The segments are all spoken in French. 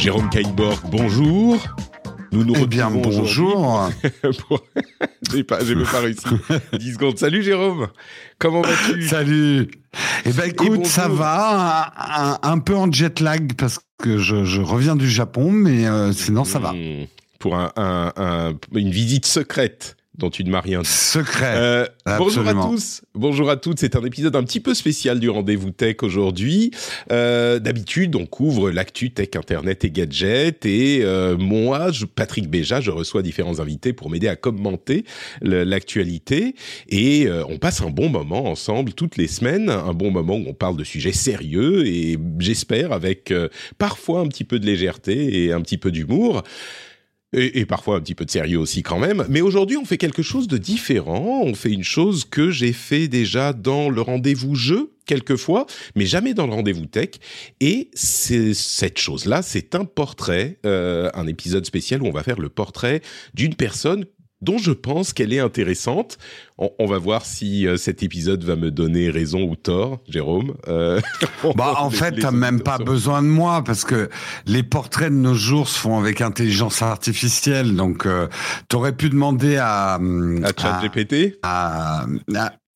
Jérôme Kainborg, bonjour. Nous nous eh bien, bonjour. j'ai pas, j'ai pas réussi. 10 secondes. Salut Jérôme. Comment vas-tu? Salut. Eh ben écoute, ça va. Un, peu en jet lag parce que je, reviens du Japon, mais euh, sinon ça va. Hmm. Pour un, une visite secrète dont tu ne m'as rien dit. Secret. Euh, bonjour à tous, bonjour à toutes. C'est un épisode un petit peu spécial du rendez-vous tech aujourd'hui. Euh, d'habitude, on couvre l'actu tech, internet et gadgets. Et euh, moi, je, Patrick Béja, je reçois différents invités pour m'aider à commenter l'actualité. Et on passe un bon moment ensemble toutes les semaines, un bon moment où on parle de sujets sérieux et j'espère avec parfois un petit peu de légèreté et un petit peu d'humour. Et, parfois un petit peu de sérieux aussi quand même. Mais aujourd'hui, on fait quelque chose de différent. On fait une chose que j'ai fait déjà dans le rendez-vous jeu quelquefois, mais jamais dans le rendez-vous tech. Et cette chose-là, c'est un portrait, euh, un épisode spécial où on va faire le portrait d'une personne dont je pense qu'elle est intéressante. On, va voir si euh, cet épisode va me donner raison ou tort, Jérôme. Euh, bah, en fait, t'as même pas besoin de moi parce que les portraits de nos jours se font avec intelligence artificielle. Donc, euh, t'aurais pu demander à à ChatGPT, à,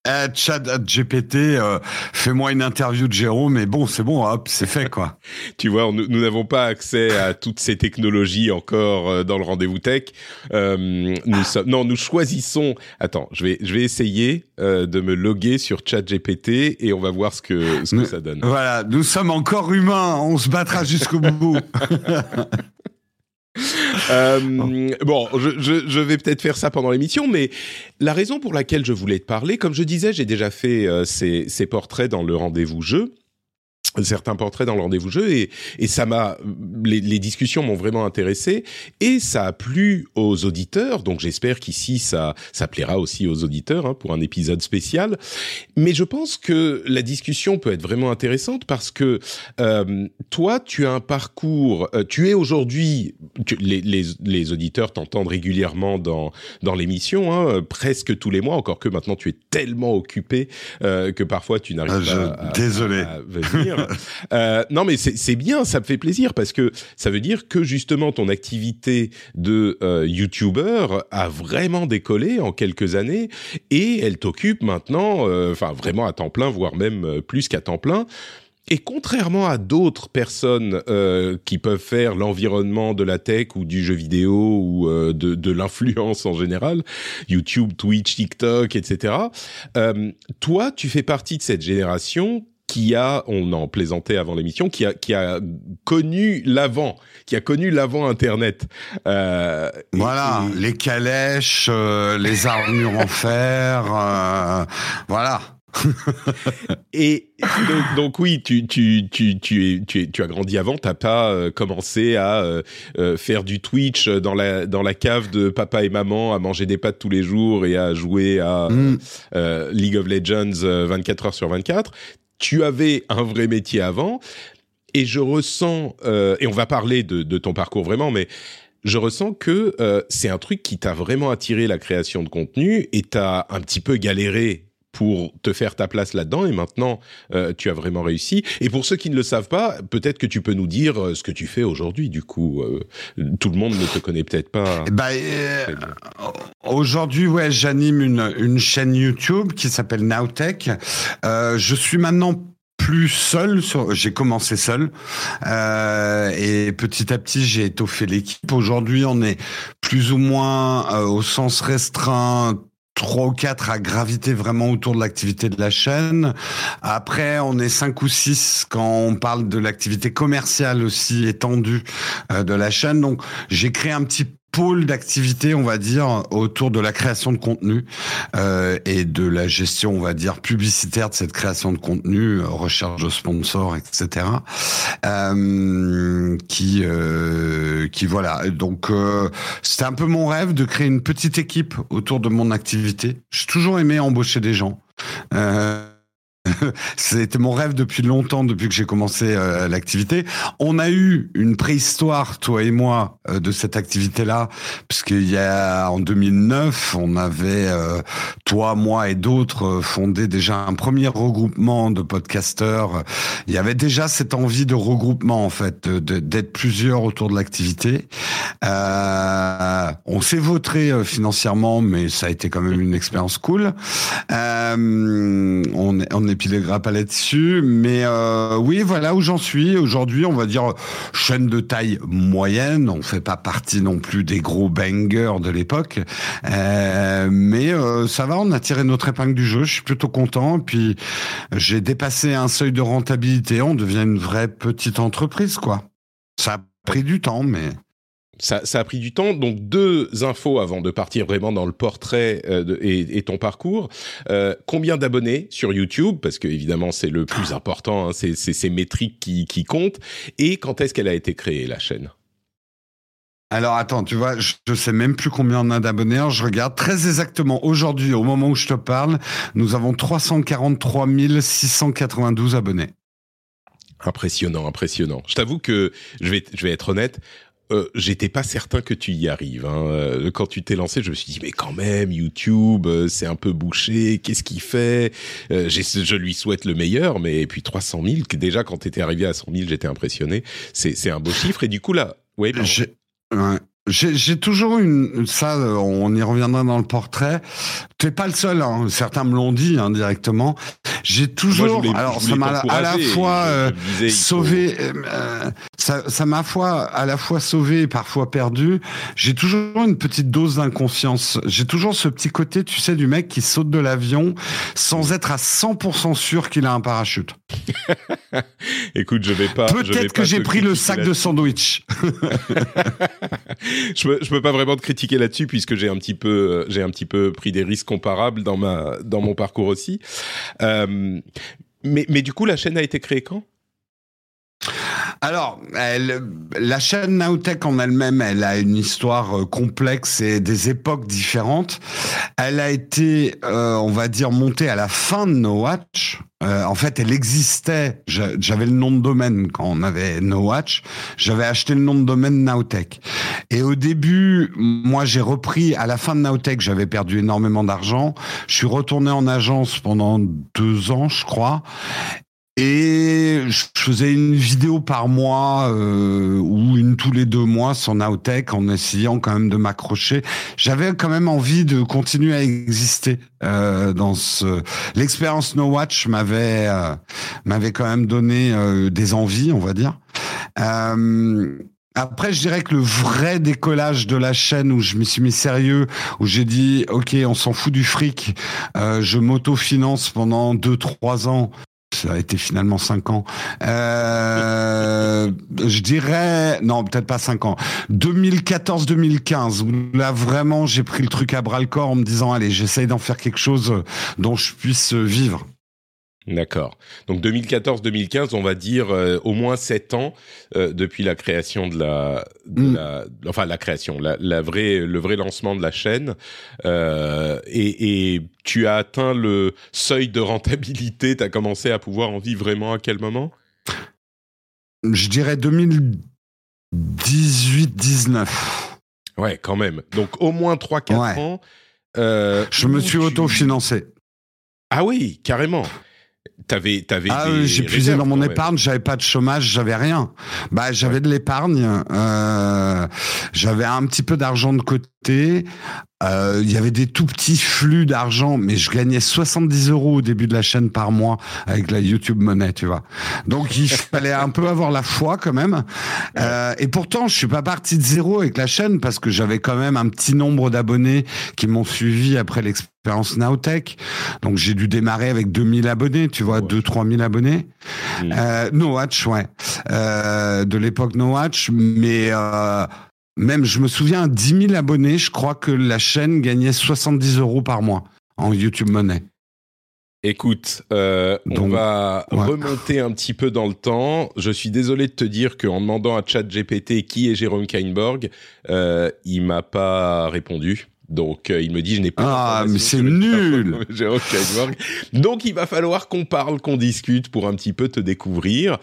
eh, Chat GPT, euh, fais-moi une interview de Jérôme, mais bon, c'est bon, hop, c'est fait, quoi. tu vois, nous n'avons pas accès à toutes ces technologies encore euh, dans le rendez-vous tech. Euh, nous non, nous choisissons. Attends, je vais, je vais essayer euh, de me loguer sur Chat GPT et on va voir ce que, ce que ça donne. Voilà, nous sommes encore humains, on se battra jusqu'au bout. Euh, bon, je, je, je vais peut-être faire ça pendant l'émission, mais la raison pour laquelle je voulais te parler, comme je disais, j'ai déjà fait euh, ces, ces portraits dans le rendez-vous jeu certains portraits dans le rendez-vous jeu et, et ça m'a les, les, discussions m'ont vraiment intéressé et ça a plu aux auditeurs. Donc j'espère qu'ici ça ça plaira aussi aux auditeurs hein, pour un épisode spécial. Mais je pense que la discussion peut être vraiment intéressante parce que euh, toi tu as un parcours euh, tu es aujourd'hui les, les, les, auditeurs t'entendent régulièrement dans dans l'émission hein, presque tous les mois encore que maintenant tu es tellement occupé euh, que parfois tu n'arrives ah, pas à, désolé. à venir euh, non, mais c'est bien, ça me fait plaisir parce que ça veut dire que justement ton activité de euh, YouTuber a vraiment décollé en quelques années et elle t'occupe maintenant, euh, enfin vraiment à temps plein, voire même euh, plus qu'à temps plein. Et contrairement à d'autres personnes euh, qui peuvent faire l'environnement de la tech ou du jeu vidéo ou euh, de, de l'influence en général, YouTube, Twitch, TikTok, etc., euh, toi, tu fais partie de cette génération qui a, on en plaisantait avant l'émission, qui a, qui a connu l'avant, qui a connu l'avant Internet. Euh, voilà, les calèches, euh, les armures en fer, euh, voilà. et donc, oui, tu, tu, tu, tu, tu, tu as grandi avant, t'as pas euh, commencé à euh, euh, faire du Twitch dans la, dans la cave de papa et maman, à manger des pâtes tous les jours et à jouer à mm. League of Legends 24 heures sur 24 tu avais un vrai métier avant, et je ressens, euh, et on va parler de, ton parcours vraiment, mais je ressens que euh, c'est un truc qui t'a vraiment attiré la création de contenu, et t'as un petit peu galéré pour te faire ta place là-dedans et maintenant euh, tu as vraiment réussi. Et pour ceux qui ne le savent pas, peut-être que tu peux nous dire ce que tu fais aujourd'hui. Du coup, tout le monde ne te connaît peut-être pas. Bah, aujourd'hui, ouais, j'anime une, une chaîne YouTube qui s'appelle Nowtech. Euh, je suis maintenant plus seul. J'ai commencé seul euh, et petit à petit j'ai étoffé l'équipe. Aujourd'hui, on est plus ou moins euh, au sens restreint trois ou quatre à graviter vraiment autour de l'activité de la chaîne. Après, on est cinq ou six quand on parle de l'activité commerciale aussi étendue euh, de la chaîne. Donc, j'ai créé un petit pôle d'activité, on va dire, autour de la création de contenu euh, et de la gestion, on va dire, publicitaire de cette création de contenu, euh, recherche de sponsors, etc. Euh, qui, euh, qui voilà. Donc, euh, c'était un peu mon rêve de créer une petite équipe autour de mon activité. J'ai toujours aimé embaucher des gens. Euh, C'était mon rêve depuis longtemps, depuis que j'ai commencé euh, l'activité. On a eu une préhistoire, toi et moi, euh, de cette activité-là, puisqu'il y a en 2009, on avait euh, toi, moi et d'autres fondé déjà un premier regroupement de podcasteurs. Il y avait déjà cette envie de regroupement en fait, d'être plusieurs autour de l'activité. on s'est vautré financièrement, mais ça a été quand même une expérience cool. on, on est les grappes là-dessus. Mais euh, oui, voilà où j'en suis. Aujourd'hui, on va dire chaîne de taille moyenne. On fait pas partie non plus des gros bangers de l'époque. Euh, mais euh, ça va, on a tiré notre épingle du jeu. Je suis plutôt content. Puis j'ai dépassé un seuil de rentabilité. On devient une vraie petite entreprise, quoi. Ça a pris du temps, mais ça, a pris du temps. Donc deux infos avant de partir vraiment dans le portrait euh, et, ton parcours. Euh, combien d'abonnés sur YouTube? Parce que évidemment c'est le plus important. Hein, c'est ces métriques qui, qui comptent. Et quand est-ce qu'elle a été créée la chaîne? Alors attends, tu vois, je, ne sais même plus combien on a d'abonnés. Je regarde très exactement aujourd'hui, au moment où je te parle, nous avons 343 692 abonnés. Impressionnant, impressionnant. Je t'avoue que je vais, je vais être honnête. Euh, j'étais pas certain que tu y arrives. Hein. Euh, quand tu t'es lancé, je me suis dit mais quand même YouTube, euh, c'est un peu bouché. Qu'est-ce qu'il fait? Je lui souhaite le meilleur, mais puis 300 000. Déjà quand tu étais arrivé à 100 000, j'étais impressionné. C'est un beau chiffre et du coup là. J'ai toujours une ça, on y reviendra dans le portrait. Tu n'es pas le seul, hein. certains me l'ont dit. Hein, j'ai toujours, alors ça m'a à la fois euh, sauvé, euh, ça m'a fois à la fois sauvé et parfois perdu. J'ai toujours une petite dose d'inconscience. J'ai toujours ce petit côté, tu sais, du mec qui saute de l'avion sans être à 100% sûr qu'il a un parachute. Écoute, je vais pas. Peut-être que j'ai pris le sac de sandwich. je peux, je peux pas vraiment te critiquer là-dessus puisque j'ai un petit peu, euh, j'ai un petit peu pris des risques comparables dans ma, dans mon parcours aussi. Euh, mais, mais du coup, la chaîne a été créée quand? Alors, la chaîne Nowtech en elle-même, elle a une histoire euh, complexe et des époques différentes. Elle a été, euh, on va dire, montée à la fin de No Watch. Euh, en fait, elle existait. J'avais le nom de domaine quand on avait No Watch. J'avais acheté le nom de domaine Nowtech. Et au début, moi, j'ai repris à la fin de Nowtech. J'avais perdu énormément d'argent. Je suis retourné en agence pendant deux ans, je crois. Et je faisais une vidéo par mois euh, ou une tous les deux mois sur Nowtech en essayant quand même de m'accrocher. J'avais quand même envie de continuer à exister euh, dans ce. L'expérience No Watch m'avait euh, m'avait quand même donné euh, des envies, on va dire. Euh, après, je dirais que le vrai décollage de la chaîne où je me suis mis sérieux, où j'ai dit, OK, on s'en fout du fric, euh, je m'autofinance pendant deux, trois ans ça a été finalement 5 ans. Euh, je dirais, non, peut-être pas 5 ans. 2014-2015, où là vraiment j'ai pris le truc à bras le corps en me disant, allez, j'essaye d'en faire quelque chose dont je puisse vivre. D'accord. Donc 2014-2015, on va dire euh, au moins sept ans euh, depuis la création de la, de mm. la enfin la création, la, la, vraie, le vrai lancement de la chaîne. Euh, et, et, tu as atteint le seuil de rentabilité. Tu as commencé à pouvoir en vivre vraiment à quel moment? Je dirais 2018-19. Ouais, quand même. Donc au moins 3-4 ans. je me suis autofinancé. Ah oui, carrément. T'avais, t'avais. Ah, j'ai puisé dans mon épargne. J'avais pas de chômage, j'avais rien. Bah, j'avais de l'épargne. Euh, j'avais un petit peu d'argent de côté. Euh, il y avait des tout petits flux d'argent, mais je gagnais 70 euros au début de la chaîne par mois avec la YouTube Money, tu vois. Donc il fallait un peu avoir la foi quand même. Euh, et pourtant, je suis pas parti de zéro avec la chaîne parce que j'avais quand même un petit nombre d'abonnés qui m'ont suivi après l'expérience Nowtech. Donc j'ai dû démarrer avec 2000 abonnés, tu vois, 2-3 000 abonnés. Mmh. Euh, no Watch, ouais. Euh, de l'époque No Watch, mais même, je me souviens, 10 000 abonnés, je crois que la chaîne gagnait 70 euros par mois en YouTube Money. Écoute, euh, on va remonter un petit peu dans le temps. Je suis désolé de te dire qu'en demandant à ChatGPT qui est Jérôme Kainborg, euh, il m'a pas répondu. Donc euh, il me dit je n'ai pas. Ah mais c'est nul. Donc il va falloir qu'on parle, qu'on discute pour un petit peu te découvrir.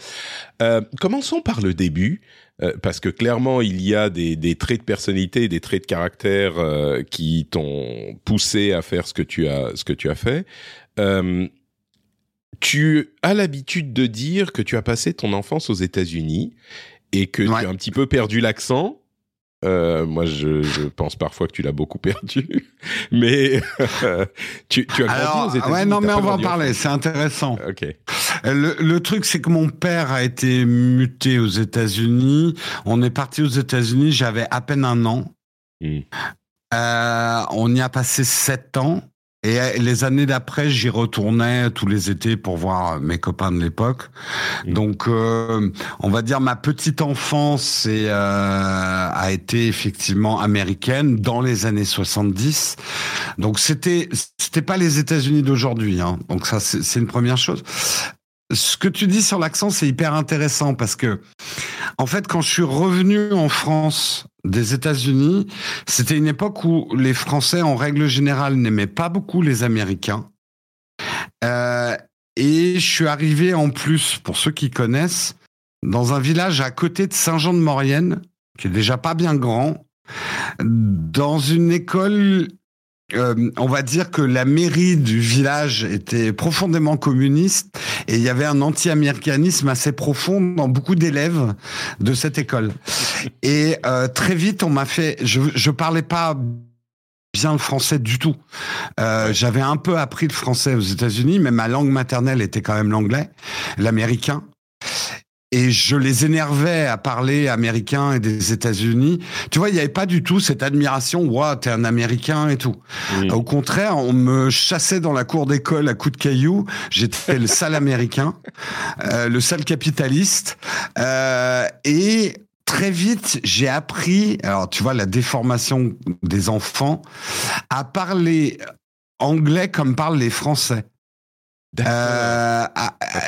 Euh, commençons par le début. Euh, parce que clairement, il y a des, des, traits de personnalité, des traits de caractère euh, qui t'ont poussé à faire ce que tu as, ce que tu as fait. Euh, tu as l'habitude de dire que tu as passé ton enfance aux États-Unis et que tu as un petit peu perdu l'accent. Euh, moi, je, je, pense parfois que tu l'as beaucoup perdu, mais tu, tu, as grandi aux États-Unis. Ouais, non, mais on va en parler. C'est intéressant. Ok. Le, le truc, c'est que mon père a été muté aux États-Unis. On est parti aux États-Unis. J'avais à peine un an. Hmm. Euh, on y a passé sept ans. Et euh, les années d'après, j'y retournais tous les étés pour voir mes copains de l'époque. Mmh. Donc, euh, on va dire ma petite enfance est, euh, a été effectivement américaine dans les années 70. Donc, c'était c'était pas les États-Unis d'aujourd'hui. Hein. Donc ça, c'est une première chose ce que tu dis sur l'accent, c'est hyper intéressant parce que, en fait, quand je suis revenu en France des États-Unis, c'était une époque où les Français, en règle générale, n'aimaient pas beaucoup les Américains. Euh, et je suis arrivé en plus, pour ceux qui connaissent, dans un village à côté de Saint-Jean-de-Maurienne, qui est déjà pas bien grand, dans une école euh, on va dire que la mairie du village était profondément communiste et il y avait un anti-américanisme assez profond dans beaucoup d'élèves de cette école. Et euh, très vite, on m'a fait. Je, je parlais pas bien le français du tout. Euh, J'avais un peu appris le français aux États-Unis, mais ma langue maternelle était quand même l'anglais, l'américain et je les énervais à parler américain et des États-Unis. Tu vois, il n'y avait pas du tout cette admiration, waouh, t'es un Américain et tout. Au contraire, on me chassait dans la cour d'école à coups de cailloux. J'étais le sale Américain, euh, le sale capitaliste, euh, et très vite, j'ai appris, alors tu vois, la déformation des enfants, à parler anglais comme parlent les Français. Euh,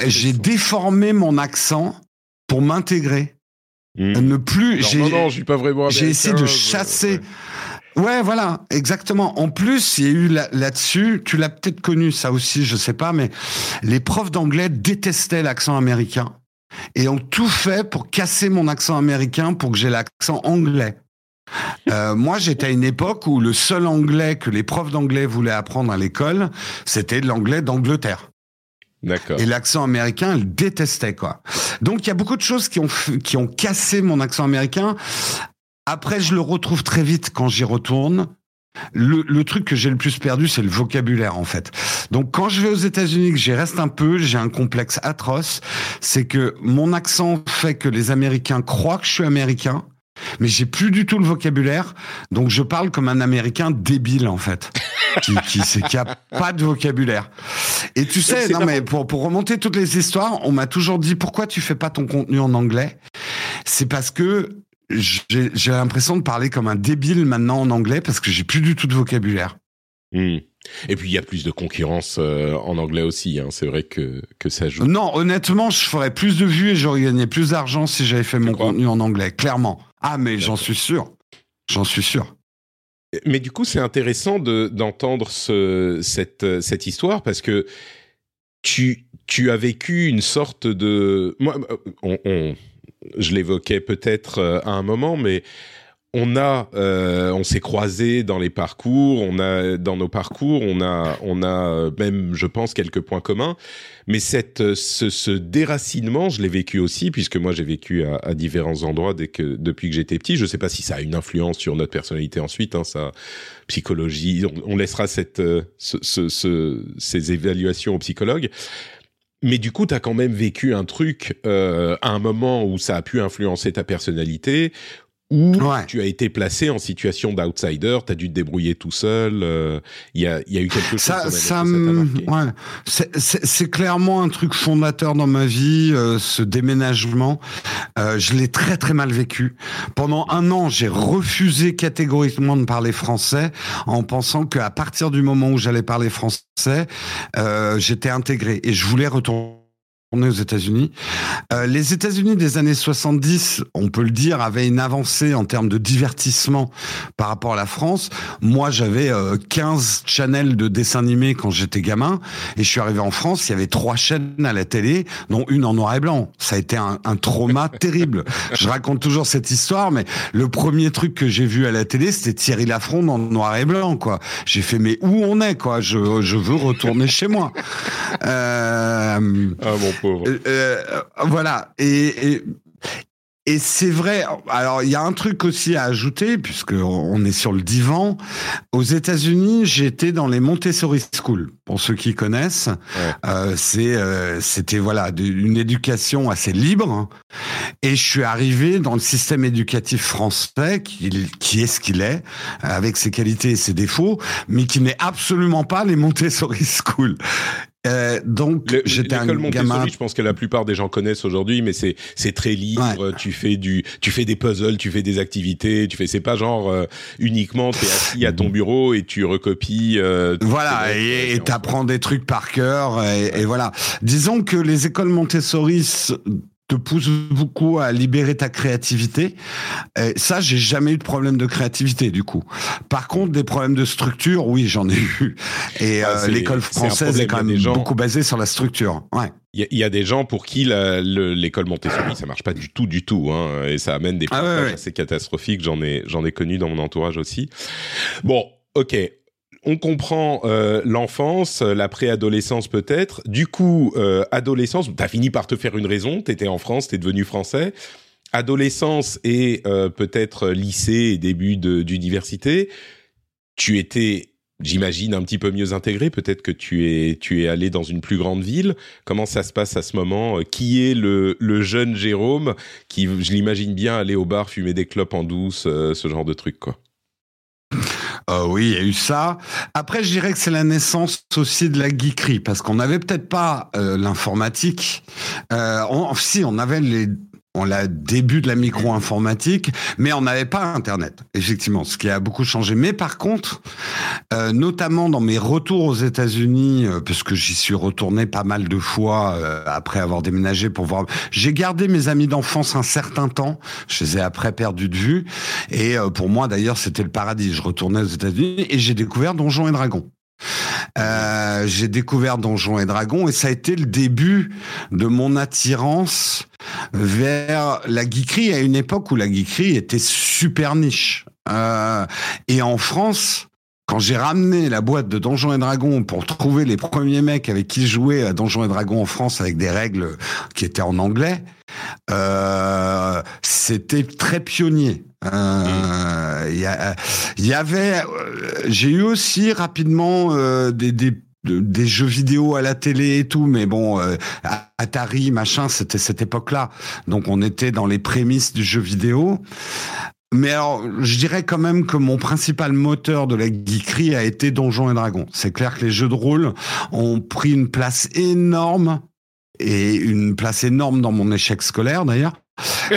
j'ai déformé mon accent pour m'intégrer. Hmm. Ne plus. J'ai, non, non, pas vraiment. J'ai essayé de chasser. Ouais. voilà, exactement. En plus, il y a eu là, dessus tu l'as peut-être connu ça aussi, je sais pas, mais les profs d'anglais détestaient l'accent américain et ont tout fait pour casser mon accent américain pour que j'ai l'accent anglais. Euh, moi, j'étais à une époque où le seul anglais que les profs d'anglais voulaient apprendre à l'école, c'était l'anglais d'Angleterre. Et l'accent américain, elle détestait quoi. Donc il y a beaucoup de choses qui ont qui ont cassé mon accent américain. Après, je le retrouve très vite quand j'y retourne. Le, le, truc que j'ai le plus perdu, c'est le vocabulaire en fait. Donc quand je vais aux États-Unis, que j'y reste un peu, j'ai un complexe atroce. C'est que mon accent fait que les Américains croient que je suis américain, mais j'ai plus du tout le vocabulaire, donc je parle comme un Américain débile en fait, qui, qui, qui a pas de vocabulaire. Et tu sais, non mais pour, pour remonter toutes les histoires, on m'a toujours dit pourquoi tu fais pas ton contenu en anglais? C'est parce que j'ai l'impression de parler comme un débile maintenant en anglais parce que j'ai plus du tout de vocabulaire. Hmm. Et puis il y a plus de concurrence euh, en anglais aussi. Hein. C'est vrai que, que ça joue. Non, honnêtement, je ferais plus de vues et j'aurais gagné plus d'argent si j'avais fait mon contenu en anglais, clairement. Ah, mais j'en suis sûr. J'en suis sûr. Mais du coup, c'est intéressant d'entendre ce, cette, cette histoire parce que tu, tu as vécu une sorte de. Moi, on, je l'évoquais peut-être euh, à un moment, mais on a, euh, on s'est croisés dans les parcours, on a dans nos parcours, on a, on a euh, même, je pense, quelques points communs. Mais cette, euh, ce, déracinement, je l'ai vécu aussi, puisque moi j'ai vécu à, différents endroits dès que, depuis que j'étais petit. Je ne sais pas si ça a une influence sur notre personnalité ensuite, hein, ça, psychologie. On, laissera cette, ces évaluations aux psychologues. Mais du coup, tu as quand même vécu un truc à un moment où ça a pu influencer ta personnalité, ou tu as été placé en situation d'outsider, tu as dû te débrouiller tout seul. Il y, a, y, a, eu quelque chose ça, ouais. C'est clairement un truc fondateur dans ma vie, ce déménagement. je l'ai très très mal vécu. Pendant un an, j'ai refusé catégoriquement de parler français en pensant qu'à partir du moment où j'allais parler français, j'étais intégré et je voulais retourner aux États-Unis. Euh, les États-Unis des années 70, on peut le dire, avaient une avancée en termes de divertissement par rapport à la France. Moi, j'avais 15 euh, channels de dessins animés quand j'étais gamin, et je suis arrivé en France, il y avait trois chaînes à la télé, dont une en noir et blanc. Ça a été un, un trauma terrible. Je raconte toujours cette histoire, mais le premier truc que j'ai vu à la télé, c'était Thierry Lafronde en noir et blanc, quoi. J'ai fait, mais où on est, quoi? Je, je veux retourner chez moi. Euh, ah bon euh, euh, voilà. Et, et, c'est vrai. Alors, il y a un truc aussi à ajouter, puisque on est sur le divan. Aux États-Unis, j'étais dans les Montessori School. Pour ceux qui connaissent, euh, c'est c'était voilà une éducation assez libre. Hein. Et je suis arrivé dans le système éducatif français, qui, qui est ce qu'il est, avec ses qualités et ses défauts, mais qui n'est absolument pas les Montessori School. Euh, donc j'étais un gamin. Je pense que la plupart des gens connaissent aujourd'hui, mais c'est c'est très libre. Tu fais du, tu fais des puzzles, tu fais des activités, tu fais. C'est pas genre euh, uniquement t'es assis à ton bureau et tu recopies. Euh, voilà et t'apprends des trucs par cœur et, et, voilà. Disons que les écoles Montessori te pousse beaucoup à libérer ta créativité. Et ça, j'ai jamais eu de problème de créativité du coup. Par contre, des problèmes de structure, oui, j'en ai eu. Et euh, l'école française est, quand même beaucoup basée sur la structure. Ouais. Il y, a des gens pour qui l'école Montessori ça marche pas du tout, du tout, hein, et ça amène des ah, assez catastrophiques. J'en ai, j'en ai connu dans mon entourage aussi. Bon, ok, on comprend euh, l'enfance, euh, la préadolescence peut-être. Du coup, euh, adolescence, t'as fini par te faire une raison. T'étais en France, t'es devenu français. Adolescence et peut-être lycée et début d'université. Tu étais, j'imagine, un petit peu mieux intégré. Peut-être que tu es, tu es allé dans une plus grande ville. Comment ça se passe à ce moment? Qui est le, le jeune Jérôme qui, je l'imagine bien, aller au bar, fumer des clopes en douce, ce genre de truc, quoi? Euh, oui, il y a eu ça. Après, je dirais que c'est la naissance aussi de la geekerie, parce qu'on n'avait peut-être pas euh, l'informatique. Euh, si, on avait les on l'a début de la micro-informatique, mais on n'avait pas Internet, effectivement, ce qui a beaucoup changé. Mais par contre, euh, notamment dans mes retours aux États-Unis, euh, parce que j'y suis retourné pas mal de fois euh, après avoir déménagé pour voir. J'ai gardé mes amis d'enfance un certain temps. Je les ai après perdus de vue. Et pour moi, d'ailleurs, c'était le paradis. Je retournais aux États-Unis et j'ai découvert Donjons et Dragons. Euh, j'ai découvert Donjons et Dragons et ça a été le début de mon attirance vers la geekerie à une époque où la geekerie était super niche. Euh, et en France, quand j'ai ramené la boîte de Donjons et Dragons pour trouver les premiers mecs avec qui jouer à Donjons et Dragons en France avec des règles qui étaient en anglais, euh, c'était très pionnier. Euh, il y, avait, euh, j'ai eu aussi rapidement des des jeux vidéo à la télé et tout, mais bon, Atari, machin, c'était cette époque-là. Donc on était dans les prémices du jeu vidéo. Mais alors, je dirais quand même que mon principal moteur de la geekerie a été Donjons et Dragons. C'est clair que les jeux de rôle ont pris une place énorme et une place énorme dans mon échec scolaire d'ailleurs.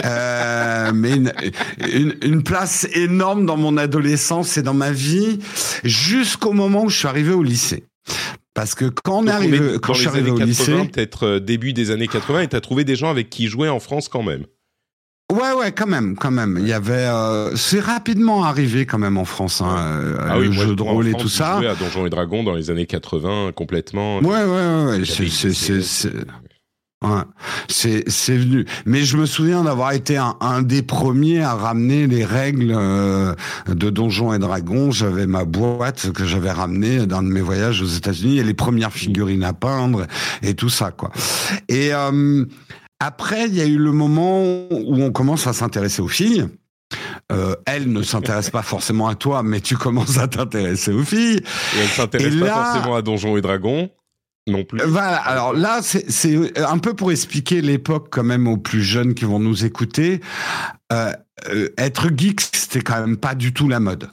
euh, mais une, une, place énorme dans mon adolescence et dans ma vie jusqu'au moment où je suis arrivé au lycée. Parce que quand on est arrivé, quand je suis arrivé au 80, lycée, peut-être euh, début des années 80, et t'as trouvé des gens avec qui jouer en France quand même. Ouais, ouais, quand même, quand même. Il y avait, euh, c'est rapidement arrivé quand même en France, hein, euh, ah le jeu de rôle et tout ça. À Donjons et Dragons dans les années 80 complètement. Ouais, ouais, ouais. C'est, c'est, c'est, Ouais, c'est c'est venu. Mais je me souviens d'avoir été un, un, des premiers à ramener les règles euh, de Donjons et Dragons. J'avais ma boîte que j'avais ramenée d'un de mes voyages aux États-Unis et les premières figurines à peindre et tout ça quoi. Et euh, après, il y a eu le moment où on commence à s'intéresser aux filles. Euh, elle ne s'intéresse pas forcément à toi, mais tu commences à t'intéresser aux filles. Et elle s'intéresse pas forcément à Donjons et Dragons non plus. Voilà. Alors là, c'est un peu pour expliquer l'époque quand même aux plus jeunes qui vont nous écouter. Être geek, c'était quand même pas du tout la mode.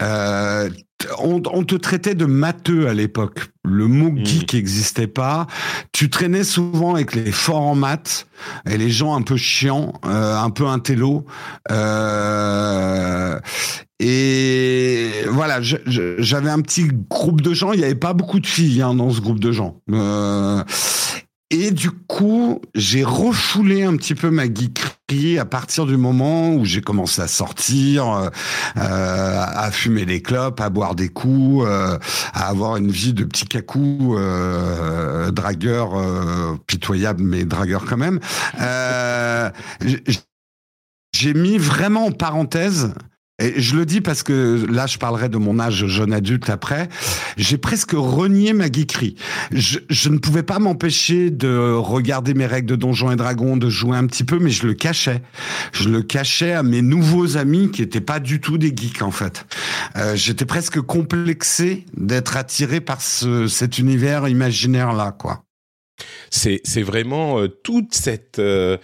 Euh, on, te traitait de matheux à l'époque. Le mot hmm. geek n'existait pas. Tu traînais souvent avec les forts en maths et les gens un peu chiants, euh, un peu intello. Euh, et voilà, j'avais un petit groupe de gens. Il n'y avait pas beaucoup de filles hein, dans ce groupe de gens. Euh, et du coup, j'ai refoulé un petit peu ma geekerie à partir du moment où j'ai commencé à sortir, euh, à fumer des clopes, à boire des coups, euh, à avoir une vie de petit cacou, euh, dragueur euh, pitoyable, mais dragueur quand même. Euh, j'ai mis vraiment en parenthèse et je le dis parce que là, je parlerai de mon âge jeune adulte après. J'ai presque renié ma geekerie. Je, je ne pouvais pas m'empêcher de regarder mes règles de Donjons et Dragons, de jouer un petit peu, mais je le cachais. Je le cachais à mes nouveaux amis qui étaient pas du tout des geeks en fait. Euh, J'étais presque complexé d'être attiré par ce, cet univers imaginaire là, quoi. C'est c'est vraiment euh, toute cette euh,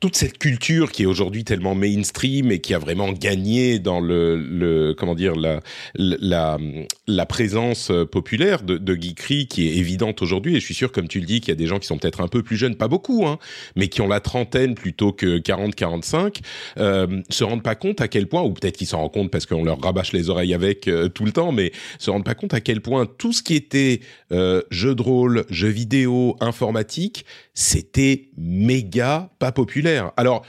toute cette culture qui est aujourd'hui tellement mainstream et qui a vraiment gagné dans le, le comment dire la, la, la présence euh, populaire de, de geekery qui est évidente aujourd'hui. Et je suis sûr comme tu le dis qu'il y a des gens qui sont peut-être un peu plus jeunes pas beaucoup hein mais qui ont la trentaine plutôt que 40 45 euh, se rendent pas compte à quel point ou peut-être qu'ils s'en rendent compte parce qu'on leur rabâche les oreilles avec euh, tout le temps mais se rendent pas compte à quel point tout ce qui était euh, jeux de rôle jeux vidéo informatique c'était méga pas populaire. Alors,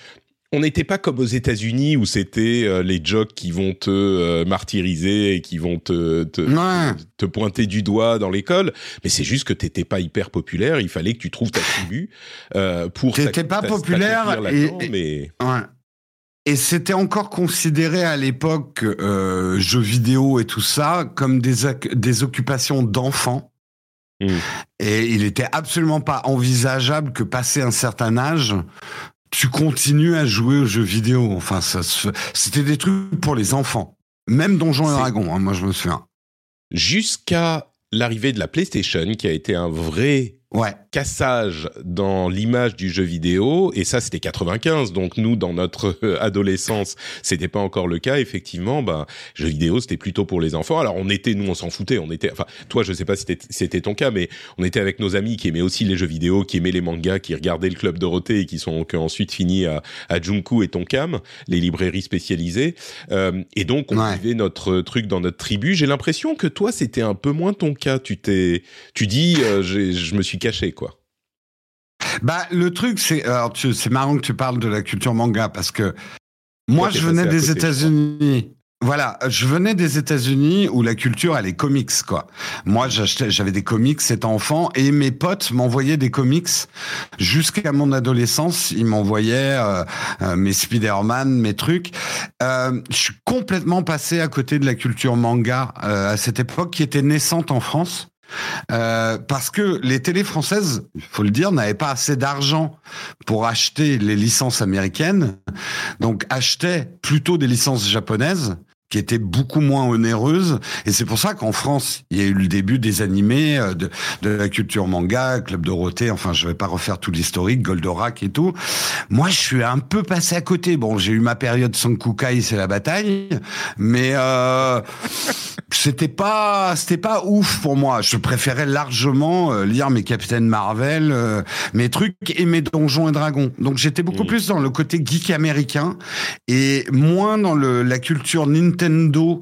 on n'était pas comme aux États-Unis où c'était euh, les jocks qui vont te euh, martyriser et qui vont te te, pointer du doigt dans l'école, mais c'est juste que t'étais pas hyper populaire. Il fallait que tu trouves ta tribu euh, pour. T'étais pas populaire et, mais. Ouais. Et c'était encore considéré à l'époque euh, jeux vidéo et tout ça comme des des occupations d'enfants. Hmm. Et il était absolument pas envisageable que passé un certain âge, tu continues à jouer aux jeux vidéo. Enfin, ça c'était des trucs pour les enfants. Même Donjons et Dragons, hein, moi je me souviens. Jusqu'à l'arrivée de la PlayStation, qui a été un vrai ouais. Cassage dans l'image du jeu vidéo et ça c'était 95 donc nous dans notre adolescence c'était pas encore le cas effectivement bah jeu vidéo c'était plutôt pour les enfants. Alors on était nous on s'en foutait on était enfin toi je sais pas si c'était ton cas mais on était avec nos amis qui aimaient aussi les jeux vidéo qui aimaient les mangas qui regardaient le club Dorothée et qui sont qui ont ensuite fini à, à Junku et Tonkam les librairies spécialisées. Euh, et donc on vivait notre truc dans notre tribu. J'ai l'impression que toi c'était un peu moins ton cas. Tu t'es tu dis euh, je me suis caché, quoi. Bah, le truc, c'est, alors, c'est marrant que tu parles de la culture manga parce que moi, je venais des États-Unis. Voilà, je venais des États-Unis où la culture elle est comics quoi. Moi j'achetais, j'avais des comics étant enfant et mes potes m'envoyaient des comics jusqu'à mon adolescence. Ils m'envoyaient euh, euh, mes Spider-Man, mes trucs. Euh, je suis complètement passé à côté de la culture manga à cette époque qui était naissante en France. Euh, parce que les télés françaises, il faut le dire, n'avaient pas assez d'argent pour acheter les licences américaines, donc achetaient plutôt des licences japonaises qui était beaucoup moins onéreuse. Et c'est pour ça qu'en France, il y a eu le début des animés, euh, de, de la culture manga, Club Dorothée, enfin, je vais pas refaire tout l'historique, Goldorak et tout. Moi, je suis un peu passé à côté. Bon, j'ai eu ma période Sankukai, c'est la bataille, mais euh, c'était pas, c'était pas ouf pour moi. Je préférais largement euh, lire mes Capitaine Marvel, euh, mes trucs et mes Donjons et Dragons. Donc, j'étais beaucoup mmh. plus dans le côté geek américain et moins dans le, la culture Nintendo Nintendo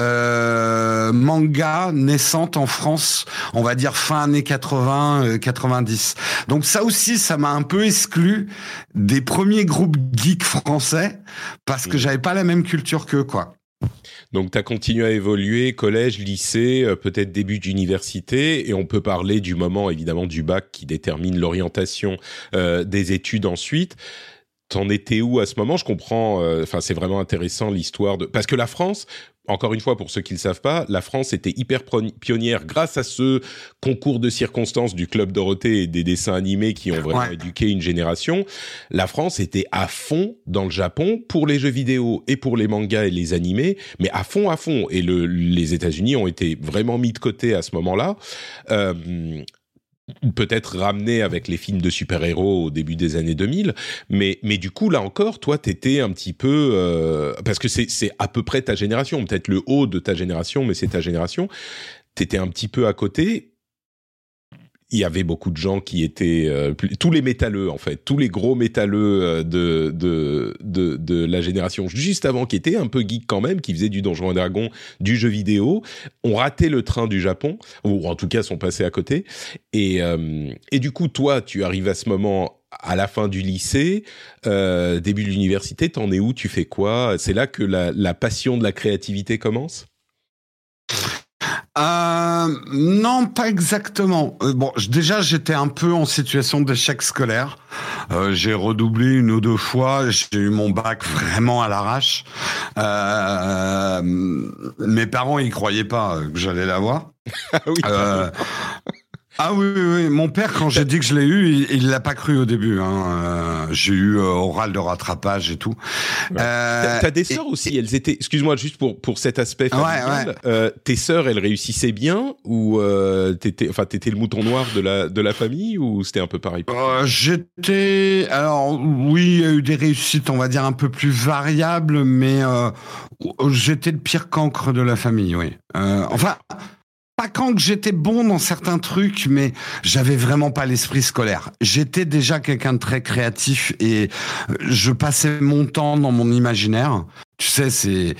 euh, manga naissante en France, on va dire fin années 80, 90. Euh, Donc ça aussi, ça m'a un peu exclu des premiers groupes geeks français parce que mmh. j'avais pas la même culture qu'eux, quoi. Donc, tu as continué à évoluer, collège, lycée, euh, peut-être début d'université, et on peut parler du moment, évidemment, du bac qui détermine l'orientation des études ensuite. T'en étais où à ce moment? Je comprends. Euh, enfin, c'est vraiment intéressant l'histoire de parce que la France, encore une fois, pour ceux qui ne savent pas, la France était hyper pionnière grâce à ce concours de circonstances du Club Dorothée et des dessins animés qui ont vraiment éduqué une génération. La France était à fond dans le Japon pour les jeux vidéo et pour les mangas et les animés, mais à fond, à fond. Et le, les États-Unis ont été vraiment mis de côté à ce moment-là. Euh, peut-être ramené avec les films de super-héros au début des années 2000, mais mais du coup là encore, toi t'étais un petit peu euh, parce que c'est à peu près ta génération, peut-être le haut de ta génération, mais c'est ta génération. T'étais un petit peu à côté il y avait beaucoup de gens qui étaient euh, tous les métalleux en fait, tous les gros métalleux euh, de, de, de de la génération juste avant qui étaient un peu geek quand même, qui faisaient du Donjon et Dragon, du jeu vidéo, ont raté le train du Japon ou en tout cas sont passés à côté. Et euh, et du coup toi tu arrives à ce moment à la fin du lycée, euh, début de l'université, t'en es où? Tu fais quoi? C'est là que la, la passion de la créativité commence? Euh, non, pas exactement. Euh, bon, déjà, j'étais un peu en situation d'échec scolaire. Euh, j'ai redoublé une ou deux fois. J'ai eu mon bac vraiment à l'arrache. Mes parents, ils croyaient pas que j'allais l'avoir. Ah oui. Euh, ah oui, oui, oui, mon père, quand j'ai dit que je l'ai eu, il l'a pas cru au début. Hein. Euh, j'ai eu euh, oral de rattrapage et tout. Euh, T'as des sœurs aussi, elles étaient. Excuse-moi, juste pour pour cet aspect familial. Ouais, ouais. tes sœurs, elles réussissaient bien ou t'étais, enfin, t'étais le mouton noir de la de la famille ou c'était un peu pareil J'étais. Alors oui, il y a eu des réussites, on va dire un peu plus variables, mais j'étais le pire cancre de la famille. Oui. enfin pas quand que j'étais bon dans certains trucs, mais j'avais vraiment pas l'esprit scolaire. J'étais déjà quelqu'un de très créatif et je passais mon temps dans mon imaginaire. Tu sais, c'est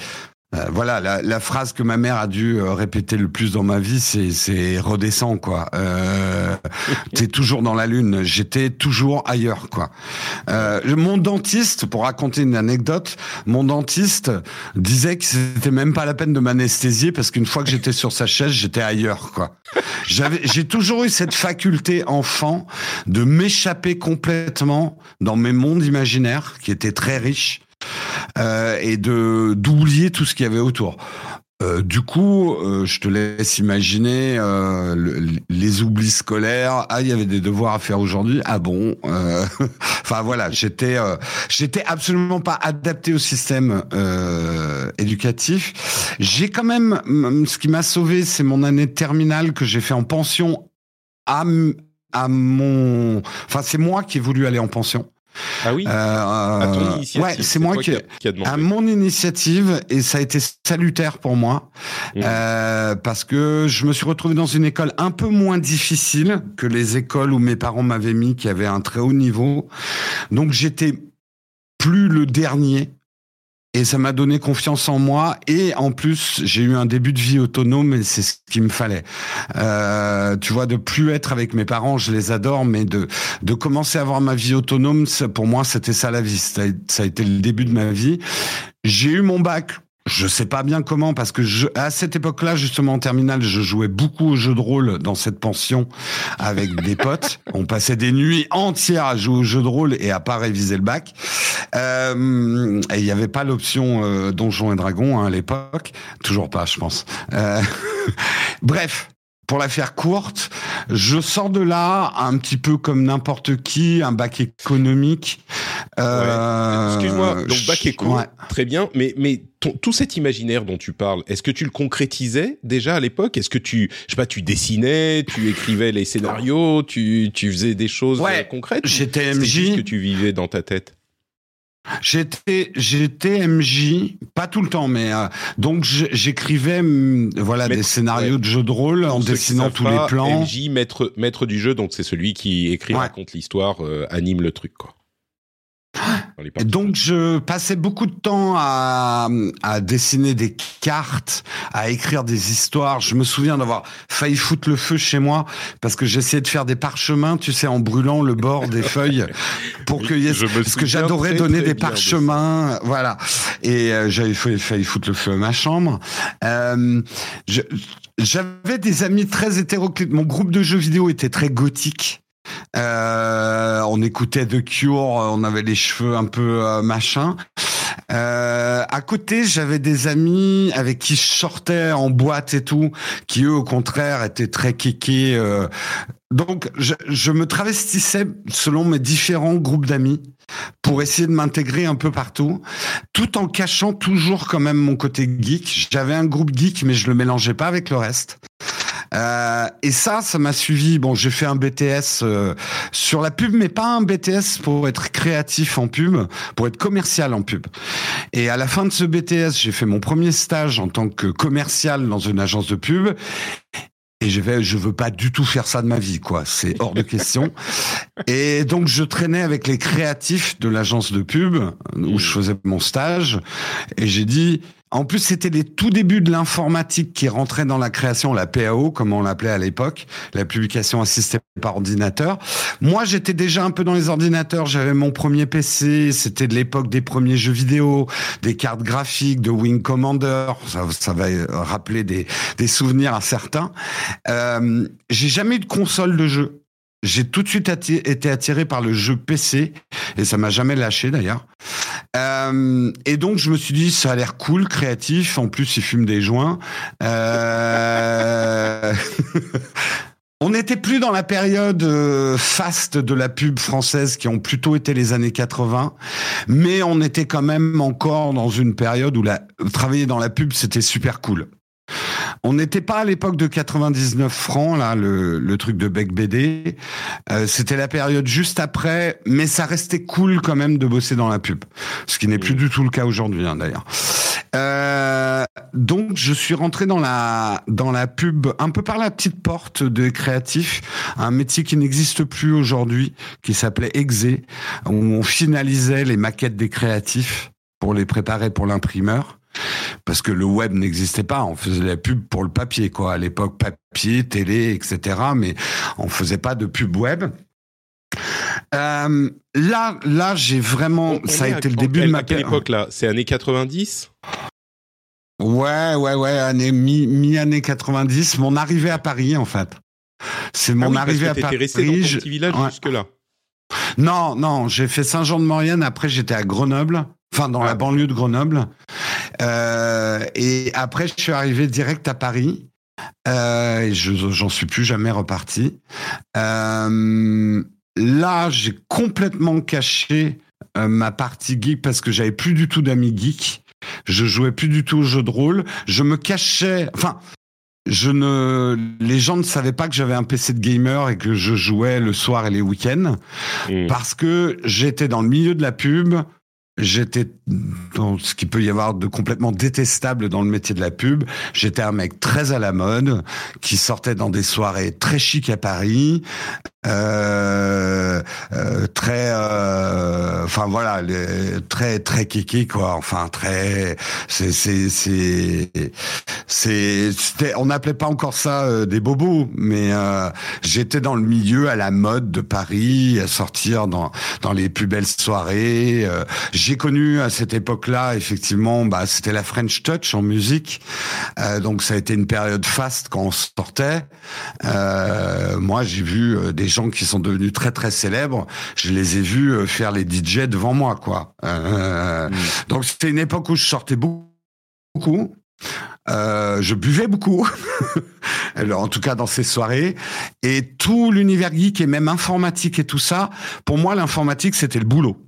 euh, voilà, la, la, phrase que ma mère a dû euh, répéter le plus dans ma vie, c'est c'est redescends quoi. Euh, T'es toujours dans la lune. J'étais toujours ailleurs quoi. Euh, mon dentiste, pour raconter une anecdote, mon dentiste disait que c'était même pas la peine de m'anesthésier parce qu'une fois que j'étais sur sa chaise, j'étais ailleurs quoi. J'avais, j'ai toujours eu cette faculté enfant de m'échapper complètement dans mes mondes imaginaires qui étaient très riches euh, et de d'oublier tout ce qu'il y avait autour. Euh, du coup, euh, je te laisse imaginer le, les oublis scolaires. Ah, il y avait des devoirs à faire aujourd'hui. Ah bon Enfin voilà, j'étais j'étais absolument pas adapté au système éducatif. J'ai quand même ce qui m'a sauvé, c'est mon année terminale que j'ai fait en pension à à mon. Enfin, c'est moi qui ai voulu aller en pension. Ah oui. Euh, ouais, c'est moi qui, qui, a demandé. À mon initiative et ça a été salutaire pour moi mmh. euh, parce que je me suis retrouvé dans une école un peu moins difficile que les écoles où mes parents m'avaient mis, qui avaient un très haut niveau. Donc j'étais plus le dernier et ça m'a donné confiance en moi. Et en plus j'ai eu un début de vie autonome et c'est ce qu'il me fallait. Euh, tu vois de plus être avec mes parents je les adore mais de de commencer à avoir ma vie autonome pour moi c'était ça la vie. Ça a, ça a été le début de ma vie. J'ai eu mon bac je sais pas bien comment parce que je, à cette époque-là, justement en terminale, je jouais beaucoup aux jeux de rôle dans cette pension avec des potes. On passait des nuits entières à jouer aux jeux de rôle et à pas réviser le bac. Euh, et il n'y avait pas l'option euh, Donjons et Dragons hein, à l'époque, toujours pas, je pense. Euh, bref, pour la faire courte, je sors de là un petit peu comme n'importe qui, un bac économique. Euh, Excuse-moi, donc bac éco, ouais. très bien, mais mais ton, tout cet imaginaire dont tu parles, est-ce que tu le concrétisais déjà à l'époque? Est-ce que tu, je sais pas, tu dessinais, tu écrivais les scénarios, tu tu faisais des choses ouais, concrètes? J'étais MJ. que tu vivais dans ta tête J'étais j'étais MJ, pas tout le temps, mais euh, donc j'écrivais mm, voilà des scénarios ouais. de jeux de rôle en dessinant tous les plans. MJ maître maître du jeu, donc c'est celui qui écrit, ouais. raconte l'histoire, euh, anime le truc quoi. Donc je passais beaucoup de temps à, à, dessiner des cartes, à écrire des histoires. Je me souviens d'avoir failli foutre le feu chez moi parce que j'essayais de faire des parchemins, tu sais, en brûlant le bord des feuilles pour que y ait... parce que j'adorais donner des parchemins, voilà. Et euh, j'avais failli, failli foutre le feu à ma chambre. Euh, je, j'avais des amis très hétéroclites. Mon groupe de jeux vidéo était très gothique. Euh, on écoutait The Cure, on avait les cheveux un peu euh, machin. Euh, à côté, j'avais des amis avec qui je sortais en boîte et tout, qui eux, au contraire, étaient très kékés. Euh. Donc, je, je, me travestissais selon mes différents groupes d'amis pour essayer de m'intégrer un peu partout, tout en cachant toujours quand même mon côté geek. J'avais un groupe geek, mais je le mélangeais pas avec le reste. Euh, et ça, ça m'a suivi. Bon, j'ai fait un BTS euh, sur la pub, mais pas un BTS pour être créatif en pub, pour être commercial en pub. Et à la fin de ce BTS, j'ai fait mon premier stage en tant que commercial dans une agence de pub. Et je vais, je veux pas du tout faire ça de ma vie, quoi. C'est hors de question. Et donc, je traînais avec les créatifs de l'agence de pub où je faisais mon stage. Et j'ai dit, en plus, c'était les tout débuts de l'informatique qui rentrait dans la création, la PAO, comme on l'appelait à l'époque, la publication assistée par ordinateur. Moi, j'étais déjà un peu dans les ordinateurs. J'avais mon premier PC. C'était de l'époque des premiers jeux vidéo, des cartes graphiques, de Wing Commander. Ça, ça va rappeler des, des souvenirs à certains. Euh, j'ai jamais eu de console de jeu. J'ai tout de suite été attiré par le jeu PC et ça m'a jamais lâché d'ailleurs. Euh, et donc je me suis dit ça a l'air cool, créatif. En plus il fume des joints. Euh... On n'était plus dans la période euh, faste de la pub française qui ont plutôt été les années 80, mais on était quand même encore dans une période où travailler dans la pub c'était super cool. On n'était pas à l'époque de 99 francs, là, le, truc de Beck BD. Euh, c'était la période juste après, mais ça restait cool quand même de bosser dans la pub. Ce qui n'est plus du tout le cas aujourd'hui, hein, d'ailleurs. Euh, donc, je suis rentré dans la, dans la pub un peu par la petite porte de créatif, un métier qui n'existe plus aujourd'hui, qui s'appelait Exé, où on finalisait les maquettes des créatifs pour les préparer pour l'imprimeur parce que le web n'existait pas. On faisait la pub pour le papier, quoi. À l'époque, papier, télé, etc. Mais on faisait pas de pub web. Euh, là, là, j'ai vraiment, ça a été le début de ma. À quelle époque là? C'est années 90 Ouais, ouais, ouais, année mi, mi année 90. Mon arrivée à Paris, en fait. C'est mon ah arrivée à Paris. resté dans ton petit village jusque là. Non, non, j'ai fait Saint-Jean-de-Maurienne. Après, j'étais à Grenoble, enfin dans la ah. banlieue de Grenoble. Euh, et après, je suis arrivé direct à Paris. Euh, et je j'en suis plus jamais reparti. Euh, là, j'ai complètement caché euh, ma partie geek parce que j'avais plus du tout d'amis geeks. Je jouais plus du tout au jeu de rôle. Je me cachais. Enfin, je ne, les gens ne savaient pas que j'avais un PC de gamer et que je jouais le soir et les week-ends mmh. parce que j'étais dans le milieu de la pub j'étais dans ce qui peut y avoir de complètement détestable dans le métier de la pub. J'étais un mec très à la mode, qui sortait dans des soirées très chic à Paris, euh, euh, très, euh, enfin voilà, très très kiki quoi. Enfin très, c'est c'est c'est c'est, on n'appelait pas encore ça euh, des bobos, mais j'étais dans le milieu à la mode de Paris, à sortir dans dans les plus belles soirées. J'ai connu à cette époque-là, effectivement, bah, c'était la French Touch en musique. Donc ça a été une période faste quand on sortait. Moi, j'ai vu des gens qui sont devenus très très célèbres. Je les ai vus faire les DJ devant moi, quoi. Mm. Donc c'était une époque où je sortais beaucoup. je buvais beaucoup, Alors, en tout cas dans ces soirées, et tout l'univers geek et même informatique et tout ça. Pour moi, l'informatique c'était le boulot.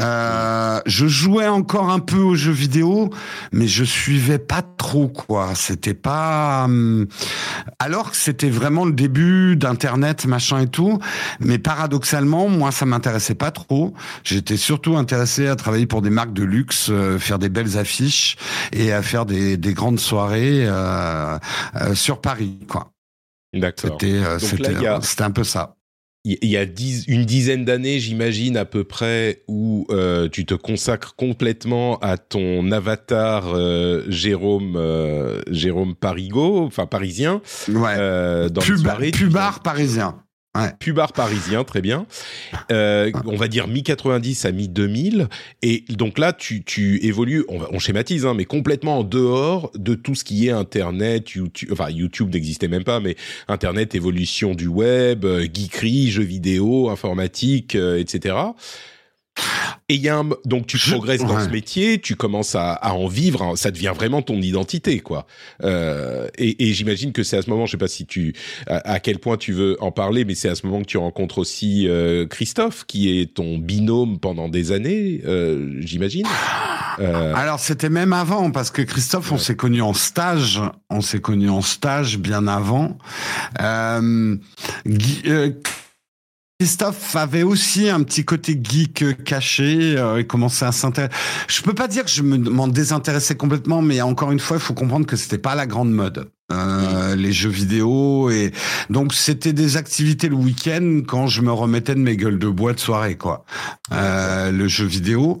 Euh, je jouais encore un peu aux jeux vidéo, mais je suivais pas trop quoi. C'était pas hum, alors que c'était vraiment le début d'internet machin et tout. Mais paradoxalement, moi ça m'intéressait pas trop. J'étais surtout intéressé à travailler pour des marques de luxe, euh, faire des belles affiches et à faire des, des grandes soirées euh, euh sur Paris quoi. D'accord. C'était un peu ça il y a une dizaine d'années, j'imagine à peu près, où euh, tu te consacres complètement à ton avatar euh, Jérôme euh, Jérôme Parigo, enfin parisien, ouais. euh, dans Pubard parisien. Ouais. Pubard parisien, très bien. Euh, on va dire mi-90 à mi-2000. Et donc là, tu, tu évolues, on, on schématise, hein, mais complètement en dehors de tout ce qui est Internet, YouTube, enfin YouTube n'existait même pas, mais Internet, évolution du web, euh, geekery, jeux vidéo, informatique, euh, etc. Et il y a un, donc tu progresses dans ce métier, tu commences à, à, en vivre, hein, ça devient vraiment ton identité, quoi. Euh, et, et j'imagine que c'est à ce moment, je sais pas si tu, à, quel point tu veux en parler, mais c'est à ce moment que tu rencontres aussi euh, Christophe, qui est ton binôme pendant des années, euh, j'imagine. Alors c'était même avant, parce que Christophe, on s'est connu en stage, on s'est connu en stage bien avant. Guy, Christophe avait aussi un petit côté geek caché euh, et commençait à s'intéresser. Je peux pas dire que je m'en désintéressais complètement, mais encore une fois, il faut comprendre que c'était pas la grande mode. Euh, les jeux vidéo et donc c'était des activités le week-end quand je me remettais de mes gueules de bois de soirée quoi. Euh, le jeu vidéo,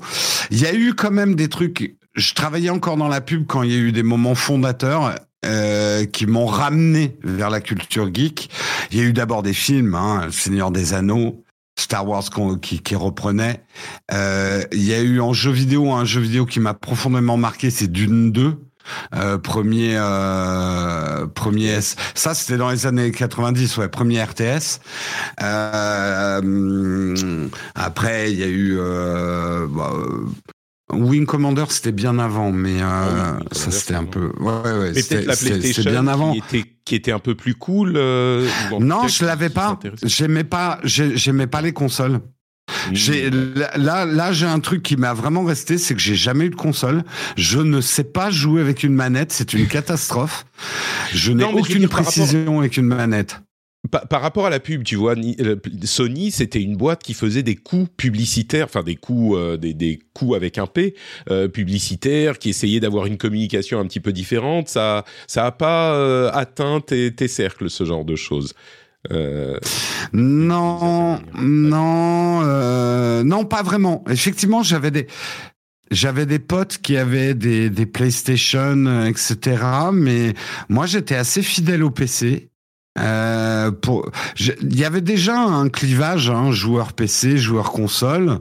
il y a eu quand même des trucs. Je travaillais encore dans la pub quand il y a eu des moments fondateurs euh, qui m'ont ramené vers la culture geek. Il y a eu d'abord des films, hein, Seigneur des Anneaux, Star Wars qui, qui reprenait. Euh, il y a eu en jeu vidéo un jeu vidéo qui m'a profondément marqué, c'est Dune 2. Euh, premier euh, premier. Ça c'était dans les années 90, ouais, premier RTS. Euh, après il y a eu euh, bah, Wing Commander, c'était bien avant, mais euh, ah ça c'était un peu. Ouais, ouais, mais peut-être la PlayStation bien avant. Qui était, qui était un peu plus cool. Euh, non, je l'avais pas. J'aimais pas. J'aimais pas les consoles. Mmh. J'ai là là j'ai un truc qui m'a vraiment resté, c'est que j'ai jamais eu de console. Je ne sais pas jouer avec une manette, c'est une catastrophe. Je n'ai aucune précision avec une manette. Par, rapport à la pub, tu vois, euh, Sony, c'était une boîte qui faisait des coups publicitaires, enfin des coups, euh, des, des coups avec un P, euh, publicitaires, qui essayaient d'avoir une communication un petit peu différente. Ça, ça a pas euh, atteint tes, tes, cercles, ce genre de choses. non, non, non, pas vraiment. Effectivement, j'avais des, j'avais des potes qui avaient des, des PlayStation, etc. Mais moi, j'étais assez fidèle au PC. Euh, pour, il y avait déjà un clivage, hein, joueur PC, joueur console,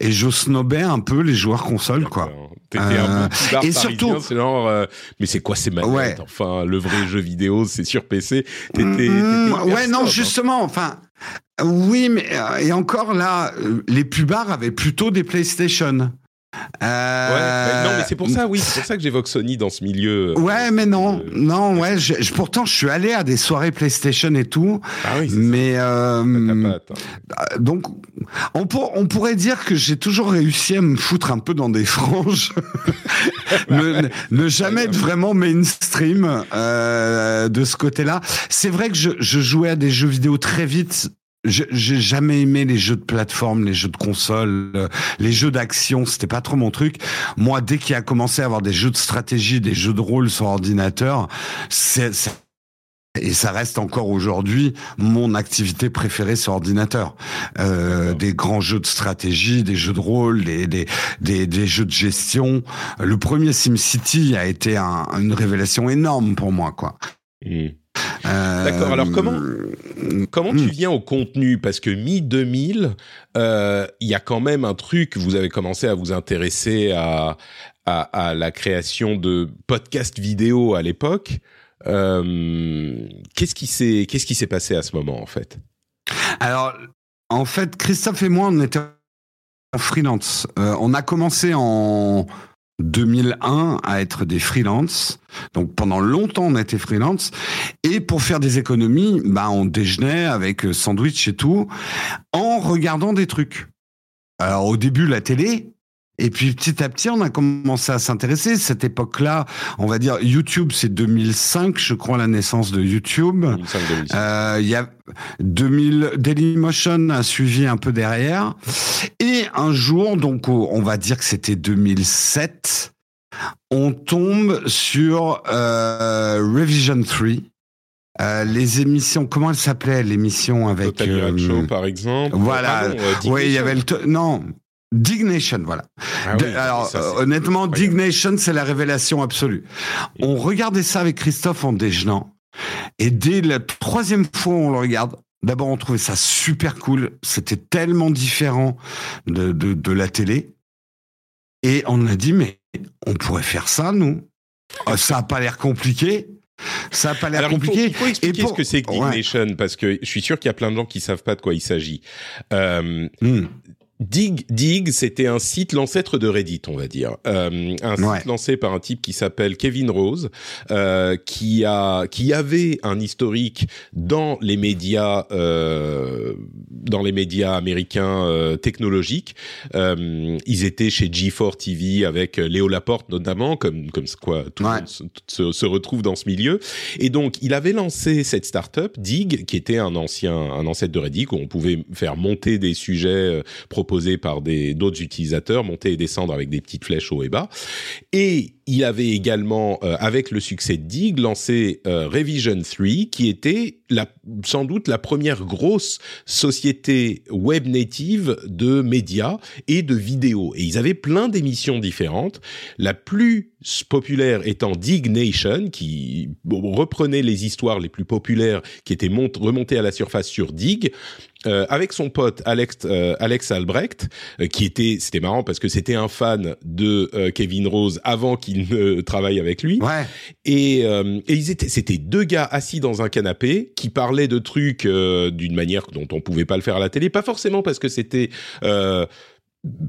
et je snobais un peu les joueurs console, quoi. T'étais un peu euh, et surtout, c'est genre, euh, mais c'est quoi ces manettes Enfin, le vrai jeu vidéo, c'est sur PC. T'étais, mmh, ouais, non, hein. justement, enfin, oui, mais et encore là, les pubards avaient plutôt des PlayStation. Euh... Ouais, non, mais c'est pour ça, oui, c'est pour ça que j'évoque Sony dans ce milieu. Euh, ouais, mais non, euh, non, ouais. Je, pourtant, je suis allé à des soirées PlayStation et tout. Ah oui, mais euh, hein. donc, on, pour, on pourrait dire que j'ai toujours réussi à me foutre un peu dans des franges, ne, ne, jamais être vraiment mainstream euh, de ce côté-là. C'est vrai que je, je jouais à des jeux vidéo très vite j'ai jamais aimé les jeux de plateforme, les jeux de console, euh, les jeux d'action, c'était pas trop mon truc. Moi, dès qu'il a commencé à avoir des jeux de stratégie, des jeux de rôle sur ordinateur, c'est et ça reste encore aujourd'hui mon activité préférée sur ordinateur. Euh, des grands jeux de stratégie, des jeux de rôle, des, des, des, des jeux de gestion. Le premier SimCity a été un, une révélation énorme pour moi, quoi. D'accord. Alors comment euh, comment tu hmm. viens au contenu? Parce que mi 2000, euh, il y a quand même un truc. Vous avez commencé à vous intéresser à à, la création de podcasts vidéo à l'époque. Euh, qu'est-ce qui s'est qu'est-ce qui s'est passé à ce moment en fait? Alors en fait, Christophe et moi, on était en freelance. on a commencé en 2001 à être des freelances. Donc pendant longtemps on a été freelance et pour faire des économies, bah on déjeunait avec euh, sandwich et tout en regardant des trucs. Alors au début la télé, et puis petit à petit, on a commencé à s'intéresser. Cette époque-là, on va dire YouTube, c'est 2005, je crois, la naissance de YouTube. 2005, euh, il y a 2000, Dailymotion a suivi un peu derrière. Et un jour, donc on va dire que c'était 2007, on tombe sur euh, Revision 3. Euh, les émissions, comment elle s'appelait l'émission avec Total Show par exemple. Voilà. oui, il y avait le non, Dignation, voilà. Ah alors, euh, honnêtement, Dignation, c'est la révélation absolue. On regardait ça avec Christophe en déjeunant. Et dès la troisième fois où on le regarde, d'abord, on trouvait ça super cool. C'était tellement différent de, de, de, la télé. Et on a dit, mais on pourrait faire ça, nous. Euh, ça n'a pas l'air compliqué. Ça n'a pas l'air compliqué. Il faut, expliquer ce que c'est que Dignation, parce que je suis sûr qu'il y a plein de gens qui savent pas de quoi il s'agit. Euh, hmm. Dig, Dig, c'était un site l'ancêtre de Reddit, on va dire, euh, un site lancé par un type qui s'appelle Kevin Rose, euh, qui a, qui avait un historique dans les médias, euh, dans les médias américains technologiques. Ils étaient chez G4 TV avec Léo Laporte notamment, comme comme quoi tout le monde se, se, retrouve dans ce milieu. Et donc, il avait lancé cette startup Dig, qui était un ancien, un ancêtre de Reddit, où on pouvait faire monter des sujets proposés par des d'autres utilisateurs, monter et descendre avec des petites flèches haut et bas. Et il avait également, euh, avec le succès de Dig, lancé euh, Revision 3, qui était la, sans doute la première grosse société web native de médias et de vidéos. Et ils avaient plein d'émissions différentes. La plus populaire étant Dig Nation, qui reprenait les histoires les plus populaires qui étaient remontées à la surface sur Dig. Euh, avec son pote Alex euh, Alex Albrecht, euh, qui était c'était marrant parce que c'était un fan de Kevin Rose avant qu'il ne travaille avec lui. Ouais. Et, et ils étaient c'était deux gars assis dans un canapé qui parlaient de trucs d'une manière dont on pouvait pas le faire à la télé, pas forcément parce que c'était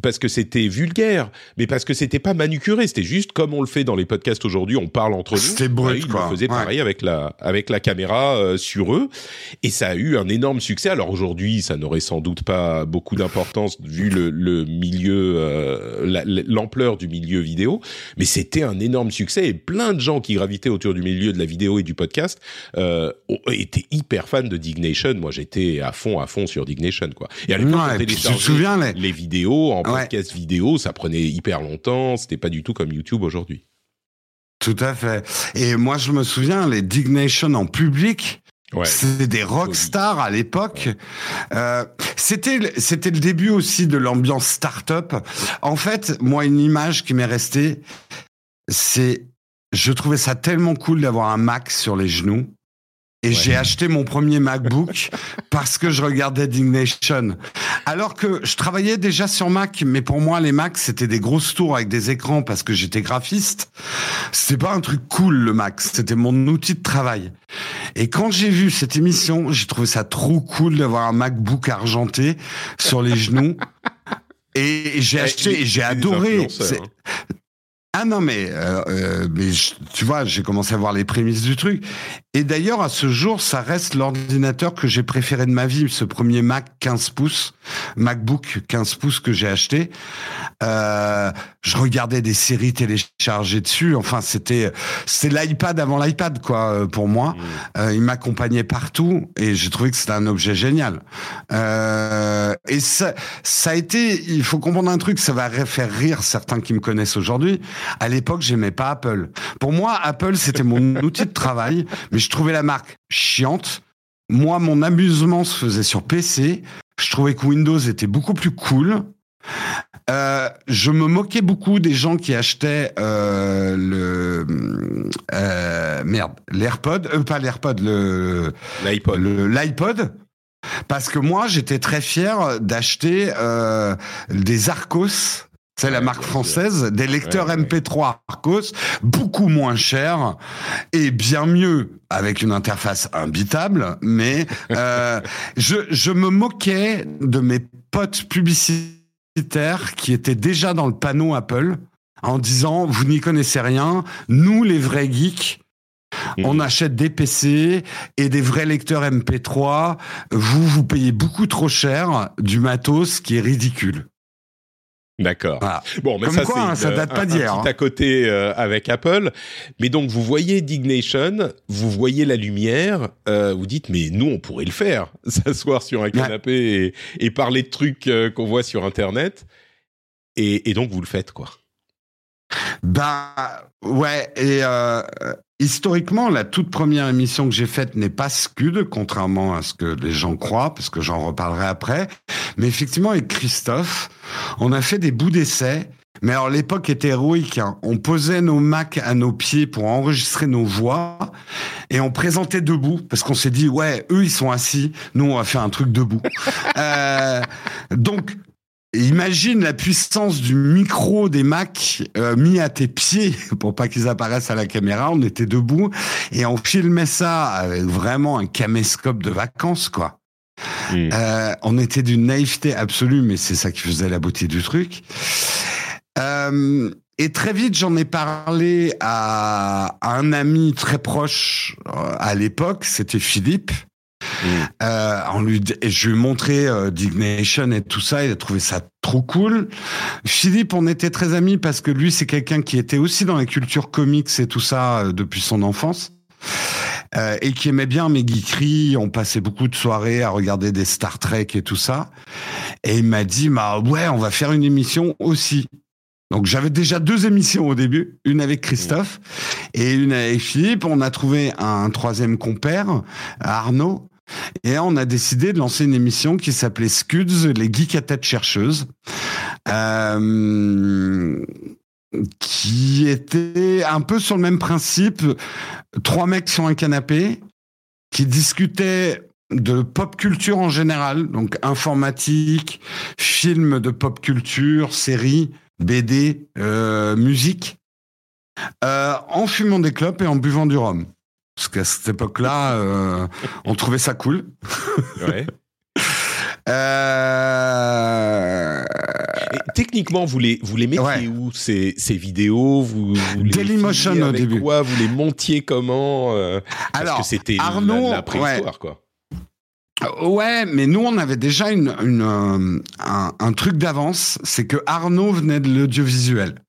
parce que c'était vulgaire, mais parce que c'était pas manucuré, c'était juste comme on le fait dans les podcasts aujourd'hui, on parle entre nous. C'était brut, ils quoi. le faisaient pareil avec la avec la caméra euh, sur eux, et ça a eu un énorme succès. Alors aujourd'hui, ça n'aurait sans doute pas beaucoup d'importance vu le, le milieu, euh, l'ampleur du milieu vidéo, mais c'était un énorme succès et plein de gens qui gravitaient autour du milieu de la vidéo et du podcast euh, étaient hyper fans de Dignation. Moi, j'étais à fond, à fond sur Dignation, quoi. Et à l'époque, on téléchargeait les vidéos en podcast vidéo, ça prenait hyper longtemps. C'était pas du tout comme YouTube aujourd'hui. Tout à fait. Et moi, je me souviens, les Dignation en public, C'était des rockstars à l'époque. Euh, c'était c'était le début aussi de l'ambiance start-up. En fait, moi, une image qui m'est restée, c'est je trouvais ça tellement cool d'avoir un Mac sur les genoux et j'ai acheté mon premier MacBook parce que je regardais Dignation. Alors que je travaillais déjà sur Mac, mais pour moi, les Macs, c'était des grosses tours avec des écrans parce que j'étais graphiste. C'était pas un truc cool, le Mac. C'était mon outil de travail. Et quand j'ai vu cette émission, j'ai trouvé ça trop cool d'avoir un MacBook argenté sur les genoux. Et j'ai acheté, et j'ai adoré. Ah non, mais, euh, euh mais tu vois, j'ai commencé à voir les prémices du truc. Et d'ailleurs, à ce jour, ça reste l'ordinateur que j'ai préféré de ma vie, ce premier Mac 15 pouces, MacBook 15 pouces que j'ai acheté. Euh, je regardais des séries téléchargées dessus. Enfin, c'était c'est l'iPad avant l'iPad, quoi, euh, pour moi. Mmh. Euh, il m'accompagnait partout et j'ai trouvé que c'était un objet génial. Euh, et ça, ça a été, il faut comprendre un truc, ça va faire rire certains qui me connaissent aujourd'hui. À l'époque, j'aimais pas Apple. Pour moi, Apple, c'était mon outil de travail, mais je trouvais la marque chiante. Moi, mon amusement se faisait sur PC. Je trouvais que Windows était beaucoup plus cool. Euh, je me moquais beaucoup des gens qui achetaient euh, le euh, merde l'AirPod, euh, pas l'AirPod, le l'iPod, l'iPod, parce que moi j'étais très fier d'acheter des Arcos c'est la marque française des lecteurs MP3 Arcos, beaucoup moins chers et bien mieux avec une interface imbitable. Mais euh, je, je me moquais de mes potes publicitaires qui étaient déjà dans le panneau Apple en disant vous n'y connaissez rien, nous les vrais geeks. On mmh. achète des PC et des vrais lecteurs MP3. Vous, vous payez beaucoup trop cher du matos qui est ridicule. D'accord. Bon, mais ça, c'est hein, ça date pas d'hier. Hein. à côté euh, avec Apple. Mais donc, vous voyez Dignation, vous voyez la lumière, euh, vous dites, mais nous, on pourrait le faire, s'asseoir sur un canapé et, parler de trucs euh, qu'on voit sur Internet. Et, et, donc, vous le faites, quoi. Bah, ouais. Et historiquement, la toute première émission que j'ai faite n'est pas Scud, contrairement à ce que les gens croient, parce que j'en reparlerai après. Mais effectivement, avec Christophe, on a fait des bouts d'essai. Mais alors l'époque était héroïque. Hein. On posait nos Macs à nos pieds pour enregistrer nos voix et on présentait debout parce qu'on s'est dit ouais eux ils sont assis, nous on va faire un truc debout. euh, donc Imagine la puissance du micro des Macs euh, mis à tes pieds pour pas qu'ils apparaissent à la caméra. On était debout et on filmait ça avec vraiment un caméscope de vacances, quoi. Hmm. Euh, on était d'une naïveté absolue, mais c'est ça qui faisait la beauté du truc. Euh, et très vite, j'en ai parlé à, un ami très proche à l'époque, c'était Philippe. Euh, en lui, je lui ai montré euh, Dignation et tout ça, il a trouvé ça trop cool. Philippe, on était très amis parce que lui, c'est quelqu'un qui était aussi dans la culture comics et tout ça euh, depuis son enfance. Euh, et qui aimait bien mes geekeries. On passait beaucoup de soirées à regarder des Star Trek et tout ça. Et il m'a dit, bah ouais, on va faire une émission aussi. Donc j'avais déjà deux émissions au début, une avec Christophe et une avec Philippe. On a trouvé un troisième compère, Arnaud. Et on a décidé de lancer une émission qui s'appelait Scuds, les geeks à tête chercheuse. Euh, qui était un peu sur le même principe. Trois mecs sur un canapé qui discutaient de pop culture en général, donc informatique, films de pop culture, séries, BD, euh, musique, euh, en fumant des clopes et en buvant du rhum. Parce qu'à cette époque-là, euh, on trouvait ça cool. Ouais. techniquement, vous les, vous les mettiez où ces, ces vidéos? Vous, vous Dailymotion au début. Quoi? Vous les montiez comment Parce Alors, que c'était Arnaud, la, préhistoire, quoi. Ouais, mais nous on avait déjà une, une un, truc d'avance, c'est que Arnaud venait de l'audiovisuel.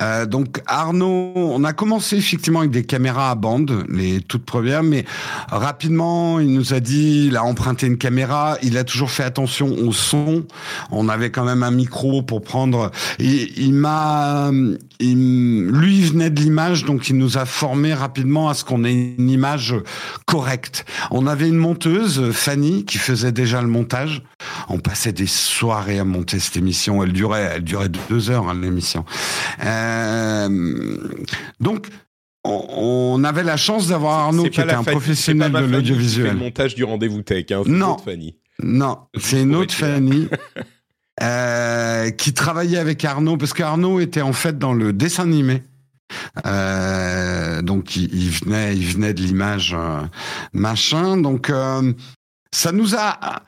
Euh, donc Arnaud, on a commencé effectivement avec des caméras à bande, les toutes premières, mais rapidement il nous a dit, il a emprunté une caméra, il a toujours fait attention au son. On avait quand même un micro pour prendre. Il, m'a, lui il venait de l'image, donc il nous a formé rapidement à ce qu'on ait une image correcte. On avait une monteuse, Fanny, qui faisait déjà le montage. On passait des soirées à monter cette émission. Elle durait, elle durait deux heures hein, l'émission. Euh, donc, on, avait la chance d'avoir Arnaud qui était un professionnel de l'audiovisuel. le montage du rendez-vous tech, hein, non, Fanny. Non, c'est une autre Fanny. Euh, qui travaillait avec Arnaud parce qu'Arnaud était en fait dans le dessin animé. Euh, donc il, venait, il venait de l'image machin. Donc ça nous a.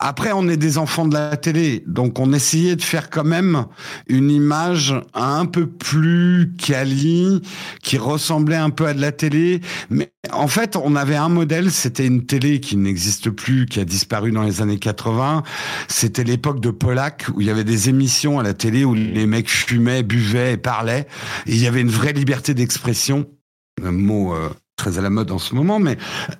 Après, on est des enfants de la télé, donc on essayait de faire quand même une image un peu plus quali, qui ressemblait un peu à de la télé. Mais en fait, on avait un modèle, c'était une télé qui n'existe plus, qui a disparu dans les années 80. C'était l'époque de Polak, où il y avait des émissions à la télé où les mecs fumaient, buvaient et parlaient. Il y avait une vraie liberté d'expression. Un mot euh, très à la mode en ce moment, mais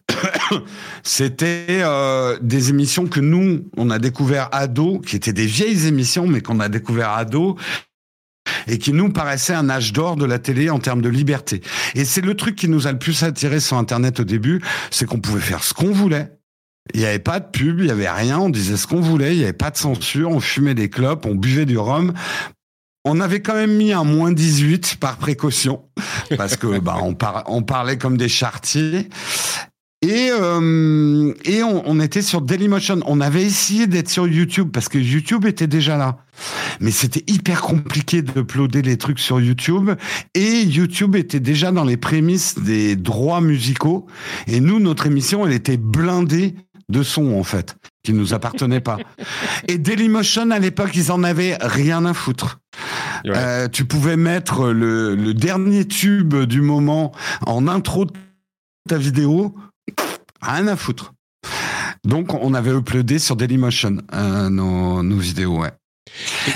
c'était euh, des émissions que nous, on a découvert ado, qui étaient des vieilles émissions, mais qu'on a découvert ado, et qui nous paraissaient un âge d'or de la télé en termes de liberté. Et c'est le truc qui nous a le plus attiré sur Internet au début, c'est qu'on pouvait faire ce qu'on voulait. Il n'y avait pas de pub, il n'y avait rien, on disait ce qu'on voulait, il n'y avait pas de censure, on fumait des clopes, on buvait du rhum. On avait quand même mis un moins 18 par précaution, parce que bah, on, on parlait comme des chartiers. Et, euh, et on, était sur Dailymotion. On avait essayé d'être sur YouTube parce que YouTube était déjà là. Mais c'était hyper compliqué de uploader les trucs sur YouTube. Et YouTube était déjà dans les prémices des droits musicaux. Et nous, notre émission, elle était blindée de sons, en fait, qui nous appartenaient pas. Et Dailymotion, à l'époque, ils en avaient rien à foutre. Euh, tu pouvais mettre le, le dernier tube du moment en intro de ta vidéo Rien à foutre. Donc, on avait uploadé sur Dailymotion euh, nos, nos vidéos, ouais.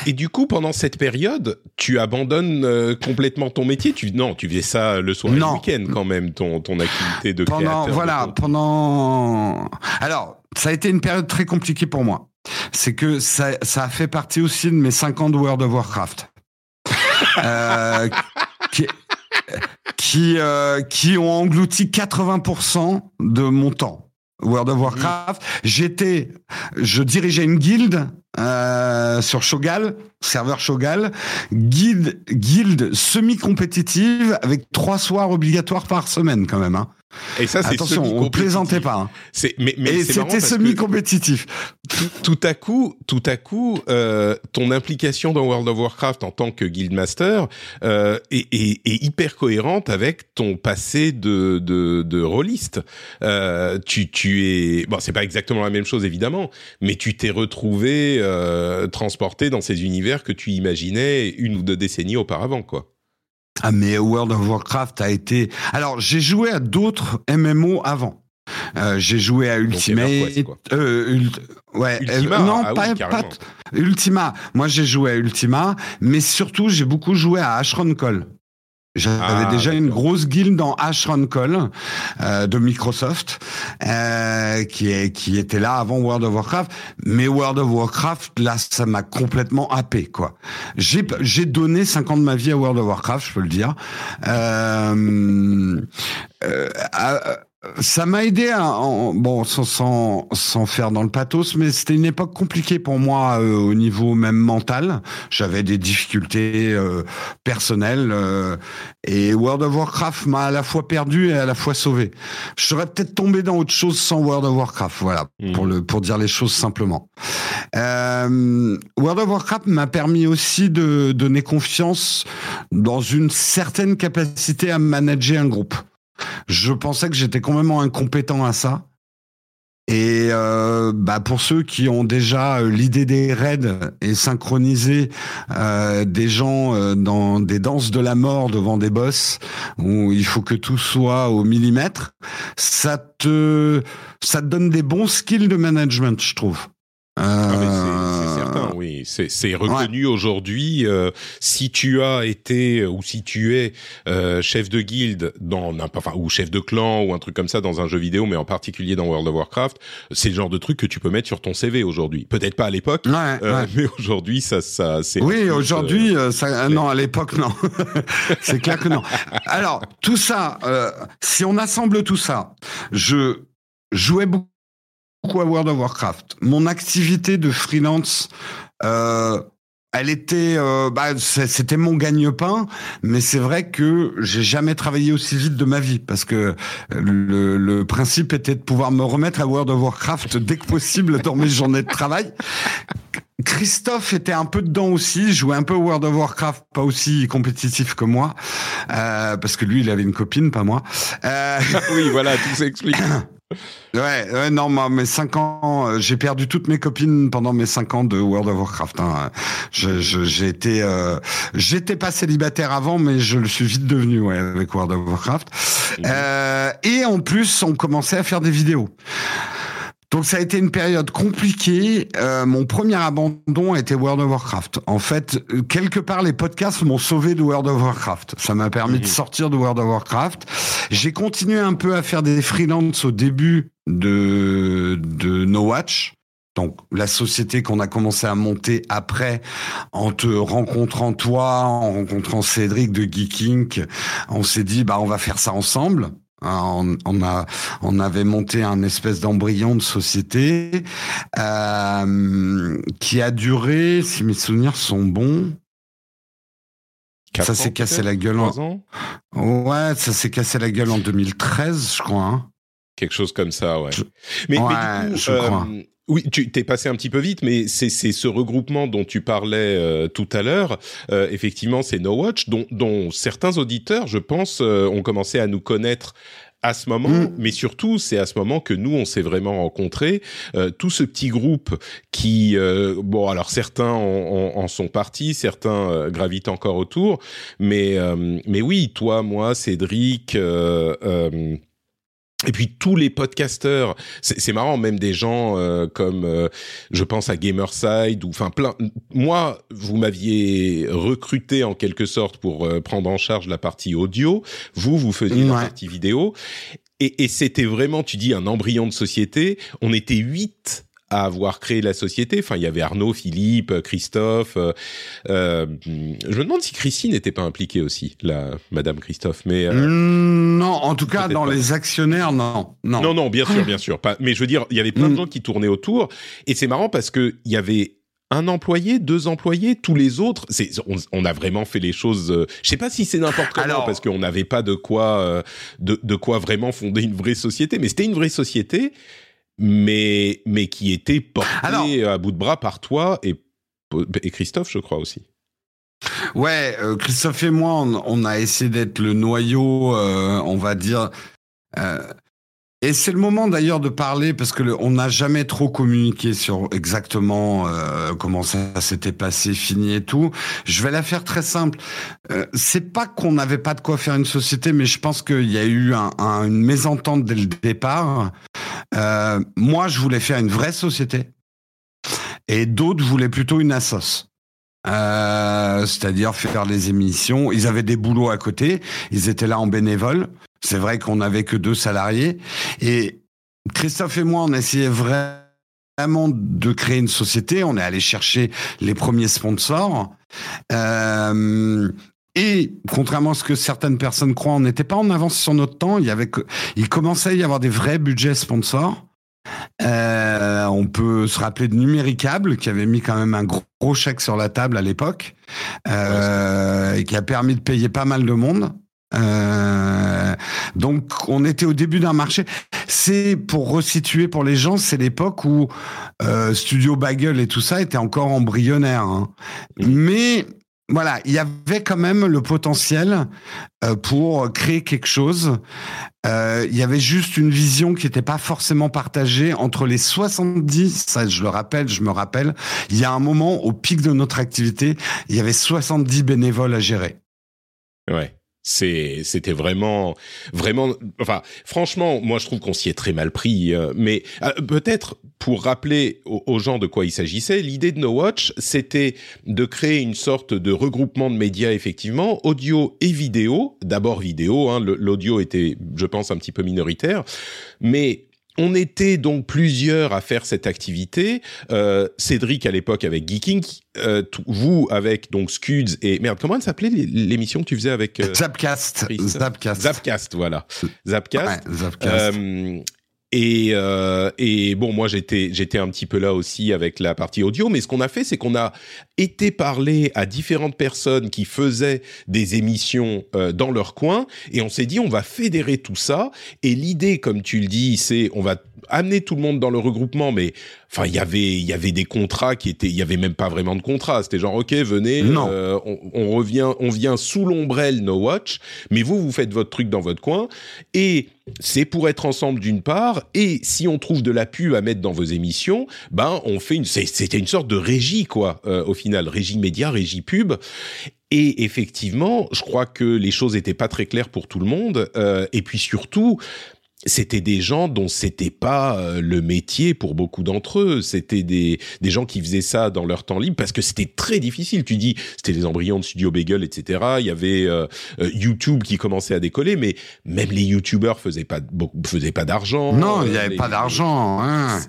Et, du coup, pendant cette période, tu abandonnes euh, complètement ton métier? Tu, Non, tu faisais ça le soir et le week-end quand même, ton, ton activité de pendant, Voilà, pendant... Alors, ça a été une période très compliquée pour moi. C'est que ça, ça a fait partie aussi de mes 5 ans de World of Warcraft. euh, qui, qui, euh, qui ont englouti 80% de mon temps. World of Warcraft. J'étais, je dirigeais une guilde euh, sur Shogal, serveur Shogal, guilde, guilde semi-compétitive avec trois soirs obligatoires par semaine quand même. Hein. Et ça, c'est Attention, on plaisantait pas. Hein. C'est, mais, mais Et c'était semi-compétitif. Tout, tout, à coup, tout à coup, euh, ton implication dans World of Warcraft en tant que guildmaster euh, est, est, est, hyper cohérente avec ton passé de de, de rôliste. Euh, tu tu es bon, c'est pas exactement la même chose évidemment, mais tu t'es retrouvé euh, transporté dans ces univers que tu imaginais une ou deux décennies auparavant, quoi. Ah, mais World of Warcraft a été. Alors, j'ai joué à d'autres MMO avant. Euh, j'ai joué à Ultimate. Euh, ouais, Ultima, non, ah pas, pas Ultima. Moi, j'ai joué à Ultima, mais surtout, j'ai beaucoup joué à Ashron Call. J'avais ah, déjà une grosse guilde dans Ashron Call euh, de Microsoft euh, qui, est, qui était là avant World of Warcraft. Mais World of Warcraft, là, ça m'a complètement happé, quoi. J'ai, j'ai donné 5 ans de ma vie à World of Warcraft, je peux le dire. Euh, euh, ça m'a aidé, à, bon, sans, sans, sans, faire dans le pathos, mais c'était une époque compliquée pour moi euh, au niveau même mental. J'avais des difficultés euh, personnelles euh, et World of Warcraft m'a à la fois perdu et à la fois sauvé. Je serais peut-être tombé dans autre chose sans World of Warcraft, voilà, mmh. pour le pour dire les choses simplement. World of Warcraft m'a permis aussi de donner confiance dans une certaine capacité à manager un groupe. Je pensais que j'étais complètement incompétent à ça. Et euh, bah pour ceux qui ont déjà euh, l'idée des raids et synchroniser euh, des gens euh, dans des danses de la mort devant des boss où il faut que tout soit au millimètre, ça te ça te donne des bons skills de management, je trouve. Ah, c'est reconnu aujourd'hui. Euh, si tu as été ou si tu es euh, chef de guilde dans enfin ou chef de clan ou un truc comme ça dans un jeu vidéo, mais en particulier dans World of Warcraft, c'est le genre de truc que tu peux mettre sur ton CV aujourd'hui. Peut-être pas à l'époque, euh, mais aujourd'hui ça ça c'est. Oui, aujourd'hui ça non à l'époque non. c'est clair que non. Alors tout ça, si on assemble tout ça, je jouais beaucoup à World of Warcraft. Mon activité de freelance, euh, elle était, euh, bah, c'était mon gagne-pain, mais c'est vrai que j'ai jamais travaillé aussi vite de ma vie parce que le, le, principe était de pouvoir me remettre à World of Warcraft dès que possible dans mes journées de travail. Christophe était un peu dedans aussi, jouait un peu World of Warcraft, pas aussi compétitif que moi, euh, parce que lui, il avait une copine, pas moi. Euh... oui, voilà, tout s'explique. Ouais, ouais, non, moi, mes cinq ans, euh, j'ai perdu toutes mes copines pendant mes cinq ans de World of Warcraft. Hein. j'ai été, euh, j'étais pas célibataire avant, mais je le suis vite devenu, ouais, avec World of Warcraft. Euh, et en plus, on commençait à faire des vidéos. Donc ça a été une période compliquée. Euh, mon premier abandon était World of Warcraft. En fait, quelque part, les podcasts m'ont sauvé de World of Warcraft. Ça m'a permis de sortir de World of Warcraft. J'ai continué un peu à faire des freelances au début de, de No Watch. Donc la société qu'on a commencé à monter après, en te rencontrant toi, en rencontrant Cédric de Geeking, on s'est dit bah on va faire ça ensemble. Hein, on, a, on avait monté un espèce d'embryon de société euh, qui a duré, si mes souvenirs sont bons, ça s'est cassé la gueule en. Ouais, ça s'est cassé la gueule en 2013, je crois. Hein. Quelque chose comme ça, ouais. Mais, du coup, euh, oui, tu t'es passé un petit peu vite, mais c'est ce regroupement dont tu parlais euh, tout à l'heure. Euh, effectivement, c'est No Watch, dont, dont, certains auditeurs, je pense, euh, ont commencé à nous connaître à ce moment, mm. mais surtout c'est à ce moment que nous on s'est vraiment rencontrés. tout ce petit groupe qui, bon alors certains en, en, sont partis, certains gravitent encore autour, mais mais oui, toi, moi, Cédric. Et puis tous les podcasteurs, c'est marrant, même des gens euh, comme, euh, je pense à Gamerside ou enfin plein. Moi, vous m'aviez recruté en quelque sorte pour euh, prendre en charge la partie audio. Vous, vous faisiez la partie vidéo. Et, et c'était vraiment, tu dis, un embryon de société. On était huit à avoir créé la société. Enfin, il y avait Arnaud, Philippe, Christophe. Euh, euh, je me demande si Christine n'était pas impliquée aussi, la Madame Christophe. Mais euh, mm, non, en tout cas, dans les actionnaires, non, non. Non, non, bien sûr, bien sûr. Pas, mais je veux dire, il y avait plein de mm. gens qui tournaient autour, et c'est marrant parce que il y avait un employé, deux employés, tous les autres, c'est, on, a vraiment fait les choses. Je je sais pas si c'est n'importe comment parce qu'on n'avait pas de quoi, de, de, quoi vraiment fonder une vraie société, mais c'était une vraie société, mais mais qui était portée à bout de bras par toi et, et Christophe, je crois aussi. Ouais, euh, Christophe et moi, on, a essayé d'être le noyau, euh, on va dire. Euh, et c'est le moment d'ailleurs de parler parce que on n'a jamais trop communiqué sur exactement comment ça s'était passé, fini et tout. Je vais la faire très simple. c'est pas qu'on n'avait pas de quoi faire une société, mais je pense qu'il y a eu une mésentente dès le départ. moi, je voulais faire une vraie société et d'autres voulaient plutôt une assoce. Euh, c'est-à-dire faire les émissions. Ils avaient des boulots à côté, ils étaient là en bénévole. C'est vrai qu'on n'avait que deux salariés. Et Christophe et moi, on essayait vraiment de créer une société. On est allé chercher les premiers sponsors. Euh, et contrairement à ce que certaines personnes croient, on n'était pas en avance sur notre temps. Il y avait, il commençait à y avoir des vrais budgets sponsors. Euh, on peut se rappeler de Numéricable qui avait mis quand même un gros, chèque sur la table à l'époque euh, et qui a permis de payer pas mal de monde. Euh, donc on était au début d'un marché. C'est pour resituer pour les gens, c'est l'époque où Studio Bagel et tout ça était encore embryonnaire. Hein. Mais voilà, il y avait quand même le potentiel euh, pour créer quelque chose. Euh, il y avait juste une vision qui n'était pas forcément partagée entre les 70, ça je le rappelle, je me rappelle, il y a un moment au pic de notre activité, il y avait 70 bénévoles à gérer. Ouais c'était vraiment vraiment enfin franchement moi je trouve qu'on s'y est très mal pris euh, mais euh, peut-être pour rappeler aux, gens de quoi il s'agissait l'idée de No Watch c'était de créer une sorte de regroupement de médias effectivement audio et vidéo. D'abord vidéo hein, l'audio était je pense un petit peu minoritaire mais on était donc plusieurs à faire cette activité. Euh, Cédric à l'époque avec Geeking, euh, vous avec donc Scuds et merde comment elle s'appelait l'émission que tu faisais avec euh, Zapcast. Zapcast. Zapcast, voilà. Zapcast. Ouais, Zapcast. Et, euh, et bon, moi j'étais j'étais un petit peu là aussi avec la partie audio, mais ce qu'on a fait, c'est qu'on a été parler à différentes personnes qui faisaient des émissions euh, dans leur coin, et on s'est dit on va fédérer tout ça. Et l'idée, comme tu le dis, c'est on va amener tout le monde dans le regroupement, mais enfin il y avait il y avait des contrats qui étaient il y avait même pas vraiment de contrat. C'était genre ok venez, euh, on, on, revient on vient sous l'ombrelle No Watch, mais vous vous faites votre truc dans votre coin et c'est pour être ensemble d'une part, et si on trouve de la pub à mettre dans vos émissions, ben on fait une, c'était une sorte de régie quoi, euh, au final, régie média, régie pub. Et effectivement, je crois que les choses n'étaient pas très claires pour tout le monde. Euh, et puis surtout, c'était des gens dont c'était pas euh, le métier pour beaucoup d'entre eux. C'était des, des gens qui faisaient ça dans leur temps libre parce que c'était très difficile. Tu dis, c'était les embryons de Studio Bagel, etc. Il y avait euh, euh, YouTube qui commençait à décoller, mais même les YouTubers faisaient pas faisaient pas d'argent. Non, il n'y avait pas d'argent. Hein.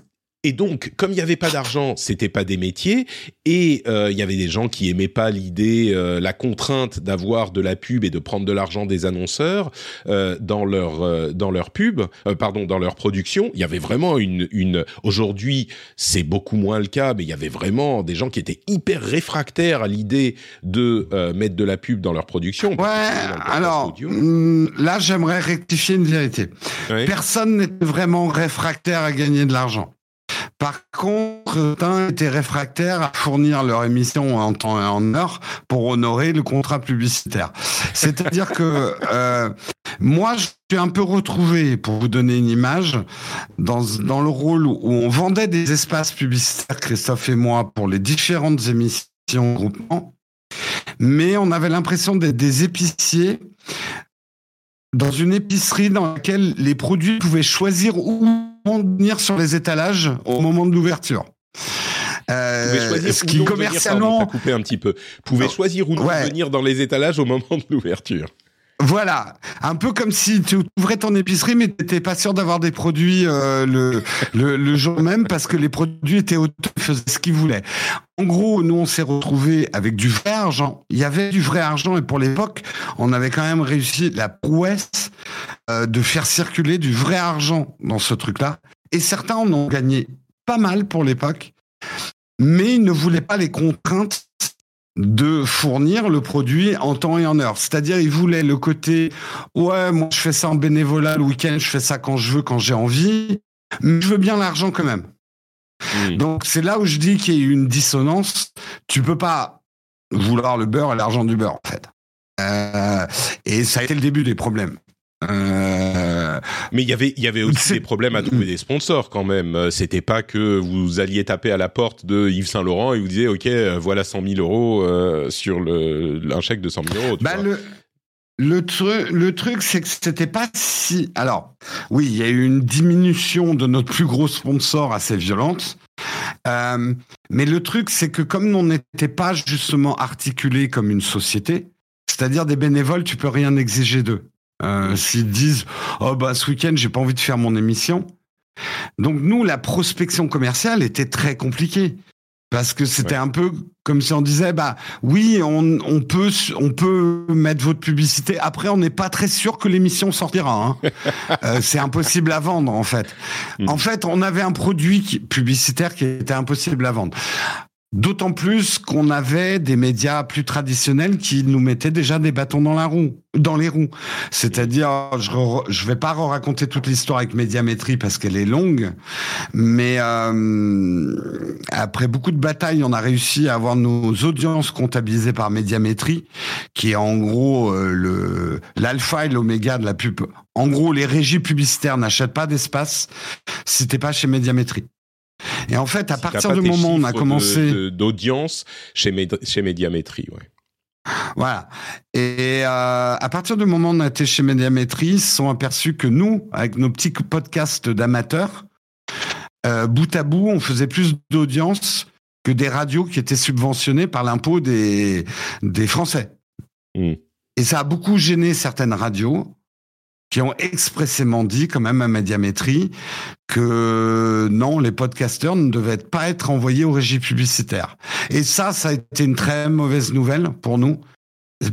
Et donc, comme il n'y avait pas d'argent, c'était pas des métiers, et euh, il y avait des gens qui aimaient pas l'idée, euh, la contrainte d'avoir de la pub et de prendre de l'argent des annonceurs euh, dans leur euh, dans leur pub, euh, pardon, dans leur production. Il y avait vraiment une une. Aujourd'hui, c'est beaucoup moins le cas, mais il y avait vraiment des gens qui étaient hyper réfractaires à l'idée de mettre de la pub dans leur production. Ouais. Alors mm, là, j'aimerais rectifier une vérité. Personne n'était vraiment réfractaire à gagner de l'argent. Par contre, certains étaient réfractaires à fournir leur émission en temps et en heure pour honorer le contrat publicitaire. C'est-à-dire que euh, moi, je suis un peu retrouvé, pour vous donner une image, dans, dans le rôle où on vendait des espaces publicitaires, Christophe et moi, pour les différentes émissions groupement, mais on avait l'impression d'être des épiciers dans une épicerie dans laquelle les produits pouvaient choisir où venir sur les étalages au moment de l'ouverture. Euh, ce qui commercialement couper un petit peu. Pouvez choisir où venir dans les étalages au moment de l'ouverture. Voilà, un peu comme si tu ouvrais ton épicerie, mais tu n'étais pas sûr d'avoir des produits euh, le, le, jour même parce que les produits étaient auto, faisaient ce qu'ils voulaient. En gros, nous, on s'est retrouvés avec du vrai argent. Il y avait du vrai argent et pour l'époque, on avait quand même réussi la prouesse euh, de faire circuler du vrai argent dans ce truc-là. Et certains en ont gagné pas mal pour l'époque. mais ils ne voulaient pas les contraintes de fournir le produit en temps et en heure. C'est-à-dire, ils voulaient le côté, ouais, moi je fais ça en bénévolat le week-end, je fais ça quand je veux, quand j'ai envie, mais je veux bien l'argent quand même. Donc c'est là où je dis qu'il y a une dissonance. Tu peux pas vouloir le beurre et l'argent du beurre, en fait. Euh, et ça a été le début des problèmes. Euh... Mais il y avait, il y avait aussi des problèmes à trouver des sponsors quand même. Euh, c'était pas que vous alliez taper à la porte de Yves Saint Laurent et vous disiez, ok, euh, voilà 100 000 euros euh, sur le, un chèque de 100 000 euros. Bah le, le, truc, le truc, c'est que c'était pas si. Alors, oui, il y a eu une diminution de notre plus gros sponsor assez violente. Euh, mais le truc, c'est que comme on n'était pas justement articulé comme une société, c'est-à-dire des bénévoles, tu peux rien exiger d'eux. Euh, S'ils disent oh bah ce week-end j'ai pas envie de faire mon émission, donc nous la prospection commerciale était très compliquée. Parce que c'était un peu comme si on disait bah oui on, on, peut on peut mettre votre publicité. Après on n'est pas très sûr que l'émission sortira hein. euh, c'est impossible à vendre en fait. Hmm. en fait on avait un produit publicitaire qui était impossible à vendre D'autant plus qu'on avait des médias plus traditionnels qui nous mettaient déjà des bâtons dans la roue, dans les roues. C'est-à-dire, je je vais pas raconter toute l'histoire avec Médiamétrie parce qu'elle est longue, mais euh, après beaucoup de batailles, on a réussi à avoir nos audiences comptabilisées par Médiamétrie, qui est en gros euh, le l'alpha et l'oméga de la pub. En gros, les régies publicitaires n'achètent pas d'espace si t'es pas chez Médiamétrie. Et en fait, à partir du moment où on a commencé d'audience chez, chez Médiamétrie, ouais. Voilà. Et euh, à partir du moment où on a été chez Médiamétrie, ils se sont aperçus que nous, avec nos petits podcasts d'amateurs, euh, bout à bout, on faisait plus d'audience que des radios qui étaient subventionnées par l'impôt des, des Français. Hmm. Et ça a beaucoup gêné certaines radios qui ont expressément dit, quand même à Médiamétrie, que non, les podcasteurs ne devaient pas être envoyés aux régies publicitaires. Et ça, ça a été une très mauvaise nouvelle pour nous.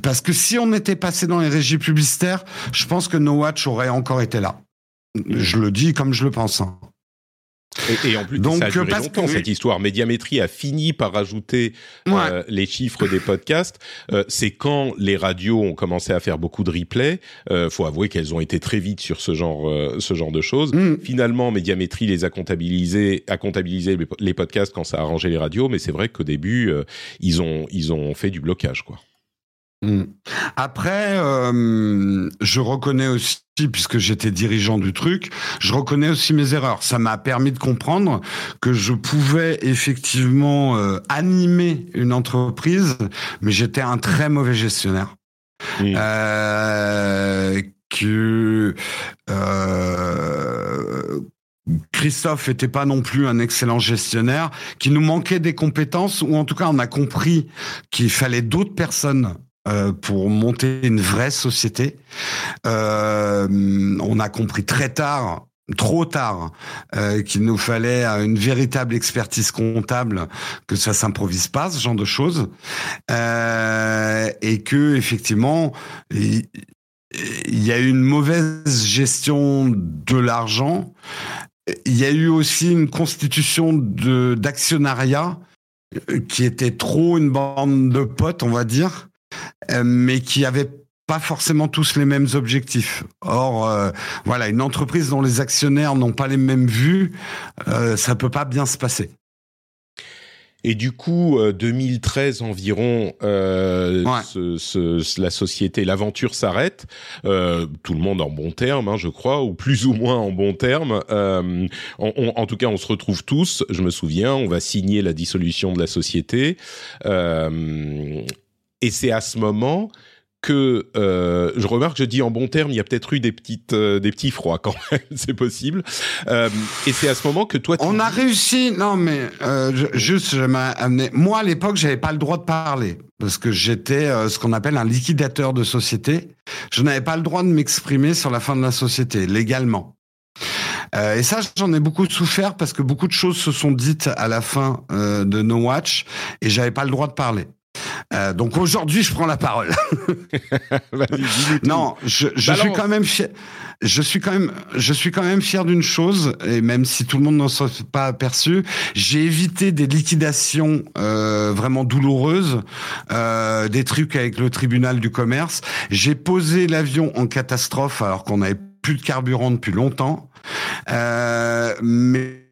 Parce que si on était passé dans les régies publicitaires, je pense que No Watch aurait encore été là. Je le dis comme je le pense. Et, en plus, Donc, ça a duré longtemps cette histoire. Médiamétrie a fini par rajouter euh, les chiffres des podcasts. Euh, c'est quand les radios ont commencé à faire beaucoup de replays. Euh, faut avouer qu'elles ont été très vite sur ce genre, euh, ce genre de choses. Mm. Finalement, Médiamétrie les a comptabilisés, a comptabilisé les podcasts quand ça a arrangé les radios. Mais c'est vrai qu'au début, euh, ils ont, ils ont fait du blocage, quoi. Mm. Après, euh, je reconnais aussi, puisque j'étais dirigeant du truc, je reconnais aussi mes erreurs. Ça m'a permis de comprendre que je pouvais effectivement euh, animer une entreprise, mais j'étais un très mauvais gestionnaire. Euh, que euh, Christophe était pas non plus un excellent gestionnaire, qui nous manquait des compétences, ou en tout cas on a compris qu'il fallait d'autres personnes euh, pour monter une vraie société. Euh, on a compris très tard trop tard euh, qu'il nous fallait une véritable expertise comptable que ça s'improvise pas ce genre de choses. Euh, et que effectivement il, il y a eu une mauvaise gestion de l'argent. Il y a eu aussi une constitution d'actionnariat qui était trop une bande de potes on va dire. euh, mais qui avaient pas forcément tous les mêmes objectifs. Or, euh, voilà, une entreprise dont les actionnaires n'ont pas les mêmes vues, euh, ça peut pas bien se passer. Et du coup, 2013 environ, euh, ce, la société, l'aventure s'arrête. Euh, tout le monde en bon terme, hein, je crois, ou plus ou moins en bon terme. Euh, en tout cas, on se retrouve tous. Je me souviens, on va signer la dissolution de la société. Et c'est à ce moment que euh, je remarque, je dis en bon terme, il y a peut-être eu des petites, euh, des petits froids quand même, c'est possible. Euh, et c'est à ce moment que toi, on a réussi. Non, mais je, juste, je amené. Moi, à l'époque, j'avais pas le droit de parler parce que j'étais ce qu'on appelle un liquidateur de société. Je n'avais pas le droit de m'exprimer sur la fin de la société légalement. Euh, et ça, j'en ai beaucoup souffert parce que beaucoup de choses se sont dites à la fin de No Watch et j'avais pas le droit de parler. Euh, donc aujourd'hui, je prends la parole. non, je, je suis quand même fier. Je suis quand même, je suis quand même fier d'une chose, et même si tout le monde n'en soit pas aperçu, j'ai évité des liquidations euh, vraiment douloureuses, euh, des trucs avec le tribunal du commerce. J'ai posé l'avion en catastrophe alors qu'on avait plus de carburant depuis longtemps, euh, mais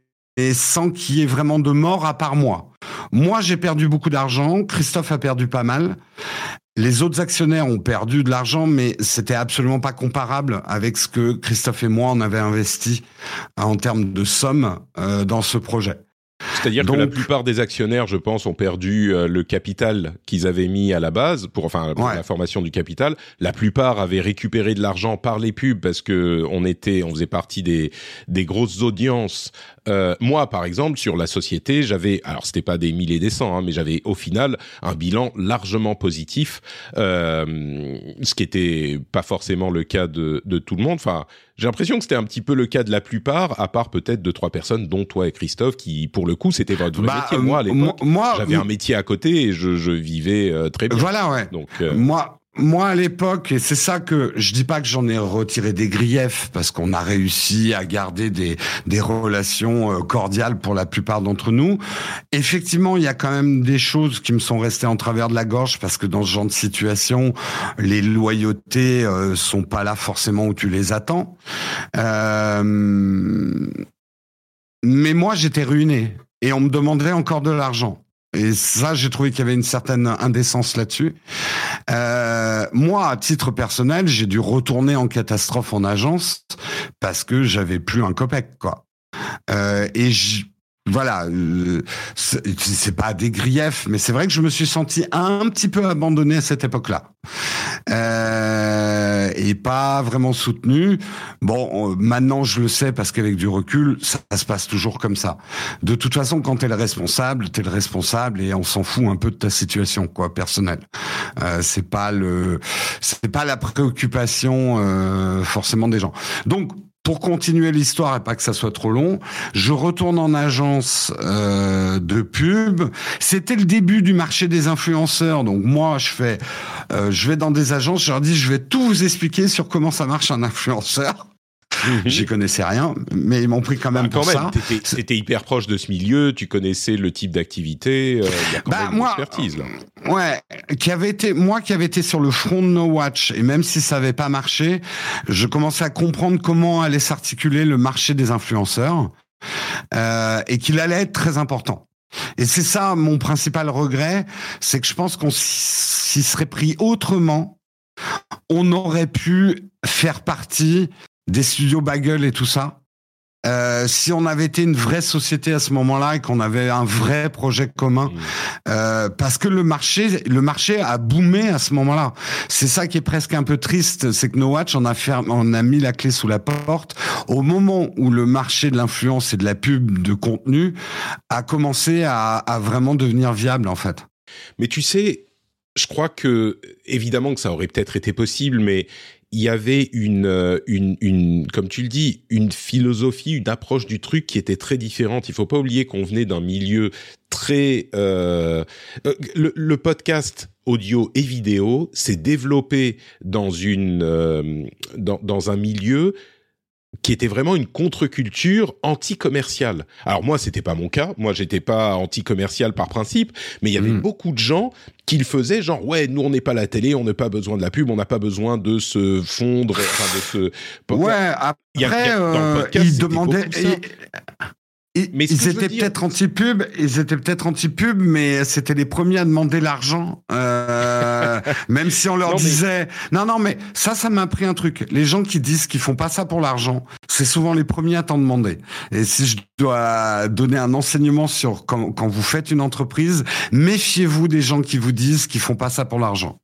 sans qu'il y ait vraiment de mort à part moi. Moi, j'ai perdu beaucoup d'argent. Christophe a perdu pas mal. Les autres actionnaires ont perdu de l'argent, mais c'était absolument pas comparable avec ce que Christophe et moi on avait investi en termes de somme euh, dans ce projet. C'est-à-dire que la plupart des actionnaires, je pense, ont perdu euh, le capital qu'ils avaient mis à la base pour enfin la formation du capital. La plupart avaient récupéré de l'argent par les pubs parce que on était, on faisait partie des des grosses audiences. Euh, moi, par exemple, sur la société, j'avais, alors c'était pas des milliers des cents, hein, mais j'avais au final un bilan largement positif, euh, ce qui était pas forcément le cas de de tout le monde. Enfin, j'ai l'impression que c'était un petit peu le cas de la plupart, à part peut-être deux trois personnes, dont toi et Christophe, qui pour le coup c'était votre bah, métier. Moi, à l'époque, j'avais un métier à côté et je, je vivais euh, très bien. Voilà, ouais. Donc euh, moi, moi, à l'époque, et c'est ça que je dis pas que j'en ai retiré des griefs parce qu'on a réussi à garder des, des relations euh, cordiales pour la plupart d'entre nous. Effectivement, il y a quand même des choses qui me sont restées en travers de la gorge parce que dans ce genre de situation, les loyautés euh, sont pas là forcément où tu les attends. Euh, mais moi, j'étais ruiné et on me demanderait encore de l'argent. Et ça, j'ai trouvé qu'il y avait une certaine indécence là-dessus. Euh, moi, à titre personnel, j'ai dû retourner en catastrophe en agence parce que j'avais plus un copec, quoi. Euh, et voilà, euh, c'est pas des griefs, mais c'est vrai que je me suis senti un petit peu abandonné à cette époque-là. Euh, et pas vraiment soutenu. Bon, maintenant je le sais parce qu'avec du recul, ça, se passe toujours comme ça. De toute façon, quand t'es le responsable, t'es le responsable et on s'en fout un peu de ta situation, quoi, personnelle. Euh, c'est pas le, c'est pas la préoccupation euh, forcément des gens. Donc pour continuer l'histoire et pas que ça soit trop long, je retourne en agence euh, de pub. C'était le début du marché des influenceurs. Donc moi, je fais, euh, je vais dans des agences, je leur dis, je vais tout vous expliquer sur comment ça marche un influenceur. J'y connaissais rien, mais ils m'ont pris quand même ah, pour ça. T'étais hyper proche de ce milieu, tu connaissais le type d'activité, euh, il y a quand bah, même moi, une expertise là. Ouais, qui avait été moi qui avait été sur le front de No Watch et même si ça avait pas marché, je commençais à comprendre comment allait s'articuler le marché des influenceurs euh, et qu'il allait être très important. Et c'est ça mon principal regret, c'est que je pense qu'on s'y serait pris autrement on aurait pu faire partie des studios bagel et tout ça. Euh, si on avait été une vraie société à ce moment-là et qu'on avait un vrai projet commun, mmh. euh, parce que le marché, le marché a boomé à ce moment-là. C'est ça qui est presque un peu triste, c'est que No Watch on a on a mis la clé sous la porte au moment où le marché de l'influence et de la pub de contenu a commencé à, à vraiment devenir viable en fait. Mais tu sais, je crois que évidemment que ça aurait peut-être été possible, mais il y avait une, euh, une, une, comme tu le dis, une philosophie, une approche du truc qui était très différente. Il faut pas oublier qu'on venait d'un milieu très, euh, euh le, podcast audio et vidéo s'est développé dans une, dans un milieu qui était vraiment une contre-culture anti-commerciale. Alors moi, c'était pas mon cas. Moi, j'étais pas anti-commercial par principe, mais il y avait hmm. beaucoup de gens qui le faisaient genre ouais, nous on n'est pas la télé, on n'a pas besoin de la pub, on n'a pas besoin de se fondre, enfin de se. Ouais. Après, euh, ils demandaient. Mais ils étaient peut-être anti-pub, ils étaient peut-être anti-pub, mais c'était les premiers à demander l'argent, euh, même si on leur disait non, non, mais ça, ça m'a appris un truc. Les gens qui disent qu'ils font pas ça pour l'argent, c'est souvent les premiers à t'en demander. Et si je dois donner un enseignement sur quand, quand vous faites une entreprise, méfiez-vous des gens qui vous disent qu'ils font pas ça pour l'argent.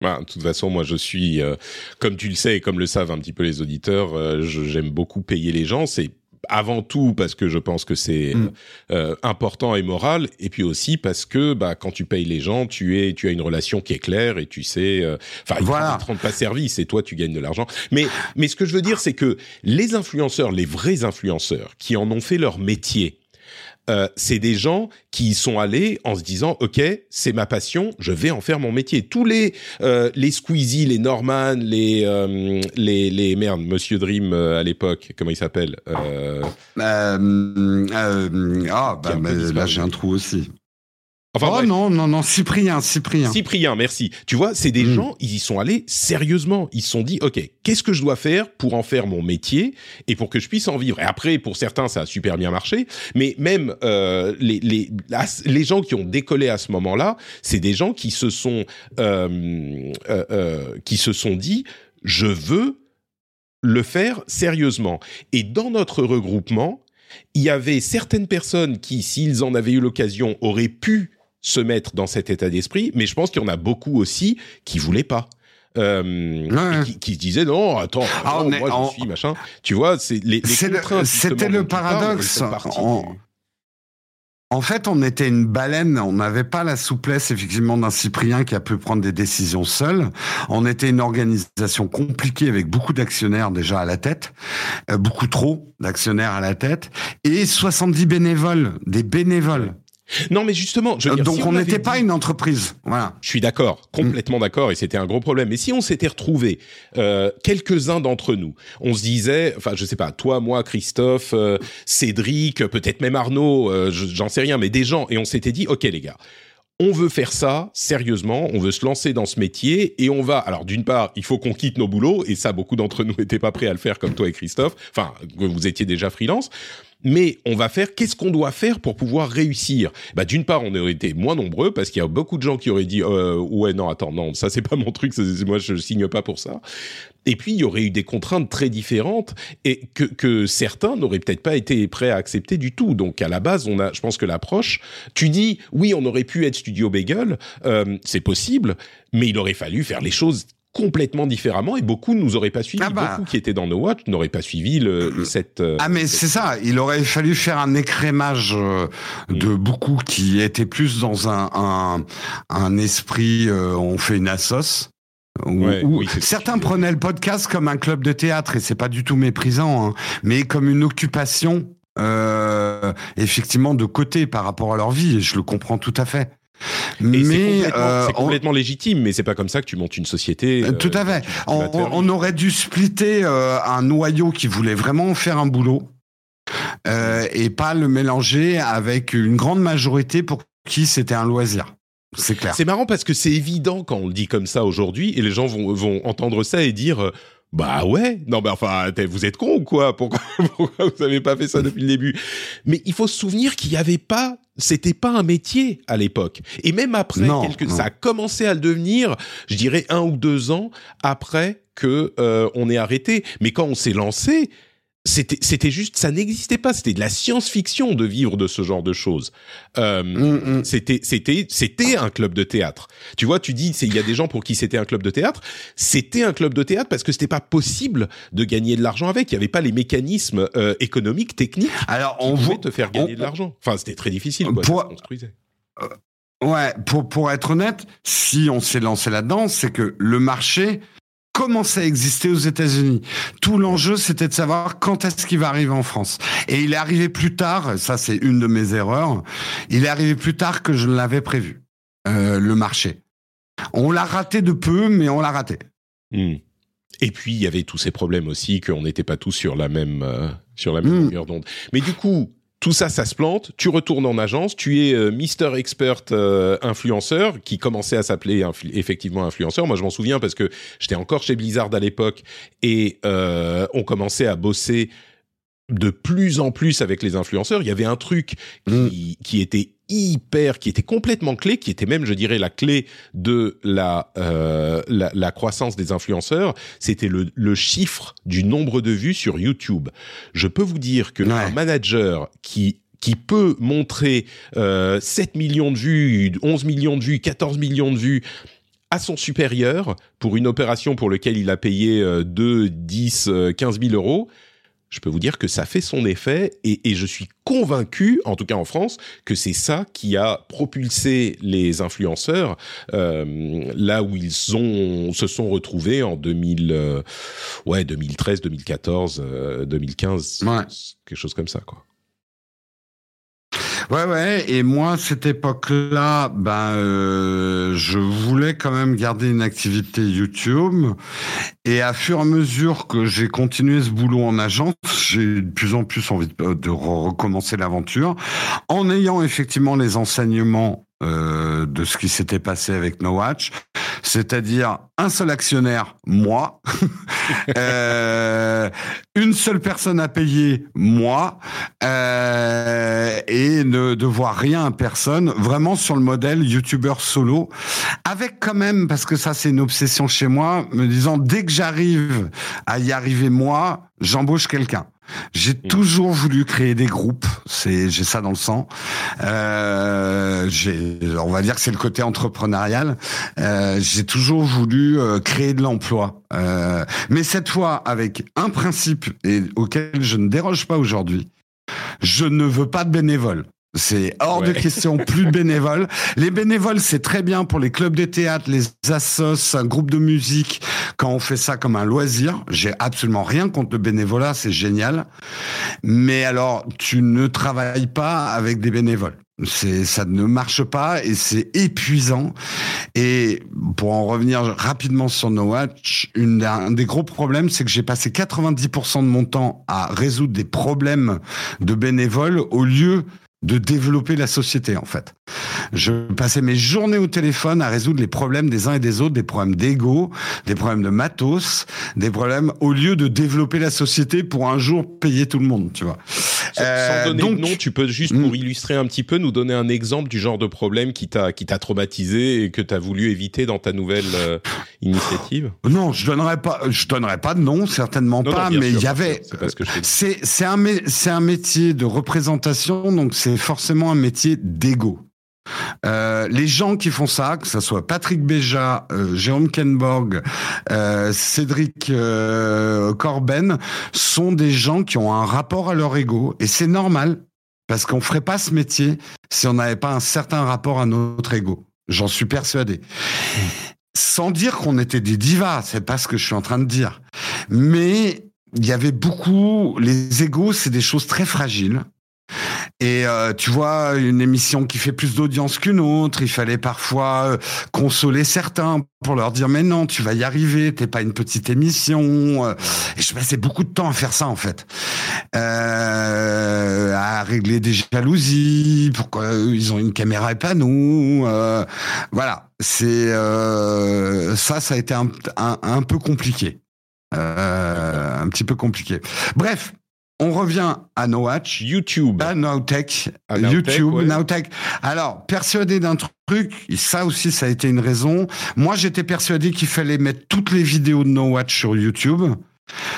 Bah, de toute façon, moi, je suis, euh, comme tu le sais et comme le savent un petit peu les auditeurs, euh, j'aime beaucoup payer les gens. C'est avant tout parce que je pense que c'est mm. euh, important et moral, et puis aussi parce que bah, quand tu payes les gens, tu es, tu as une relation qui est claire et tu sais, euh, enfin, voilà. ils ne pas service et toi tu gagnes de l'argent. Mais, mais ce que je veux dire, c'est que les influenceurs, les vrais influenceurs qui en ont fait leur métier, euh, c'est des gens qui sont allés en se disant ok c'est ma passion je vais en faire mon métier tous les euh, les Squeezie les Norman les euh, les les merde Monsieur Dream à l'époque comment il s'appelle ah bah, là j'ai un trou aussi oh non, non, non, Cyprien, Cyprien. Cyprien, merci. Tu vois, c'est des hmm. gens, ils y sont allés sérieusement. Ils se sont dit, OK, qu'est-ce que je dois faire pour en faire mon métier et pour que je puisse en vivre? Et après, pour certains, ça a super bien marché. Mais même euh, les, les, les gens qui ont décollé à ce moment-là, c'est des gens qui se sont, euh, euh, euh, qui se sont dit, je veux le faire sérieusement. Et dans notre regroupement, il y avait certaines personnes qui, s'ils en avaient eu l'occasion, auraient pu se mettre dans cet état d'esprit, mais je pense qu'il y en a beaucoup aussi qui voulaient pas. Euh, qui, qui, disaient non, attends, ah, moi je suis machin. Tu vois, c'est les, les C'était le paradoxe. En fait, on était une baleine, on n'avait pas la souplesse effectivement d'un Cyprien qui a pu prendre des décisions seul. On était une organisation compliquée avec beaucoup d'actionnaires déjà à la tête, euh, beaucoup trop d'actionnaires à la tête, et 70 bénévoles, des bénévoles. Non, mais justement, je veux donc on n'était pas une entreprise. Voilà. Je suis d'accord, complètement d'accord, et c'était un gros problème. Mais si on s'était retrouvé euh, quelques-uns d'entre nous, on se disait, enfin, je sais pas, toi, moi, Christophe, euh, Cédric, peut-être même Arnaud, euh, j'en sais rien, mais des gens, et on s'était dit, ok les gars, on veut faire ça sérieusement, on veut se lancer dans ce métier et on va. Alors d'une part, il faut qu'on quitte nos boulots et ça, beaucoup d'entre nous n'étaient pas prêts à le faire comme toi et Christophe. Enfin, vous étiez déjà freelance mais on va faire qu'est-ce qu'on doit faire pour pouvoir réussir? Bah d'une part on aurait été moins nombreux parce qu'il y a beaucoup de gens qui auraient dit euh, ouais non attends non ça c'est pas mon truc moi je signe pas pour ça. Et puis il y aurait eu des contraintes très différentes et que, que certains n'auraient peut-être pas été prêts à accepter du tout. Donc à la base on a je pense que l'approche tu dis oui on aurait pu être studio bagel euh, c'est possible mais il aurait fallu faire les choses complètement différemment et beaucoup nous auraient pas suivi. Ah bah. Beaucoup qui étaient dans No Watch n'auraient pas suivi le, cette. Euh, ah mais c'est ça. Il aurait fallu faire un écrémage euh, de mm. beaucoup qui étaient plus dans un un, un esprit. Euh, on fait une assos. certains prenaient le podcast comme un club de théâtre et c'est pas du tout méprisant, hein, mais comme une occupation euh, effectivement de côté par rapport à leur vie et je le comprends tout à fait mais c'est euh, complètement, légitime, mais c'est pas comme ça que tu montes une société. Euh, tout à fait. On, aurait dû splitter euh, un noyau qui voulait vraiment faire un boulot et pas le mélanger avec une grande majorité pour qui c'était un loisir. C'est clair. C'est marrant parce que c'est évident quand on le dit comme ça aujourd'hui et les gens vont, vont entendre ça et dire bah ouais, non mais enfin, vous êtes con ou quoi? Pourquoi, pourquoi vous avez pas fait ça depuis le début? Mais il faut se souvenir qu'il n'y avait pas, c'était pas un métier à l'époque. Et même après, ça a commencé à le devenir, je dirais un ou deux ans après que euh, on ait arrêté. Mais quand on s'est lancé, c'était c'était juste ça n'existait pas. C'était de la science-fiction de vivre de ce genre de choses. Euh, mm, mm. c'était c'était c'était un club de théâtre. Tu vois tu dis il y a des gens pour qui c'était un club de théâtre. C'était un club de théâtre parce que c'était pas possible de gagner de l'argent avec. Il y avait pas les mécanismes euh, économiques techniques alors on veut te faire gagner de l'argent. Enfin c'était très difficile quoi, pour, euh, ouais pour pour être honnête si on s'est lancé là-dedans c'est que le marché commençait à exister aux États-Unis. Tout l'enjeu, c'était de savoir quand est-ce qu'il va arriver en France. Et il est arrivé plus tard, ça c'est une de mes erreurs, il est arrivé plus tard que je ne l'avais prévu, euh, le marché. On l'a raté de peu, mais on l'a raté. Hmm. Et puis il y avait tous ces problèmes aussi qu'on n'était pas tous sur la même euh, sur la même hmm. longueur d'onde. Mais du coup, tout ça, ça se plante. Tu retournes en agence. Tu es euh, Mister Expert euh, influenceur, qui commençait à s'appeler effectivement influenceur. Moi, je m'en souviens parce que j'étais encore chez Blizzard à l'époque et euh, on commençait à bosser de plus en plus avec les influenceurs. Il y avait un truc qui, mm. qui était hyper, qui était complètement clé, qui était même, je dirais, la clé de la euh, la, la, croissance des influenceurs, c'était le, le, chiffre du nombre de vues sur YouTube. Je peux vous dire que un manager qui qui peut montrer euh, 7 millions de vues, 11 millions de vues, 14 millions de vues à son supérieur pour une opération pour laquelle il a payé euh, 2, 10, 15 000 euros, je peux vous dire que ça fait son effet et, je suis convaincu, en tout cas en France, que c'est ça qui a propulsé les influenceurs euh, là où ils ont se sont retrouvés en 2000, euh, ouais 2013, 2014, 2015, quelque chose comme ça quoi. Ouais, ouais. Et moi, cette époque-là, ben, euh, je voulais quand même garder une activité YouTube. Et à fur et à mesure que j'ai continué ce boulot en agence, j'ai de plus en plus envie de, de recommencer l'aventure, en ayant effectivement les enseignements euh, de ce qui s'était passé avec No Watch, c'est-à-dire un seul actionnaire, moi, euh, une seule personne à payer, moi, euh, et ne devoir rien à personne, vraiment sur le modèle YouTuber solo, avec quand même, parce que ça c'est une obsession chez moi, me disant dès que j'arrive à y arriver moi, j'embauche quelqu'un. J'ai mm. toujours voulu créer des groupes. C'est, j'ai ça dans le sang. Euh, j'ai, on va dire que c'est le côté entrepreneurial. Euh, j'ai toujours voulu euh, créer de l'emploi, euh, mais cette fois avec un principe et auquel je ne déroge pas aujourd'hui. Je ne veux pas de bénévoles. C'est hors de question, plus de bénévoles. Les bénévoles, c'est très bien pour les clubs de théâtre, les assos, un groupe de musique, quand on fait ça comme un loisir. J'ai absolument rien contre le bénévolat, c'est génial. Mais alors, tu ne travailles pas avec des bénévoles. C'est, ça ne marche pas et c'est épuisant. Et pour en revenir rapidement sur No Watch, une, un des gros problèmes, c'est que j'ai passé 90% de mon temps à résoudre des problèmes de bénévoles au lieu de développer la société en fait. Je passais mes journées au téléphone à résoudre les problèmes des uns et des autres, des problèmes d'ego, des problèmes de matos, des problèmes au lieu de développer la société pour un jour payer tout le monde, tu vois. Sans, euh, donner donc, de nom, tu peux juste pour hmm. illustrer un petit peu nous donner un exemple du genre de problème qui t'a qui t'a traumatisé et que tu as voulu éviter dans ta nouvelle euh, initiative. Non, je donnerai pas je donnerai pas de nom, certainement pas, mais il y avait c'est c'est un c'est un métier de représentation donc c'est forcément un métier d'ego. Euh, les gens qui font ça, que ce soit Patrick Béja, euh, Jérôme Kenborg, euh, Cédric Corben, sont des gens qui ont un rapport à leur ego et c'est normal parce qu'on ferait pas ce métier si on n'avait pas un certain rapport à notre ego. J'en suis persuadé. Sans dire qu'on était des divas, c'est pas ce que je suis en train de dire. Mais il y avait beaucoup, les égos, c'est des choses très fragiles. Et euh, tu vois, une émission qui fait plus d'audience qu'une autre, il fallait parfois euh, consoler certains pour leur dire mais non, tu vas y arriver, t'es pas une petite émission. Euh. Et je passais beaucoup de temps à faire ça en fait, à régler des jalousies, pourquoi ils ont une caméra et pas nous. voilà, c'est ça, ça a été un, un, un peu compliqué. un petit peu compliqué. Bref, on revient à No Watch. YouTube. À Nowtech. YouTube, Nowtech. Alors, persuadé d'un truc, ça aussi, ça a été une raison. Moi, j'étais persuadé qu'il fallait mettre toutes les vidéos de No Watch sur YouTube,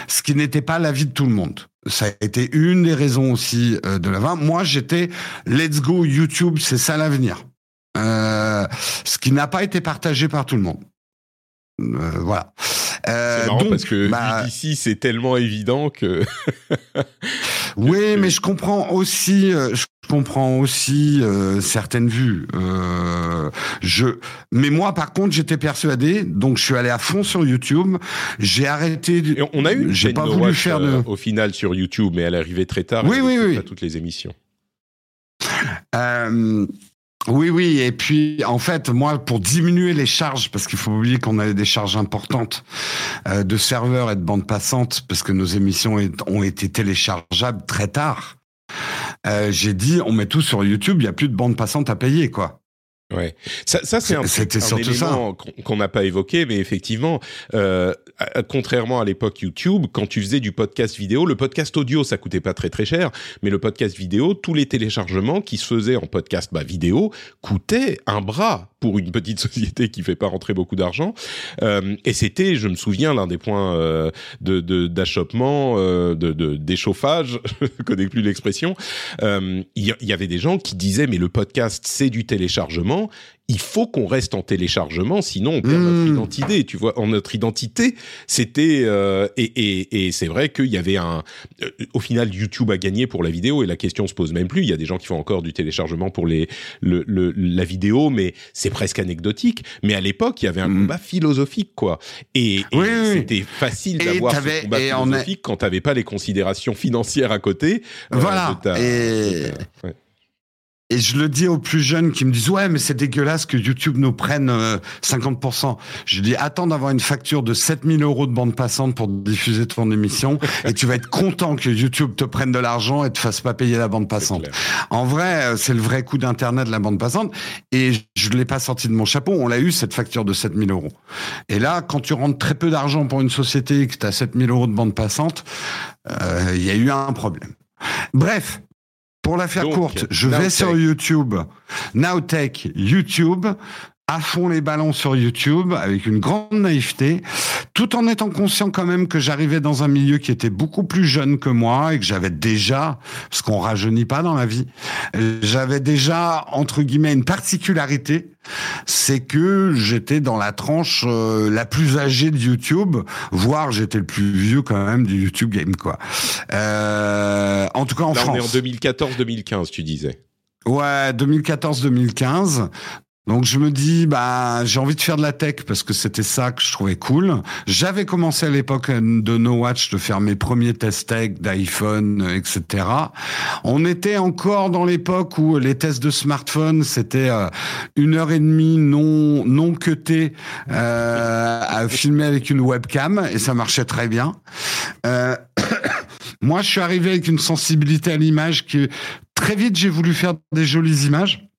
ce qui n'était pas l'avis de tout le monde. Ça a été une des raisons aussi euh, de la vente. Moi, j'étais let's go YouTube, c'est ça l'avenir. Euh, ce qui n'a pas été partagé par tout le monde. Euh, voilà. Euh, c'est marrant parce que bah, ici c'est tellement évident que. oui, mais je comprends aussi, euh, je comprends aussi euh, certaines vues. Euh, je, mais moi par contre j'étais persuadé, donc je suis allé à fond sur YouTube. J'ai arrêté. on a eu. J'ai pas voulu faire de... au final sur YouTube, mais elle arrivée très tard. Oui, oui, oui. À toutes les émissions. Oui, oui, et puis en fait, moi, pour diminuer les charges, parce qu'il faut oublier qu'on avait des charges importantes euh, de serveurs et de bandes passantes, parce que nos émissions ont été téléchargeables très tard, euh, j'ai dit, on met tout sur YouTube, il n'y a plus de bandes passantes à payer, quoi. Ouais, ça, ça c'est un, un élément qu'on n'a pas évoqué, mais effectivement, euh, contrairement à l'époque YouTube, quand tu faisais du podcast vidéo, le podcast audio ça coûtait pas très très cher, mais le podcast vidéo, tous les téléchargements qui se faisaient en podcast bah, vidéo coûtaient un bras pour une petite société qui fait pas rentrer beaucoup d'argent. Euh, et c'était, je me souviens, l'un des points euh, de d'achoppement, euh, de d'échauffage, je connais plus l'expression. Euh, il y, y, avait des gens qui disaient mais le podcast c'est du téléchargement il faut qu'on reste en téléchargement, sinon on perd notre hmm. identité. Tu vois, en notre identité, c'était euh, et, et, et c'est vrai qu'il y avait un. Euh, au final, YouTube a gagné pour la vidéo et la question se pose même plus. Il y a des gens qui font encore du téléchargement pour les le, le la vidéo, mais c'est presque anecdotique. Mais à l'époque, il y avait un hmm. combat philosophique, quoi. Et, c'était facile d'avoir ce combat philosophique quand tu n'avais pas les considérations financières à côté. Euh, voilà. et... et je le dis aux plus jeunes qui me disent ouais mais c'est dégueulasse que YouTube nous prenne 50%. Je dis attends d'avoir une facture de 7000 euros de bande passante pour diffuser ton émission et tu vas être content que YouTube te prenne de l'argent et te fasse pas payer la bande passante. En vrai, c'est le vrai coût d'internet de la bande passante et je l'ai pas sorti de mon chapeau. On l'a eu cette facture de 7000 euros. Et là, quand tu rentres très peu d'argent pour une société et que tu as 7000 euros de bande passante, euh, il y a eu un problème. Bref, pour la faire courte, je vais sur YouTube, Nowtech YouTube, à fond les ballons sur YouTube avec une grande naïveté, tout en étant conscient quand même que j'arrivais dans un milieu qui était beaucoup plus jeune que moi et que j'avais déjà, parce qu'on rajeunit pas dans la vie, j'avais déjà entre guillemets une particularité, c'est que j'étais dans la tranche euh, la plus âgée de YouTube, voire j'étais le plus vieux quand même du YouTube game quoi. Euh, en tout cas en Là, France. On est en 2014-2015, tu disais. Ouais, 2014-2015. Donc je me dis bah j'ai envie de faire de la tech parce que c'était ça que je trouvais cool. J'avais commencé à l'époque de No Watch de faire mes premiers tests tech d'iPhone, etc. On était encore dans l'époque où les tests de smartphone c'était euh, une heure et demie non non cuté euh, à filmer avec une webcam et ça marchait très bien. Euh, moi je suis arrivé avec une sensibilité à l'image qui très vite j'ai voulu faire des jolies images.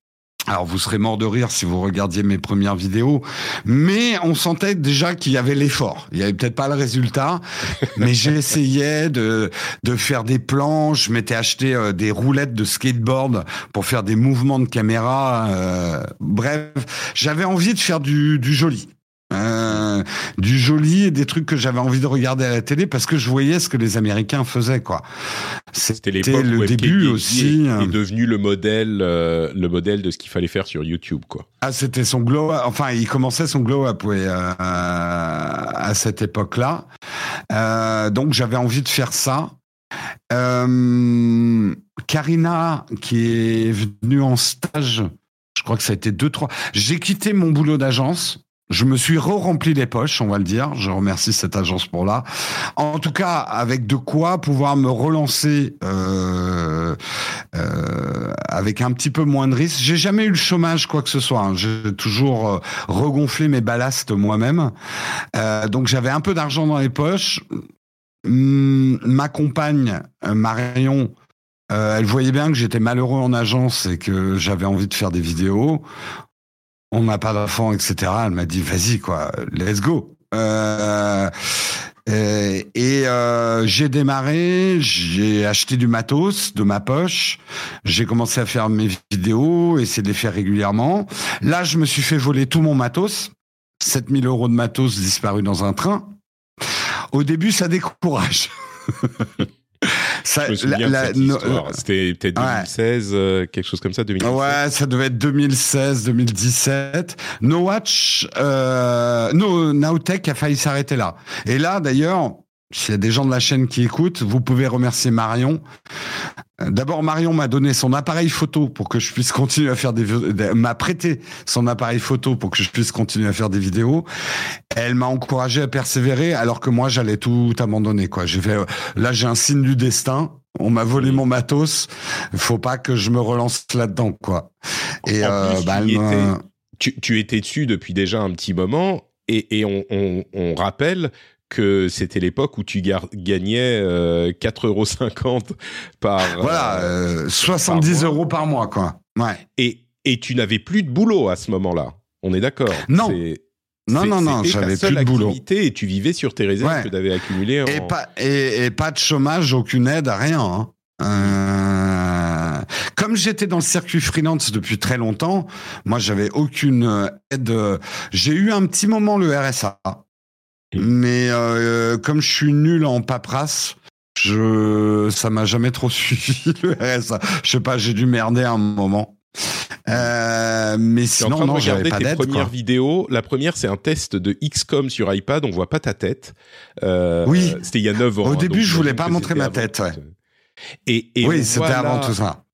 Alors vous serez mort de rire si vous regardiez mes premières vidéos, mais on sentait déjà qu'il y avait l'effort. Il y avait peut-être pas le résultat, mais j'essayais de de faire des plans. Je m'étais acheté euh, des roulettes de skateboard pour faire des mouvements de caméra. Euh, bref, j'avais envie de faire du, du joli. Euh, du joli et des trucs que j'avais envie de regarder à la télé parce que je voyais ce que les Américains faisaient quoi. C'était l'époque le début aussi. est, est devenu le modèle, euh, le modèle de ce qu'il fallait faire sur YouTube, quoi. Ah, c'était son glow up. Enfin, il commençait son glow up, euh, à cette époque-là. Euh, donc, j'avais envie de faire ça. Karina, qui est venue en stage, je crois que ça a été deux, trois. J'ai quitté mon boulot d'agence. Je me suis re-rempli les poches, on va le dire. Je remercie cette agence pour là. En tout cas, avec de quoi pouvoir me relancer euh, euh, avec un petit peu moins de risques. J'ai jamais eu le chômage, quoi que ce soit. hein. J'ai toujours euh, regonflé mes ballasts moi-même. Donc j'avais un peu d'argent dans les poches. Hum, ma compagne, Marion, elle voyait bien que j'étais malheureux en agence et que j'avais envie de faire des vidéos. On n'a pas d'enfant, etc. Elle m'a dit, vas-y, quoi, let's go. Euh, euh, et euh, j'ai démarré, j'ai acheté du matos de ma poche, j'ai commencé à faire mes vidéos, essayer de les faire régulièrement. Là, je me suis fait voler tout mon matos, 7000 euros de matos disparus dans un train. Au début, ça décourage. Ça- Je me souviens la- de cette no-. C'était peut-être Ouais. 2016, euh, quelque chose comme ça, 2017. Ouais, ça devait être 2016, 2017. No Watch, euh, no, Nowtech a failli s'arrêter là. Et là, d'ailleurs, s'il y a des gens de la chaîne qui écoutent, vous pouvez remercier Marion. D'abord, Marion m'a donné son appareil photo pour que je puisse continuer à faire des m'a prêté son appareil photo pour que je puisse continuer à faire des vidéos. Elle m'a encouragé à persévérer alors que moi j'allais tout abandonner quoi. J'ai fait là j'ai un signe du destin. On m'a volé mon matos. Faut pas que je me relance là-dedans quoi. Et En euh, plus, bah, tu tu, tu étais dessus depuis déjà un petit moment et, et on, on- on rappelle que c'était l'époque où tu gagnais euh, 4,50 euros par... voilà euh, euh, 70 mois. euros par mois quoi. Ouais. et, et tu n'avais plus de boulot à ce moment-là. On est d'accord Non. Non non non, j'avais plus de boulot. et tu vivais sur tes réserves Ouais. que tu avais accumulées en... Et pas, et, et pas de chômage, aucune aide, rien. hein. Euh, comme j'étais dans le circuit freelance depuis très longtemps, moi j'avais aucune euh, aide. euh, J'ai eu un petit moment le RSA, mais euh, comme je suis nul en paperasse, je ça m'a jamais trop suivi le RSA. Je sais pas, j'ai dû merder un moment. Euh, mais suis en sinon train non, j'avais pas tes premières quoi. vidéos. La première, c'est un test de XCOM sur iPad. On voit pas ta tête. Euh, Oui. C'était il y a 9 ans. Au hein, début, je voulais pas montrer ma tête, ouais. ça. Et, et Oui, c'était avant tout ça.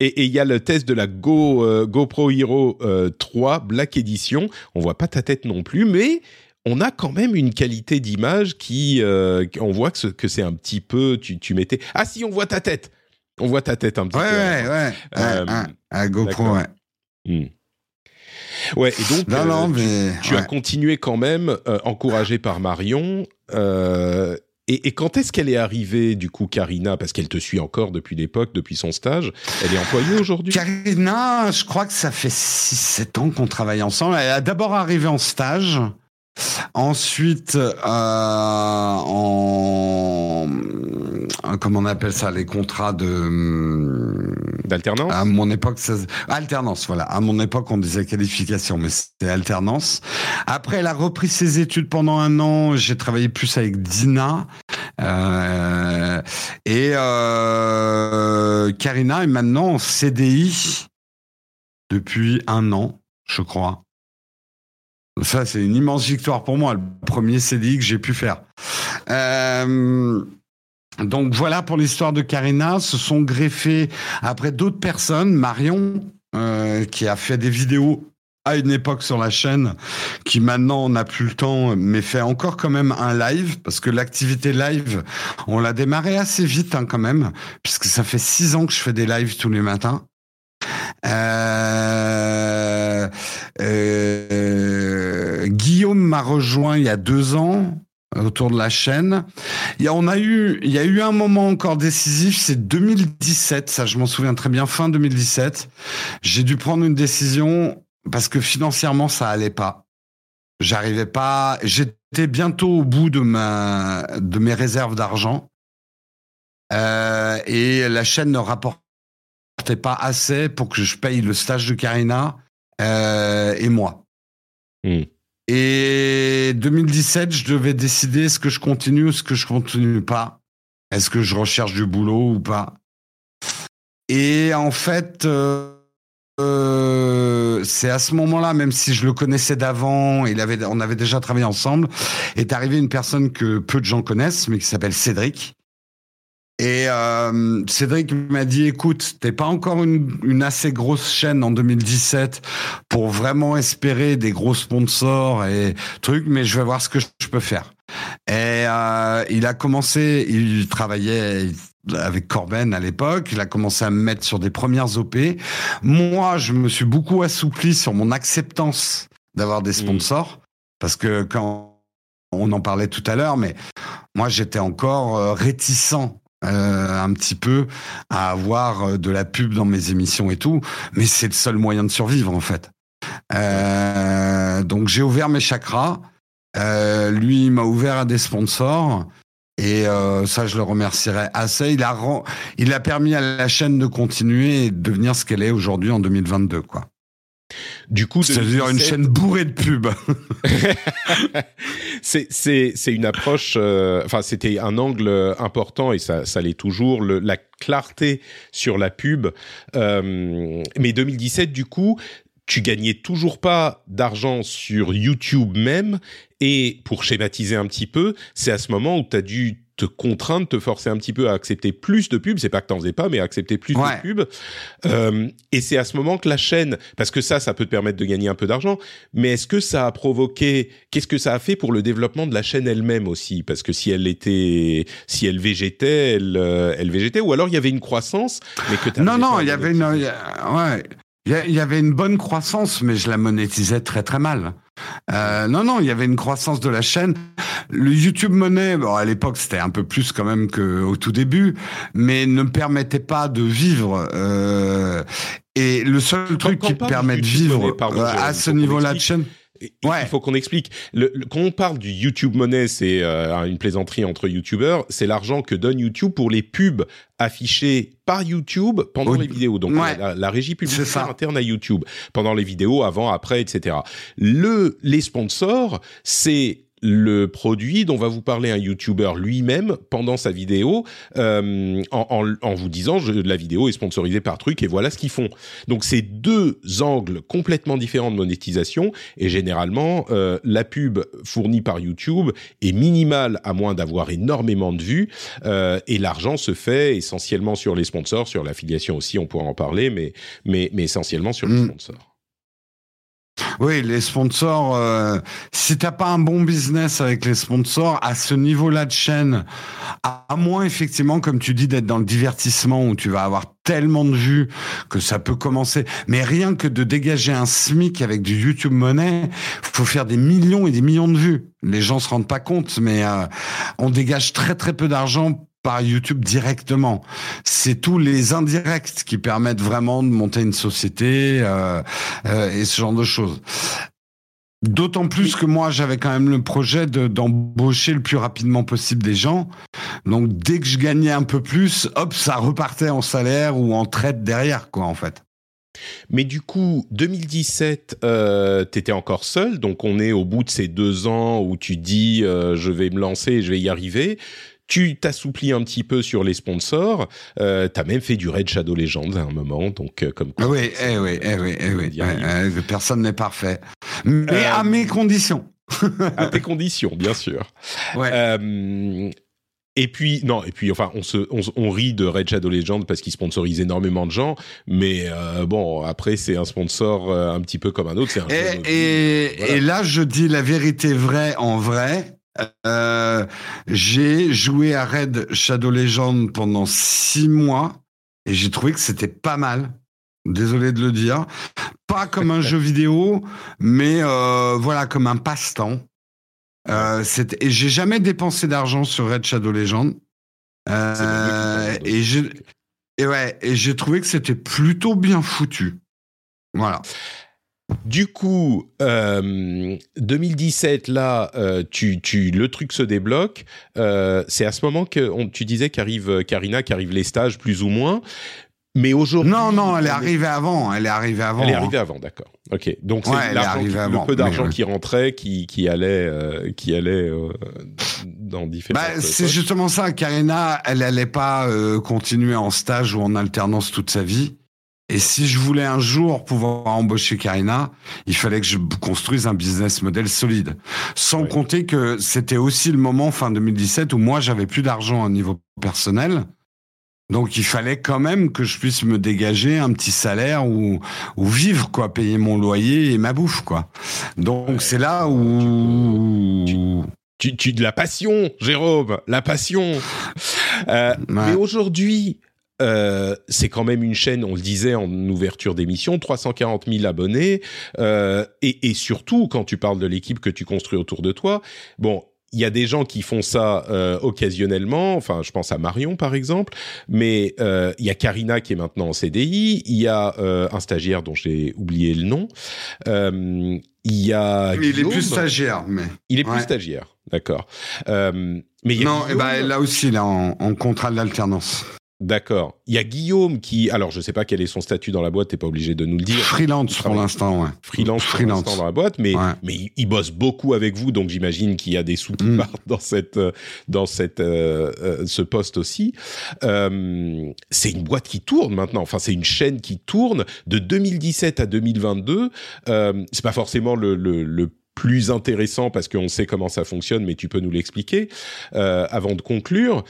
Et et il y a le test de la Go, euh, GoPro Hero euh, 3 Black Edition. On voit pas ta tête non plus, mais on a quand même une qualité d'image qui, euh, on voit que ce- que c'est un petit peu. Tu, tu mettais. Ah si, on voit ta tête. On voit ta tête un petit peu. Ouais, ouais, ouais. à GoPro, ouais. Hmm. Ouais, et donc, tu, as continué quand même, encouragé par Marion. Et, quand est-ce qu'elle est arrivée, du coup, Karina? Parce qu'elle te suit encore depuis l'époque, depuis son stage. Elle est employée aujourd'hui? Karina, je crois que ça fait 6-7 ans qu'on travaille ensemble. Elle a d'abord arrivé en stage. Ensuite, euh, en comment on appelle ça, les contrats de hum, d'alternance. À mon époque, ça, alternance, voilà. À mon époque, on disait qualification, mais c'était alternance. Après, elle a repris ses études pendant un an. J'ai travaillé plus avec Dina. Euh, et euh, Karina est maintenant en CDI depuis un an, je crois. Ça, c'est une immense victoire pour moi, le premier CDI que j'ai pu faire. Euh, donc voilà pour l'histoire de Karina. Se sont greffés après d'autres personnes, Marion, euh, qui a fait des vidéos à une époque sur la chaîne, qui maintenant n'a plus le temps, mais fait encore quand même un live, parce que l'activité live, on l'a démarré assez vite hein, quand même, puisque ça fait six ans que je fais des lives tous les matins. Euh, Guillaume m'a rejoint il y a deux ans autour de la chaîne. Il y a, on a eu, il y a eu un moment encore décisif, c'est 2017, ça je m'en souviens très bien, fin 2017. J'ai dû prendre une décision parce que financièrement ça allait pas. J'arrivais pas, j'étais bientôt au bout de ma, de mes réserves d'argent. Euh, et la chaîne ne rapportait pas assez pour que je paye le stage de Karina euh, et moi. Hmm. Et 2017, je devais décider est-ce que je continue ou est-ce que je continue pas. Est-ce que je recherche du boulot ou pas. Et en fait, euh, euh, c'est à ce moment-là, même si je le connaissais d'avant, on avait déjà travaillé ensemble, est arrivé une personne que peu de gens connaissent, mais qui s'appelle Cédric, et euh, Cédric m'a dit, écoute, t'es pas encore une, assez grosse chaîne en 2017 pour vraiment espérer des gros sponsors et trucs, mais je vais voir ce que je peux faire. Et euh, il a commencé, il travaillait avec Corben à l'époque, il a commencé à me mettre sur des premières OP. Moi, je me suis beaucoup assoupli sur mon acceptance d'avoir des mmh. sponsors, parce que quand on en parlait tout à l'heure, mais moi j'étais encore euh, réticent euh, un petit peu à avoir euh, de la pub dans mes émissions et tout, mais c'est le seul moyen de survivre en fait. Euh, donc j'ai ouvert mes chakras. lui m'a ouvert à des sponsors. Et ça, je le remercierai assez. Il a, il a permis à la chaîne de continuer et de devenir ce qu'elle est aujourd'hui en 2022, quoi. Du coup, c'est-à-dire une chaîne bourrée de pubs. c'est une approche. Euh, enfin, c'était un angle important et ça ça l'est toujours. la clarté sur la pub. Euh, mais 2017, du coup, tu gagnais toujours pas d'argent sur YouTube même. Et pour schématiser un petit peu, c'est à ce moment où tu as dû te contraindre, te forcer un petit peu à accepter plus de pubs. C'est pas que t'en faisais pas, mais à accepter plus de pubs. Euh, et c'est à ce moment que la chaîne, parce que ça, ça peut te permettre de gagner un peu d'argent. Mais est-ce que ça a provoqué, qu'est-ce que ça a fait pour le développement de la chaîne elle-même aussi? Parce que si elle était, si elle végétait, elle, euh, elle végétait, ou alors il y avait une croissance, mais que non, non, il y avait une, ouais, il y avait une bonne croissance, mais je la monétisais très très mal. Euh, non, non, il y avait une croissance de la chaîne. Le YouTube Money, bon, à l'époque, c'était un peu plus quand même qu'au tout début, mais ne me permettait pas de vivre. Euh, et le seul truc qui permet de vivre euh, à ce niveau-là de chaîne il faut qu'on explique. Le, quand on parle du YouTube Money, c'est euh, une plaisanterie entre YouTubers. C'est l'argent que donne YouTube pour les pubs affichées par YouTube pendant les vidéos. Donc la, régie publicitaire interne à YouTube pendant les vidéos, avant, après, etc. Le les sponsors, c'est le produit dont va vous parler un YouTuber lui-même pendant sa vidéo euh, en, vous disant je, la vidéo est sponsorisée par truc et voilà ce qu'ils font. Donc c'est deux angles complètement différents de monétisation et généralement euh, la pub fournie par YouTube est minimale à moins d'avoir énormément de vues euh, et l'argent se fait essentiellement sur les sponsors, sur l'affiliation aussi on pourra en parler mais mais, mais essentiellement sur les mm. sponsors. Oui, les sponsors, euh, si t'as pas un bon business avec les sponsors, à ce niveau-là de chaîne, à moins effectivement, comme tu dis, d'être dans le divertissement où tu vas avoir tellement de vues que ça peut commencer. Mais rien que de dégager un SMIC avec du YouTube Money, faut faire des millions et des millions de vues. Les gens se rendent pas compte, mais euh, on dégage très très peu d'argent par YouTube directement. C'est tous les indirects qui permettent vraiment de monter une société euh, euh, et ce genre de choses. D'autant plus que moi, j'avais quand même le projet d'embaucher le plus rapidement possible des gens. Donc, dès que je gagnais un peu plus, hop, ça repartait en salaire ou en traite derrière, quoi, en fait. Mais du coup, 2017, euh, tu étais encore seul, donc on est au bout de ces deux ans où tu dis euh, je vais me lancer, je vais y arriver. Tu t'assouplis un petit peu sur les sponsors. Euh, tu as même fait du Red Shadow Legends à un moment, donc euh, comme quoi, Oui, eh oui, eh oui, eh oui. personne n'est parfait, mais à mes conditions. à tes conditions, bien sûr. Ouais. Et puis non, et puis enfin on se on, rit de Red Shadow Legends parce qu'il sponsorise énormément de gens, mais euh, bon après c'est un sponsor euh, un petit peu comme un autre. Un et, et, là je dis la vérité vraie en vrai. Euh, j'ai joué à Red Shadow Legends pendant six mois et j'ai trouvé que c'était pas mal. Désolé de le dire, pas comme un jeu vidéo, mais voilà comme un passe-temps. Euh, et j'ai jamais dépensé d'argent sur Red Shadow Legend. Euh, et j'ai et ouais, et j'ai trouvé que c'était plutôt bien foutu. Voilà. Du coup, 2017, euh, là, euh, tu, tu, le truc se débloque. Euh, c'est à ce moment que on, tu disais qu'arrive Karina, qu'arrivent les stages plus ou moins. Mais aujourd'hui. Non, non, elle est arrivée avant. Elle est arrivée avant. Elle est arrivée hein. avant, d'accord. Ok. Donc c'est le peu d'argent qui rentrait, qui, qui allait, euh, qui allait euh, dans différents. Bah, c'est justement ça. Karina, elle allait pas euh, continuer en stage ou en alternance toute sa vie. Et si je voulais un jour pouvoir embaucher Karina, il fallait que je construise un business model solide. Sans compter que c'était aussi le moment fin 2017 où moi j'avais plus d'argent à niveau personnel. Donc il fallait quand même que je puisse me dégager un petit salaire ou, ou vivre quoi, payer mon loyer et ma bouffe quoi. Donc c'est là où tu, tu, de la passion, Jérôme, la passion. Euh, mais aujourd'hui, euh, c'est quand même une chaîne, on le disait en ouverture d'émission, 340 000 abonnés, euh, et, et, surtout quand tu parles de l'équipe que tu construis autour de toi, bon, il y a des gens qui font ça euh, occasionnellement, enfin je pense à Marion par exemple, mais euh, il y a Karina qui est maintenant en CDI, il y a euh, un stagiaire dont j'ai oublié le nom, il y a... il est plus stagiaire, mais... Il est plus stagiaire, d'accord. mais il non, eh ben, là aussi, là, en, en contrat d'alternance. D'accord. Il y a Guillaume qui, alors je sais pas quel est son statut dans la boîte, t'es pas obligé de nous le dire. Freelance pour l'instant, ouais. Freelance, Freelance. Pour dans la boîte, mais mais il bosse beaucoup avec vous, donc j'imagine qu'il y a des sous qui mm. dans cette dans cette euh, euh, ce poste aussi. Euh, c'est une boîte qui tourne maintenant. Enfin, c'est une chaîne qui tourne de 2017 à 2022. Euh, c'est pas forcément le, le, le plus intéressant parce qu'on sait comment ça fonctionne, mais tu peux nous l'expliquer euh, avant de conclure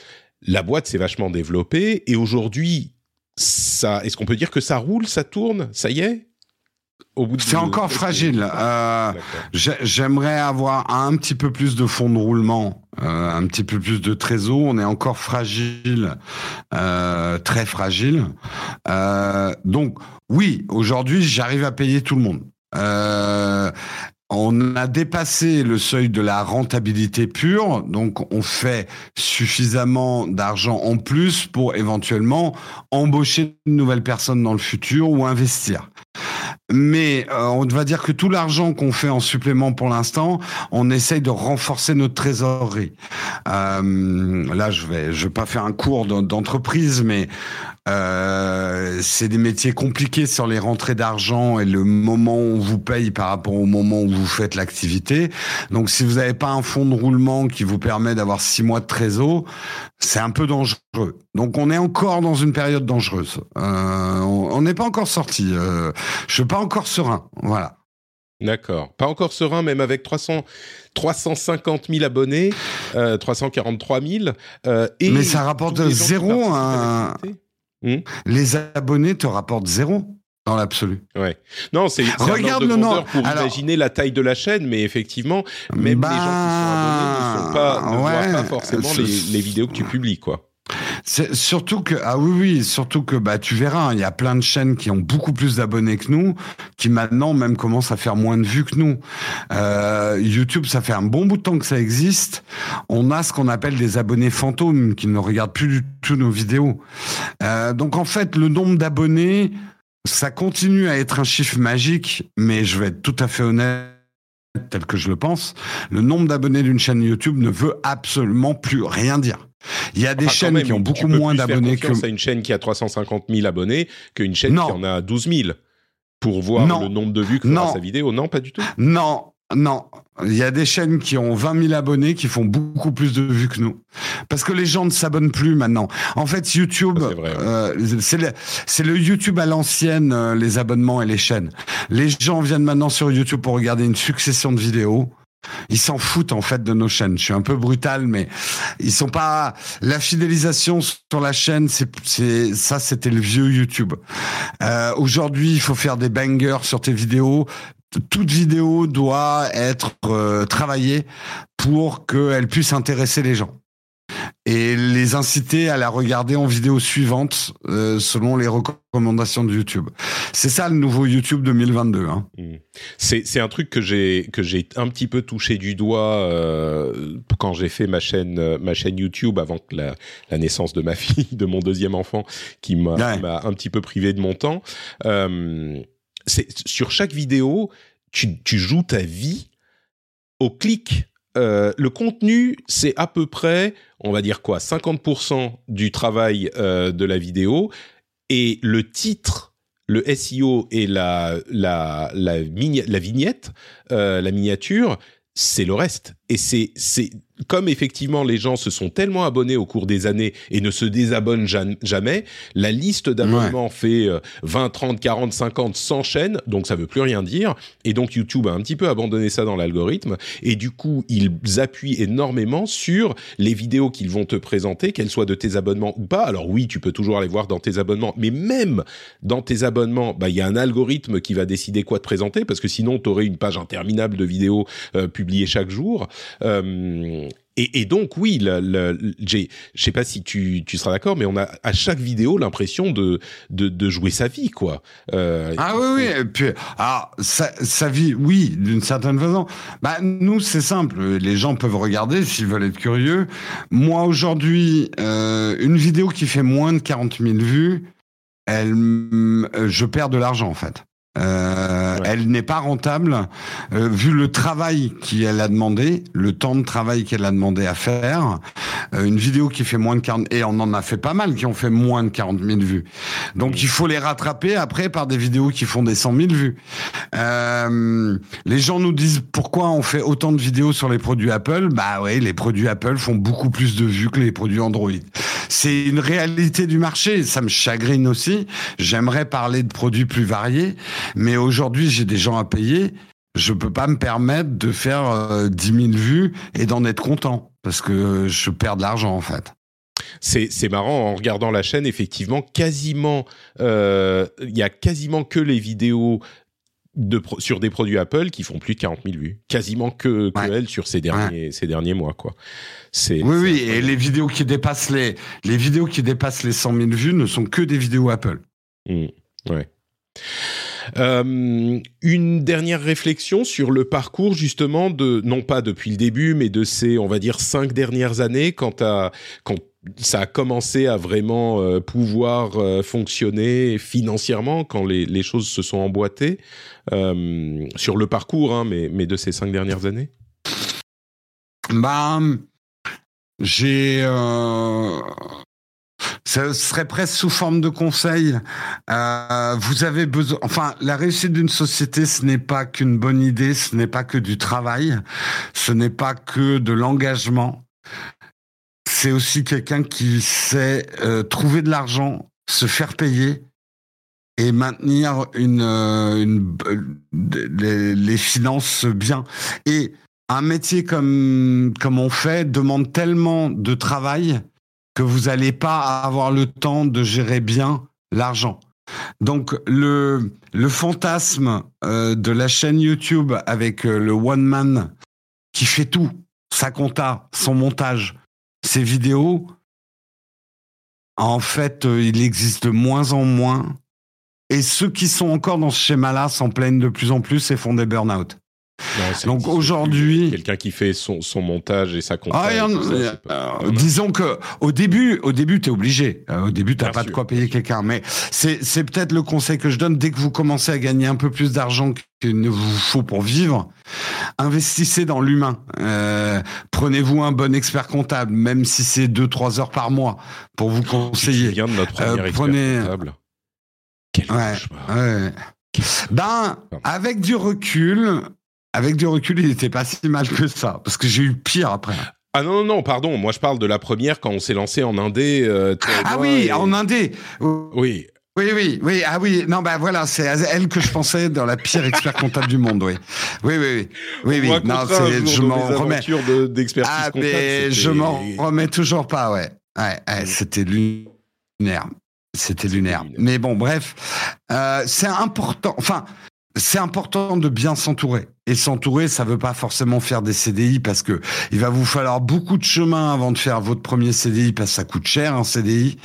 la boîte s'est vachement développée et aujourd'hui, ça, est-ce qu'on peut dire que ça roule, ça tourne, ça y est? C'est encore fragile. Euh, j'aimerais avoir un petit peu plus de fonds de roulement, euh, un petit peu plus de trésor. On est encore fragile, euh, très fragile. donc oui, aujourd'hui, j'arrive à payer tout le monde. On a dépassé le seuil de la rentabilité pure, donc on fait suffisamment d'argent en plus pour éventuellement embaucher de nouvelles personnes dans le futur ou investir. Mais euh, on va dire que tout l'argent qu'on fait en supplément pour l'instant, on essaye de renforcer notre trésorerie. Euh, là, je vais, je vais pas faire un cours d'entreprise, mais euh, c'est des métiers compliqués sur les rentrées d'argent et le moment où on vous paye par rapport au moment où vous faites l'activité. Donc, si vous n'avez pas un fonds de roulement qui vous permet d'avoir six mois de trésor, c'est un peu dangereux. Donc, on est encore dans une période dangereuse. Euh, on n'est pas encore sorti. Euh, je suis pas encore serein. Voilà. D'accord. Pas encore serein, même avec 300, 350 000 abonnés, 343 000. et Mais ça rapporte zéro. Un... Hmm les abonnés te rapportent zéro. dans l'absolu. Ouais. Non, c'est regarde le nom pour imaginer la taille de la chaîne, mais effectivement, même les gens qui sont abonnés ne, sont pas, ne voient pas forcément les, les vidéos que tu publies, quoi. Surtout que ah oui oui surtout que bah tu verras hein, il y a plein de chaînes qui ont beaucoup plus d'abonnés que nous qui maintenant même commencent à faire moins de vues que nous. Euh, YouTube ça fait un bon bout de temps que ça existe. On a ce qu'on appelle des abonnés fantômes qui ne regardent plus du tout nos vidéos. Euh, donc en fait le nombre d'abonnés ça continue à être un chiffre magique mais je vais être tout à fait honnête tel que je le pense le nombre d'abonnés d'une chaîne YouTube ne veut absolument plus rien dire il y a des chaînes qui ont beaucoup moins d'abonnés que. C'est une chaîne qui a 350 000 abonnés qu'une chaîne qui en a 12 000 pour voir le nombre de vues que fera sa vidéo. Non, pas du tout. Non, non. Il y a des chaînes qui ont 20 000 abonnés qui font beaucoup plus de vues que nous. Parce que les gens ne s'abonnent plus maintenant. En fait, YouTube, euh, c'est le, YouTube à l'ancienne, euh, les abonnements et les chaînes. Les gens viennent maintenant sur YouTube pour regarder une succession de vidéos. Ils s'en foutent en fait de nos chaînes. Je suis un peu brutal, mais ils sont pas. La fidélisation sur la chaîne, c'est ça, c'était le vieux YouTube. Euh, Aujourd'hui, il faut faire des bangers sur tes vidéos. Toute vidéo doit être euh, travaillée pour qu'elle puisse intéresser les gens et les inciter à la regarder en vidéo suivante euh, selon les recommandations de YouTube. C'est ça le nouveau YouTube 2022. Hein. Mmh. C'est un truc que j'ai que j'ai un petit peu touché du doigt euh, quand j'ai fait ma chaîne euh, ma chaîne YouTube avant que la, la, naissance de ma fille, de mon deuxième enfant, qui m'a un petit peu privé de mon temps. Euh, sur chaque vidéo, tu, joues ta vie au clic euh, le contenu, c'est à peu près, on va dire quoi, 50% du travail euh, de la vidéo, et le titre, le SEO et la, la, la, la vignette, euh, la miniature, c'est le reste. Et c'est comme effectivement les gens se sont tellement abonnés au cours des années et ne se désabonnent jamais, la liste d'abonnements fait 20, 30, 40, 50, 100 chaînes, donc ça veut plus rien dire. Et donc YouTube a un petit peu abandonné ça dans l'algorithme. Et du coup, ils appuient énormément sur les vidéos qu'ils vont te présenter, qu'elles soient de tes abonnements ou pas. Alors oui, tu peux toujours aller voir dans tes abonnements, mais même dans tes abonnements, bah, il y a un algorithme qui va décider quoi te présenter, parce que sinon, tu aurais une page interminable de vidéos euh, publiées chaque jour. Euh, et, donc oui, je sais pas si tu, tu seras d'accord, mais on a à chaque vidéo l'impression de, de, jouer sa vie, quoi. Euh, ah oui, oui. Et puis, alors, sa, sa vie, oui, d'une certaine façon. Bah nous, c'est simple. Les gens peuvent regarder s'ils veulent être curieux. Moi aujourd'hui, euh, une vidéo qui fait moins de 40 000 vues, elle, je perds de l'argent en fait. Euh, Elle n'est pas rentable euh, vu le travail qu'elle a demandé, le temps de travail qu'elle a demandé à faire. Euh, une vidéo qui fait moins de 40 et on en a fait pas mal qui ont fait moins de 40 000 vues. Donc il faut les rattraper après par des vidéos qui font des 100 000 vues. Euh, les gens nous disent pourquoi on fait autant de vidéos sur les produits Apple. Bah oui, les produits Apple font beaucoup plus de vues que les produits Android. C'est une réalité du marché. Ça me chagrine aussi. J'aimerais parler de produits plus variés. Mais aujourd'hui, j'ai des gens à payer. Je peux pas me permettre de faire euh, 10 000 vues et d'en être content parce que je perds de l'argent en fait. C'est marrant en regardant la chaîne effectivement quasiment euh, il y a quasiment que les vidéos de, sur des produits Apple qui font plus de 40 000 vues. Quasiment que, que elles sur ces derniers, ces derniers mois, quoi. Oui, oui, et les vidéos qui dépassent les, les vidéos qui dépassent les 100 000 vues ne sont que des vidéos Apple. Mmh, ouais. Euh, une dernière réflexion sur le parcours justement de non pas depuis le début mais de ces on va dire cinq dernières années quand à quand ça a commencé à vraiment euh, pouvoir euh, fonctionner financièrement quand les, les, choses se sont emboîtées sur le parcours hein, mais, mais de ces cinq dernières années? Bah j'ai ce serait presque sous forme de conseil. Euh, vous avez besoin. Enfin, la réussite d'une société, ce n'est pas qu'une bonne idée, ce n'est pas que du travail, ce n'est pas que de l'engagement. C'est aussi quelqu'un qui sait euh, trouver de l'argent, se faire payer et maintenir une, euh, une les, les, finances bien. Et un métier comme comme on fait demande tellement de travail que vous n'allez pas avoir le temps de gérer bien l'argent. Donc le, le fantasme euh, de la chaîne YouTube avec euh, le one man qui fait tout, sa compta, son montage, ses vidéos, en fait, euh, il existe de moins en moins. Et ceux qui sont encore dans ce schéma-là s'en plaignent de plus en plus et font des burn-out. Donc aujourd'hui, quelqu'un qui fait son, son, montage et sa compta. Ah, euh, disons que au début, au début, t'es obligé. Euh, au début, t'as pas de quoi payer quelqu'un. Mais c'est c'est peut-être le conseil que je donne dès que vous commencez à gagner un peu plus d'argent qu'il ne vous faut pour vivre. Investissez dans l'humain. Euh, Prenez-vous un bon expert comptable, même si c'est deux trois heures par mois, pour vous conseiller. Je de notre premier expert prenez... comptable. Quel ouais, ouais. Ben, avec du recul, avec du recul, il n'était pas si mal que ça, parce que j'ai eu pire après. Ah non, non, non, pardon, moi je parle de la première quand on s'est lancé en Indé. Euh, ah oui, en Indé Oui. Oui, oui, oui, ah oui, non, ben voilà, c'est elle que je pensais dans la pire expert comptable du monde, oui. Oui, oui, oui, oui, oui. Non, je m'en remets. ah, mais je m'en remets toujours pas, ouais. Ouais, ouais c'était lunaire. C'était lunaire. Mais bon, bref, euh, c'est important. Enfin, c'est important de bien s'entourer. Et s'entourer, ça veut pas forcément faire des CDI parce que il va vous falloir beaucoup de chemin avant de faire votre premier CDI parce que ça coûte cher un CDI.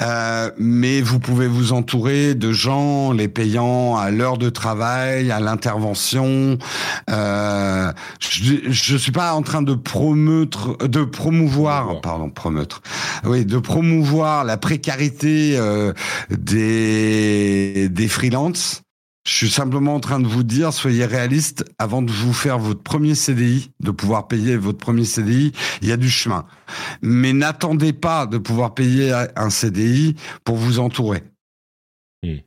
Euh, mais vous pouvez vous entourer de gens les payant à l'heure de travail, à l'intervention. Euh, je, je suis pas en train de promeutre, de promouvoir, pardon, promeutre. Oui, de promouvoir la précarité euh, des des freelances. Je suis simplement en train de vous dire, soyez réaliste, avant de vous faire votre premier CDI, de pouvoir payer votre premier CDI, il y a du chemin. Mais n'attendez pas de pouvoir payer un CDI pour vous entourer. Hmm.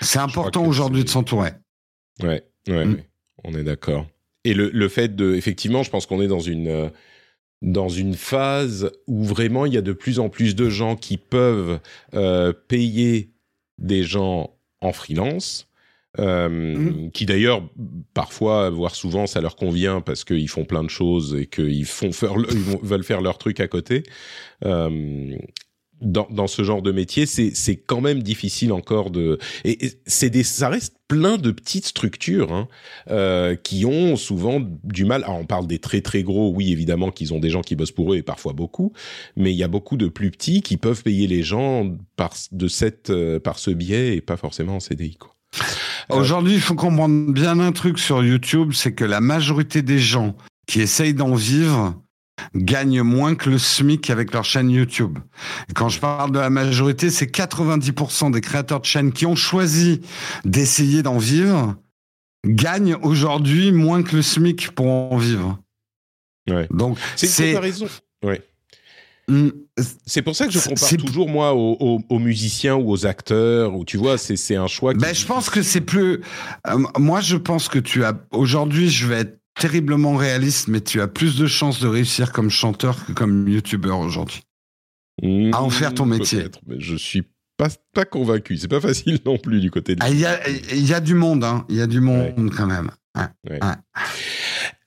C'est important aujourd'hui de s'entourer. Ouais, ouais, hmm. on est d'accord. Et le, le, fait de, effectivement, je pense qu'on est dans une euh, dans une phase où vraiment il y a de plus en plus de gens qui peuvent euh, payer des gens en freelance euh, mhm. qui d'ailleurs parfois, voire souvent, ça leur convient parce qu'ils font plein de choses et qu'ils font faire, ils veulent faire leur truc à côté. Euh, dans, dans, ce genre de métier, c'est quand même difficile encore de. Et, c'est des, ça reste plein de petites structures hein, euh, qui ont souvent du mal. Alors on parle des très très gros, oui évidemment qu'ils ont des gens qui bossent pour eux et parfois beaucoup, mais il y a beaucoup de plus petits qui peuvent payer les gens par de cette euh, par ce biais et pas forcément en CDI quoi. Aujourd'hui, il faut comprendre bien un truc sur YouTube, c'est que la majorité des gens qui essayent d'en vivre gagnent moins que le SMIC avec leur chaîne YouTube. Et quand je parle de la majorité, c'est 90% des créateurs de chaînes qui ont choisi d'essayer d'en vivre gagnent aujourd'hui moins que le SMIC pour en vivre. Ouais. Donc c'est. Ouais. Mm. C'est pour ça que je compare toujours moi aux, musiciens ou aux acteurs ou tu vois c'est un choix. Qui... Ben, je pense que c'est plus. Euh, moi je pense que tu as aujourd'hui je vais être terriblement réaliste mais tu as plus de chances de réussir comme chanteur que comme youtubeur aujourd'hui. à en faire ton métier. Mais je suis pas pas convaincu. C'est pas facile non plus du côté. Ah, il y, a, y a du monde hein. Il y a du monde quand même.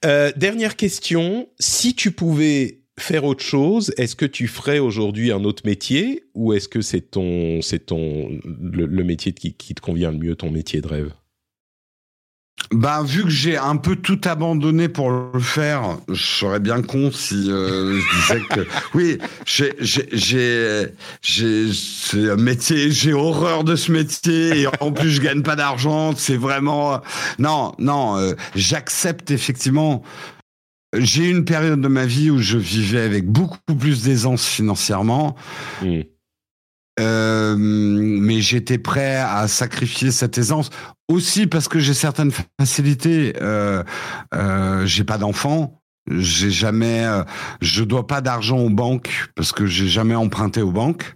Euh, dernière question. Si tu pouvais faire autre chose, est-ce que tu ferais aujourd'hui un autre métier ou est-ce que c'est ton, c'est ton, le, métier qui, qui, te convient le mieux, ton métier de rêve? Bah, vu que j'ai un peu tout abandonné pour le faire, je serais bien con si euh, je disais que oui, j'ai j'ai j'ai c'est un métier, j'ai horreur de ce métier et en plus je gagne pas d'argent, c'est vraiment non non, euh, j'accepte effectivement j'ai eu une période de ma vie où je vivais avec beaucoup plus d'aisance financièrement. Hmm. Euh, mais j'étais prêt à sacrifier cette aisance aussi parce que j'ai certaines facilités. Euh, euh, j'ai pas d'enfants, j'ai jamais, euh, je dois pas d'argent aux banques parce que j'ai jamais emprunté aux banques.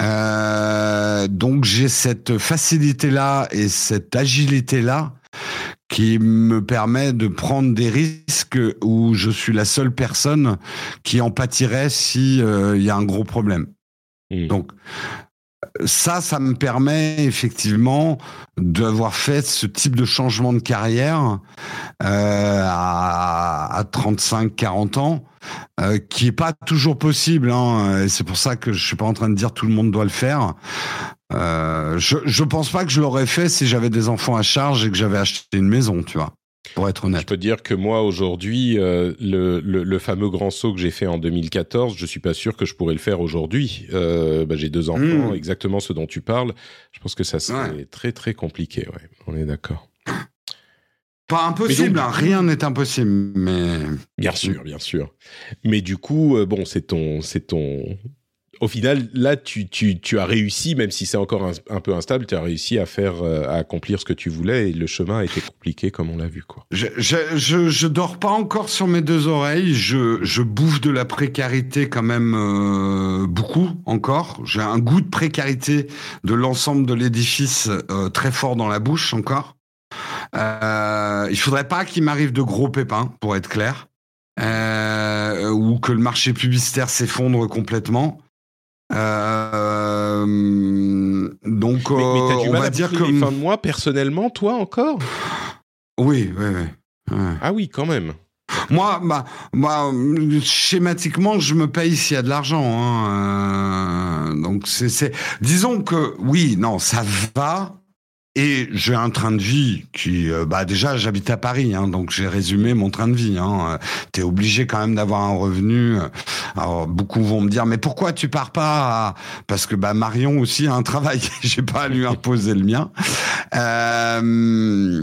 Euh, donc j'ai cette facilité là et cette agilité là qui me permet de prendre des risques où je suis la seule personne qui en pâtirait si il euh, y a un gros problème. Donc ça, ça me permet effectivement d'avoir fait ce type de changement de carrière euh, à, à 35-40 ans, euh, qui est pas toujours possible. Hein, c'est pour ça que je suis pas en train de dire tout le monde doit le faire. Euh, je, je pense pas que je l'aurais fait si j'avais des enfants à charge et que j'avais acheté une maison, tu vois pour être honnête. Je peux dire que moi, aujourd'hui, euh, le, le, le, fameux grand saut que j'ai fait en 2014, je suis pas sûr que je pourrais le faire aujourd'hui. Euh, bah, j'ai deux enfants, mmh. exactement ce dont tu parles. Je pense que ça serait ouais. très, très compliqué. Ouais, on est d'accord. Pas impossible, donc, hein, rien n'est impossible, mais... Bien sûr, bien sûr. Mais du coup, euh, bon, c'est ton, c'est ton, au final, là, tu, as réussi, même si c'est encore un, peu instable, tu as réussi à faire, euh, à accomplir ce que tu voulais et le chemin a été compliqué comme on l'a vu, quoi. Je, je, dors pas encore sur mes deux oreilles. Je, bouffe de la précarité quand même euh, beaucoup encore. J'ai un goût de précarité de l'ensemble de l'édifice euh, très fort dans la bouche encore. Euh, il faudrait pas qu'il m'arrive de gros pépins, pour être clair. Ou que le marché publicitaire s'effondre complètement. Euh, donc, mais, mais as du on mal va à dire que fins de mois personnellement, toi encore? Oui, oui, oui. Ouais. Ah oui, quand même. Moi, bah, bah, schématiquement, je me paye s'il y a de l'argent. Hein. Euh, donc, c'est, disons que oui, non, ça va. Et j'ai un train de vie qui, euh, bah déjà, j'habite à Paris, hein, donc j'ai résumé mon train de vie. Hein. T'es obligé quand même d'avoir un revenu. Alors beaucoup vont me dire, mais pourquoi tu pars pas à... Parce que bah Marion aussi a un travail, j'ai pas à lui imposer le mien. Euh...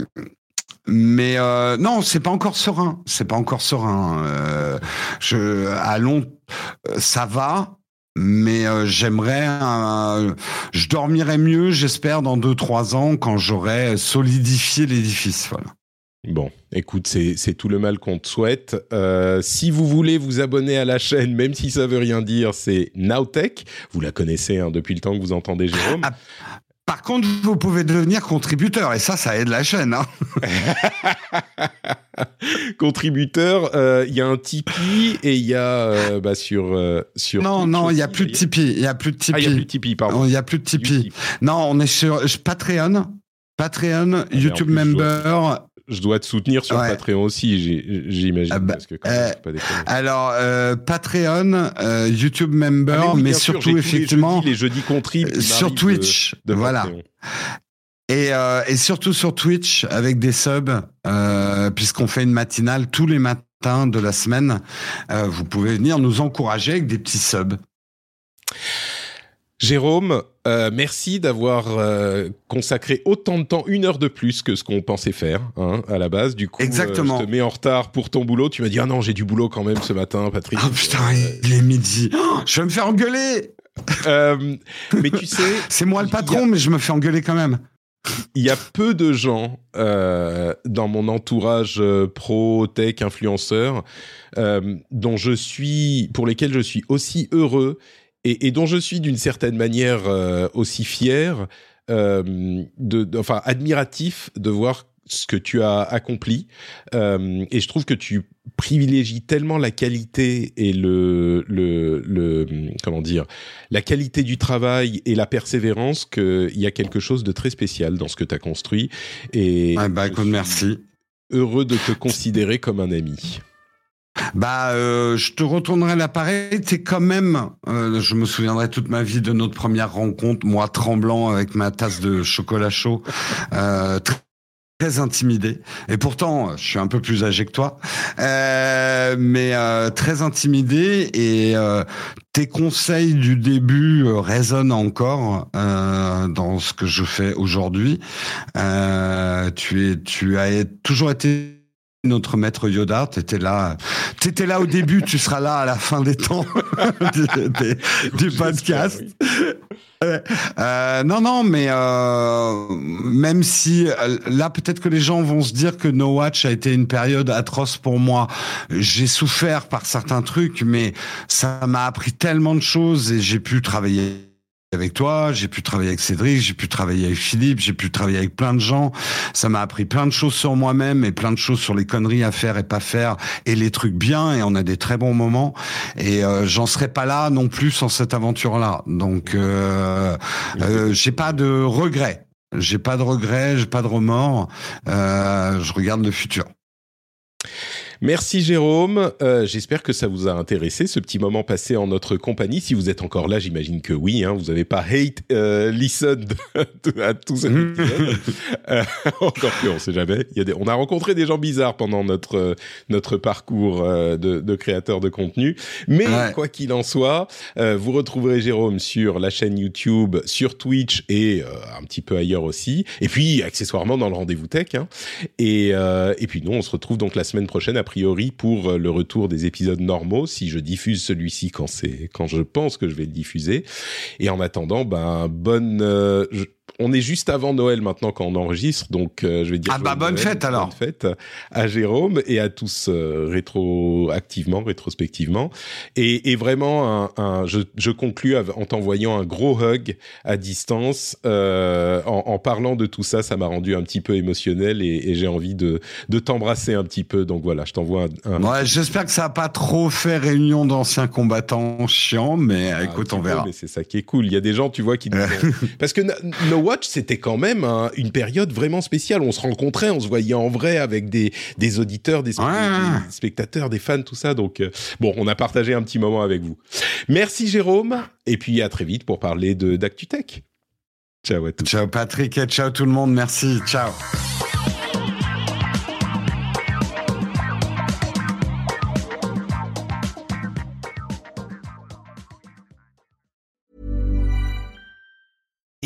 Mais euh, non, c'est pas encore serein. C'est pas encore serein. Euh, je, à long, ça va, mais euh, j'aimerais, euh, je dormirai mieux, j'espère, dans deux trois ans quand j'aurai solidifié l'édifice. Voilà. Bon, écoute, c'est tout le mal qu'on te souhaite. Euh, si vous voulez vous abonner à la chaîne, même si ça veut rien dire, c'est Nowtech. Vous la connaissez hein, depuis le temps que vous entendez Jérôme. Ah, par contre, vous pouvez devenir contributeur et ça, ça aide la chaîne. Hein. contributeur, il euh, y a un Tipeee et il y a euh, bah, sur euh, sur. Non, non, il y a plus de Tipeee. Il y a plus de Tipeee. Ah, il y a plus de Tipeee, pardon. Il y a plus de Tipeee. Non, on est sur Patreon. Patreon, ah, YouTube Member, je dois te soutenir sur ouais. Patreon aussi, j'imagine. Ah bah, euh, alors, euh, Patreon, euh, YouTube Member, ah, mais, oui, mais surtout, effectivement. Les jeudis, les jeudis contrib sur Twitch. De, de voilà. Et, et, surtout sur Twitch avec des subs, puisqu'on fait une matinale tous les matins de la semaine. vous pouvez venir nous encourager avec des petits subs. Jérôme, euh, merci d'avoir euh, consacré autant de temps, une heure de plus que ce qu'on pensait faire hein, à la base. Du coup, Exactement. Euh, je te mets en retard pour ton boulot. Tu m'as dit ah non, j'ai du boulot quand même ce matin, Patrick. Ah putain, il est midi. Oh, je vais me faire engueuler. mais tu sais, c'est moi le patron, a... mais je me fais engueuler quand même. Il y a peu de gens dans mon entourage pro tech influenceur dont je suis, pour lesquels je suis aussi heureux et, et, dont je suis d'une certaine manière euh, aussi fier, euh, de, de, enfin admiratif de voir ce que tu as accompli. Euh, et je trouve que tu privilégies tellement la qualité et le, le, le comment dire, la qualité du travail et la persévérance qu'il y a quelque chose de très spécial dans ce que tu as construit. Et ouais, bah, écoute, merci. Heureux de te considérer comme un ami. Bah, euh, je te retournerai l'appareil. T'es quand même, euh, je me souviendrai toute ma vie de notre première rencontre, moi tremblant avec ma tasse de chocolat chaud, euh, très, intimidé. Et pourtant, je suis un peu plus âgé que toi, euh, mais euh, très intimidé. Et euh, tes conseils du début résonnent encore dans ce que je fais aujourd'hui. tu es, tu as toujours été notre maître Yoda, t'étais là, t'étais là au début, tu seras là à la fin des temps du, du podcast. Euh, non, non, mais euh, même si là, peut-être que les gens vont se dire que No Watch a été une période atroce pour moi. J'ai souffert par certains trucs, mais ça m'a appris tellement de choses et j'ai pu travailler avec toi, j'ai pu travailler avec Cédric, j'ai pu travailler avec Philippe, j'ai pu travailler avec plein de gens. Ça m'a appris plein de choses sur moi-même et plein de choses sur les conneries à faire et pas faire et les trucs bien. Et on a des très bons moments. Et euh, j'en serais pas là non plus sans cette aventure-là. Donc, euh, euh, j'ai pas de regrets. J'ai pas de regrets, j'ai pas de remords. Euh, je regarde le futur. Merci Jérôme. Euh, j'espère que ça vous a intéressé ce petit moment passé en notre compagnie. Si vous êtes encore là, j'imagine que oui. Hein, vous n'avez pas hate euh, listen à tout cet épisode. euh, encore plus, on sait jamais. Il y a des, on a rencontré des gens bizarres pendant notre euh, notre parcours euh, de, de créateur de contenu. Mais ouais. quoi qu'il en soit, euh, vous retrouverez Jérôme sur la chaîne YouTube, sur Twitch et un petit peu ailleurs aussi. Et puis accessoirement dans le rendez-vous tech. Hein. Et et puis nous, on se retrouve donc la semaine prochaine priori pour euh, le retour des épisodes normaux si je diffuse celui-ci quand c'est quand je pense que je vais le diffuser. Et en attendant ben bonne euh, on est juste avant Noël maintenant quand on enregistre, donc euh, je vais dire. Ah bah bonne Noël, fête alors. Bonne fête à Jérôme et à tous euh, rétroactivement, rétrospectivement. Et, et vraiment, un, un, je, je conclus en t'envoyant un gros hug à distance. Euh, en, en, parlant de tout ça, ça m'a rendu un petit peu émotionnel et, et j'ai envie de, de t'embrasser un petit peu. Donc voilà, je t'envoie un. un... Ouais, j'espère que ça a pas trop fait réunion d'anciens combattants chiants, mais ah, écoute, on verra. mais c'est ça qui est cool. Il y a des gens, tu vois, qui parce que Watch, c'était quand même un, une période vraiment spéciale. On se rencontrait, on se voyait en vrai avec des, des auditeurs, des, spectateurs, des fans, tout ça. Donc, euh, bon, on a partagé un petit moment avec vous. Merci Jérôme, et puis à très vite pour parler de d'ActuTech. Ciao à tous. Ciao Patrick et ciao tout le monde. Merci. Ciao.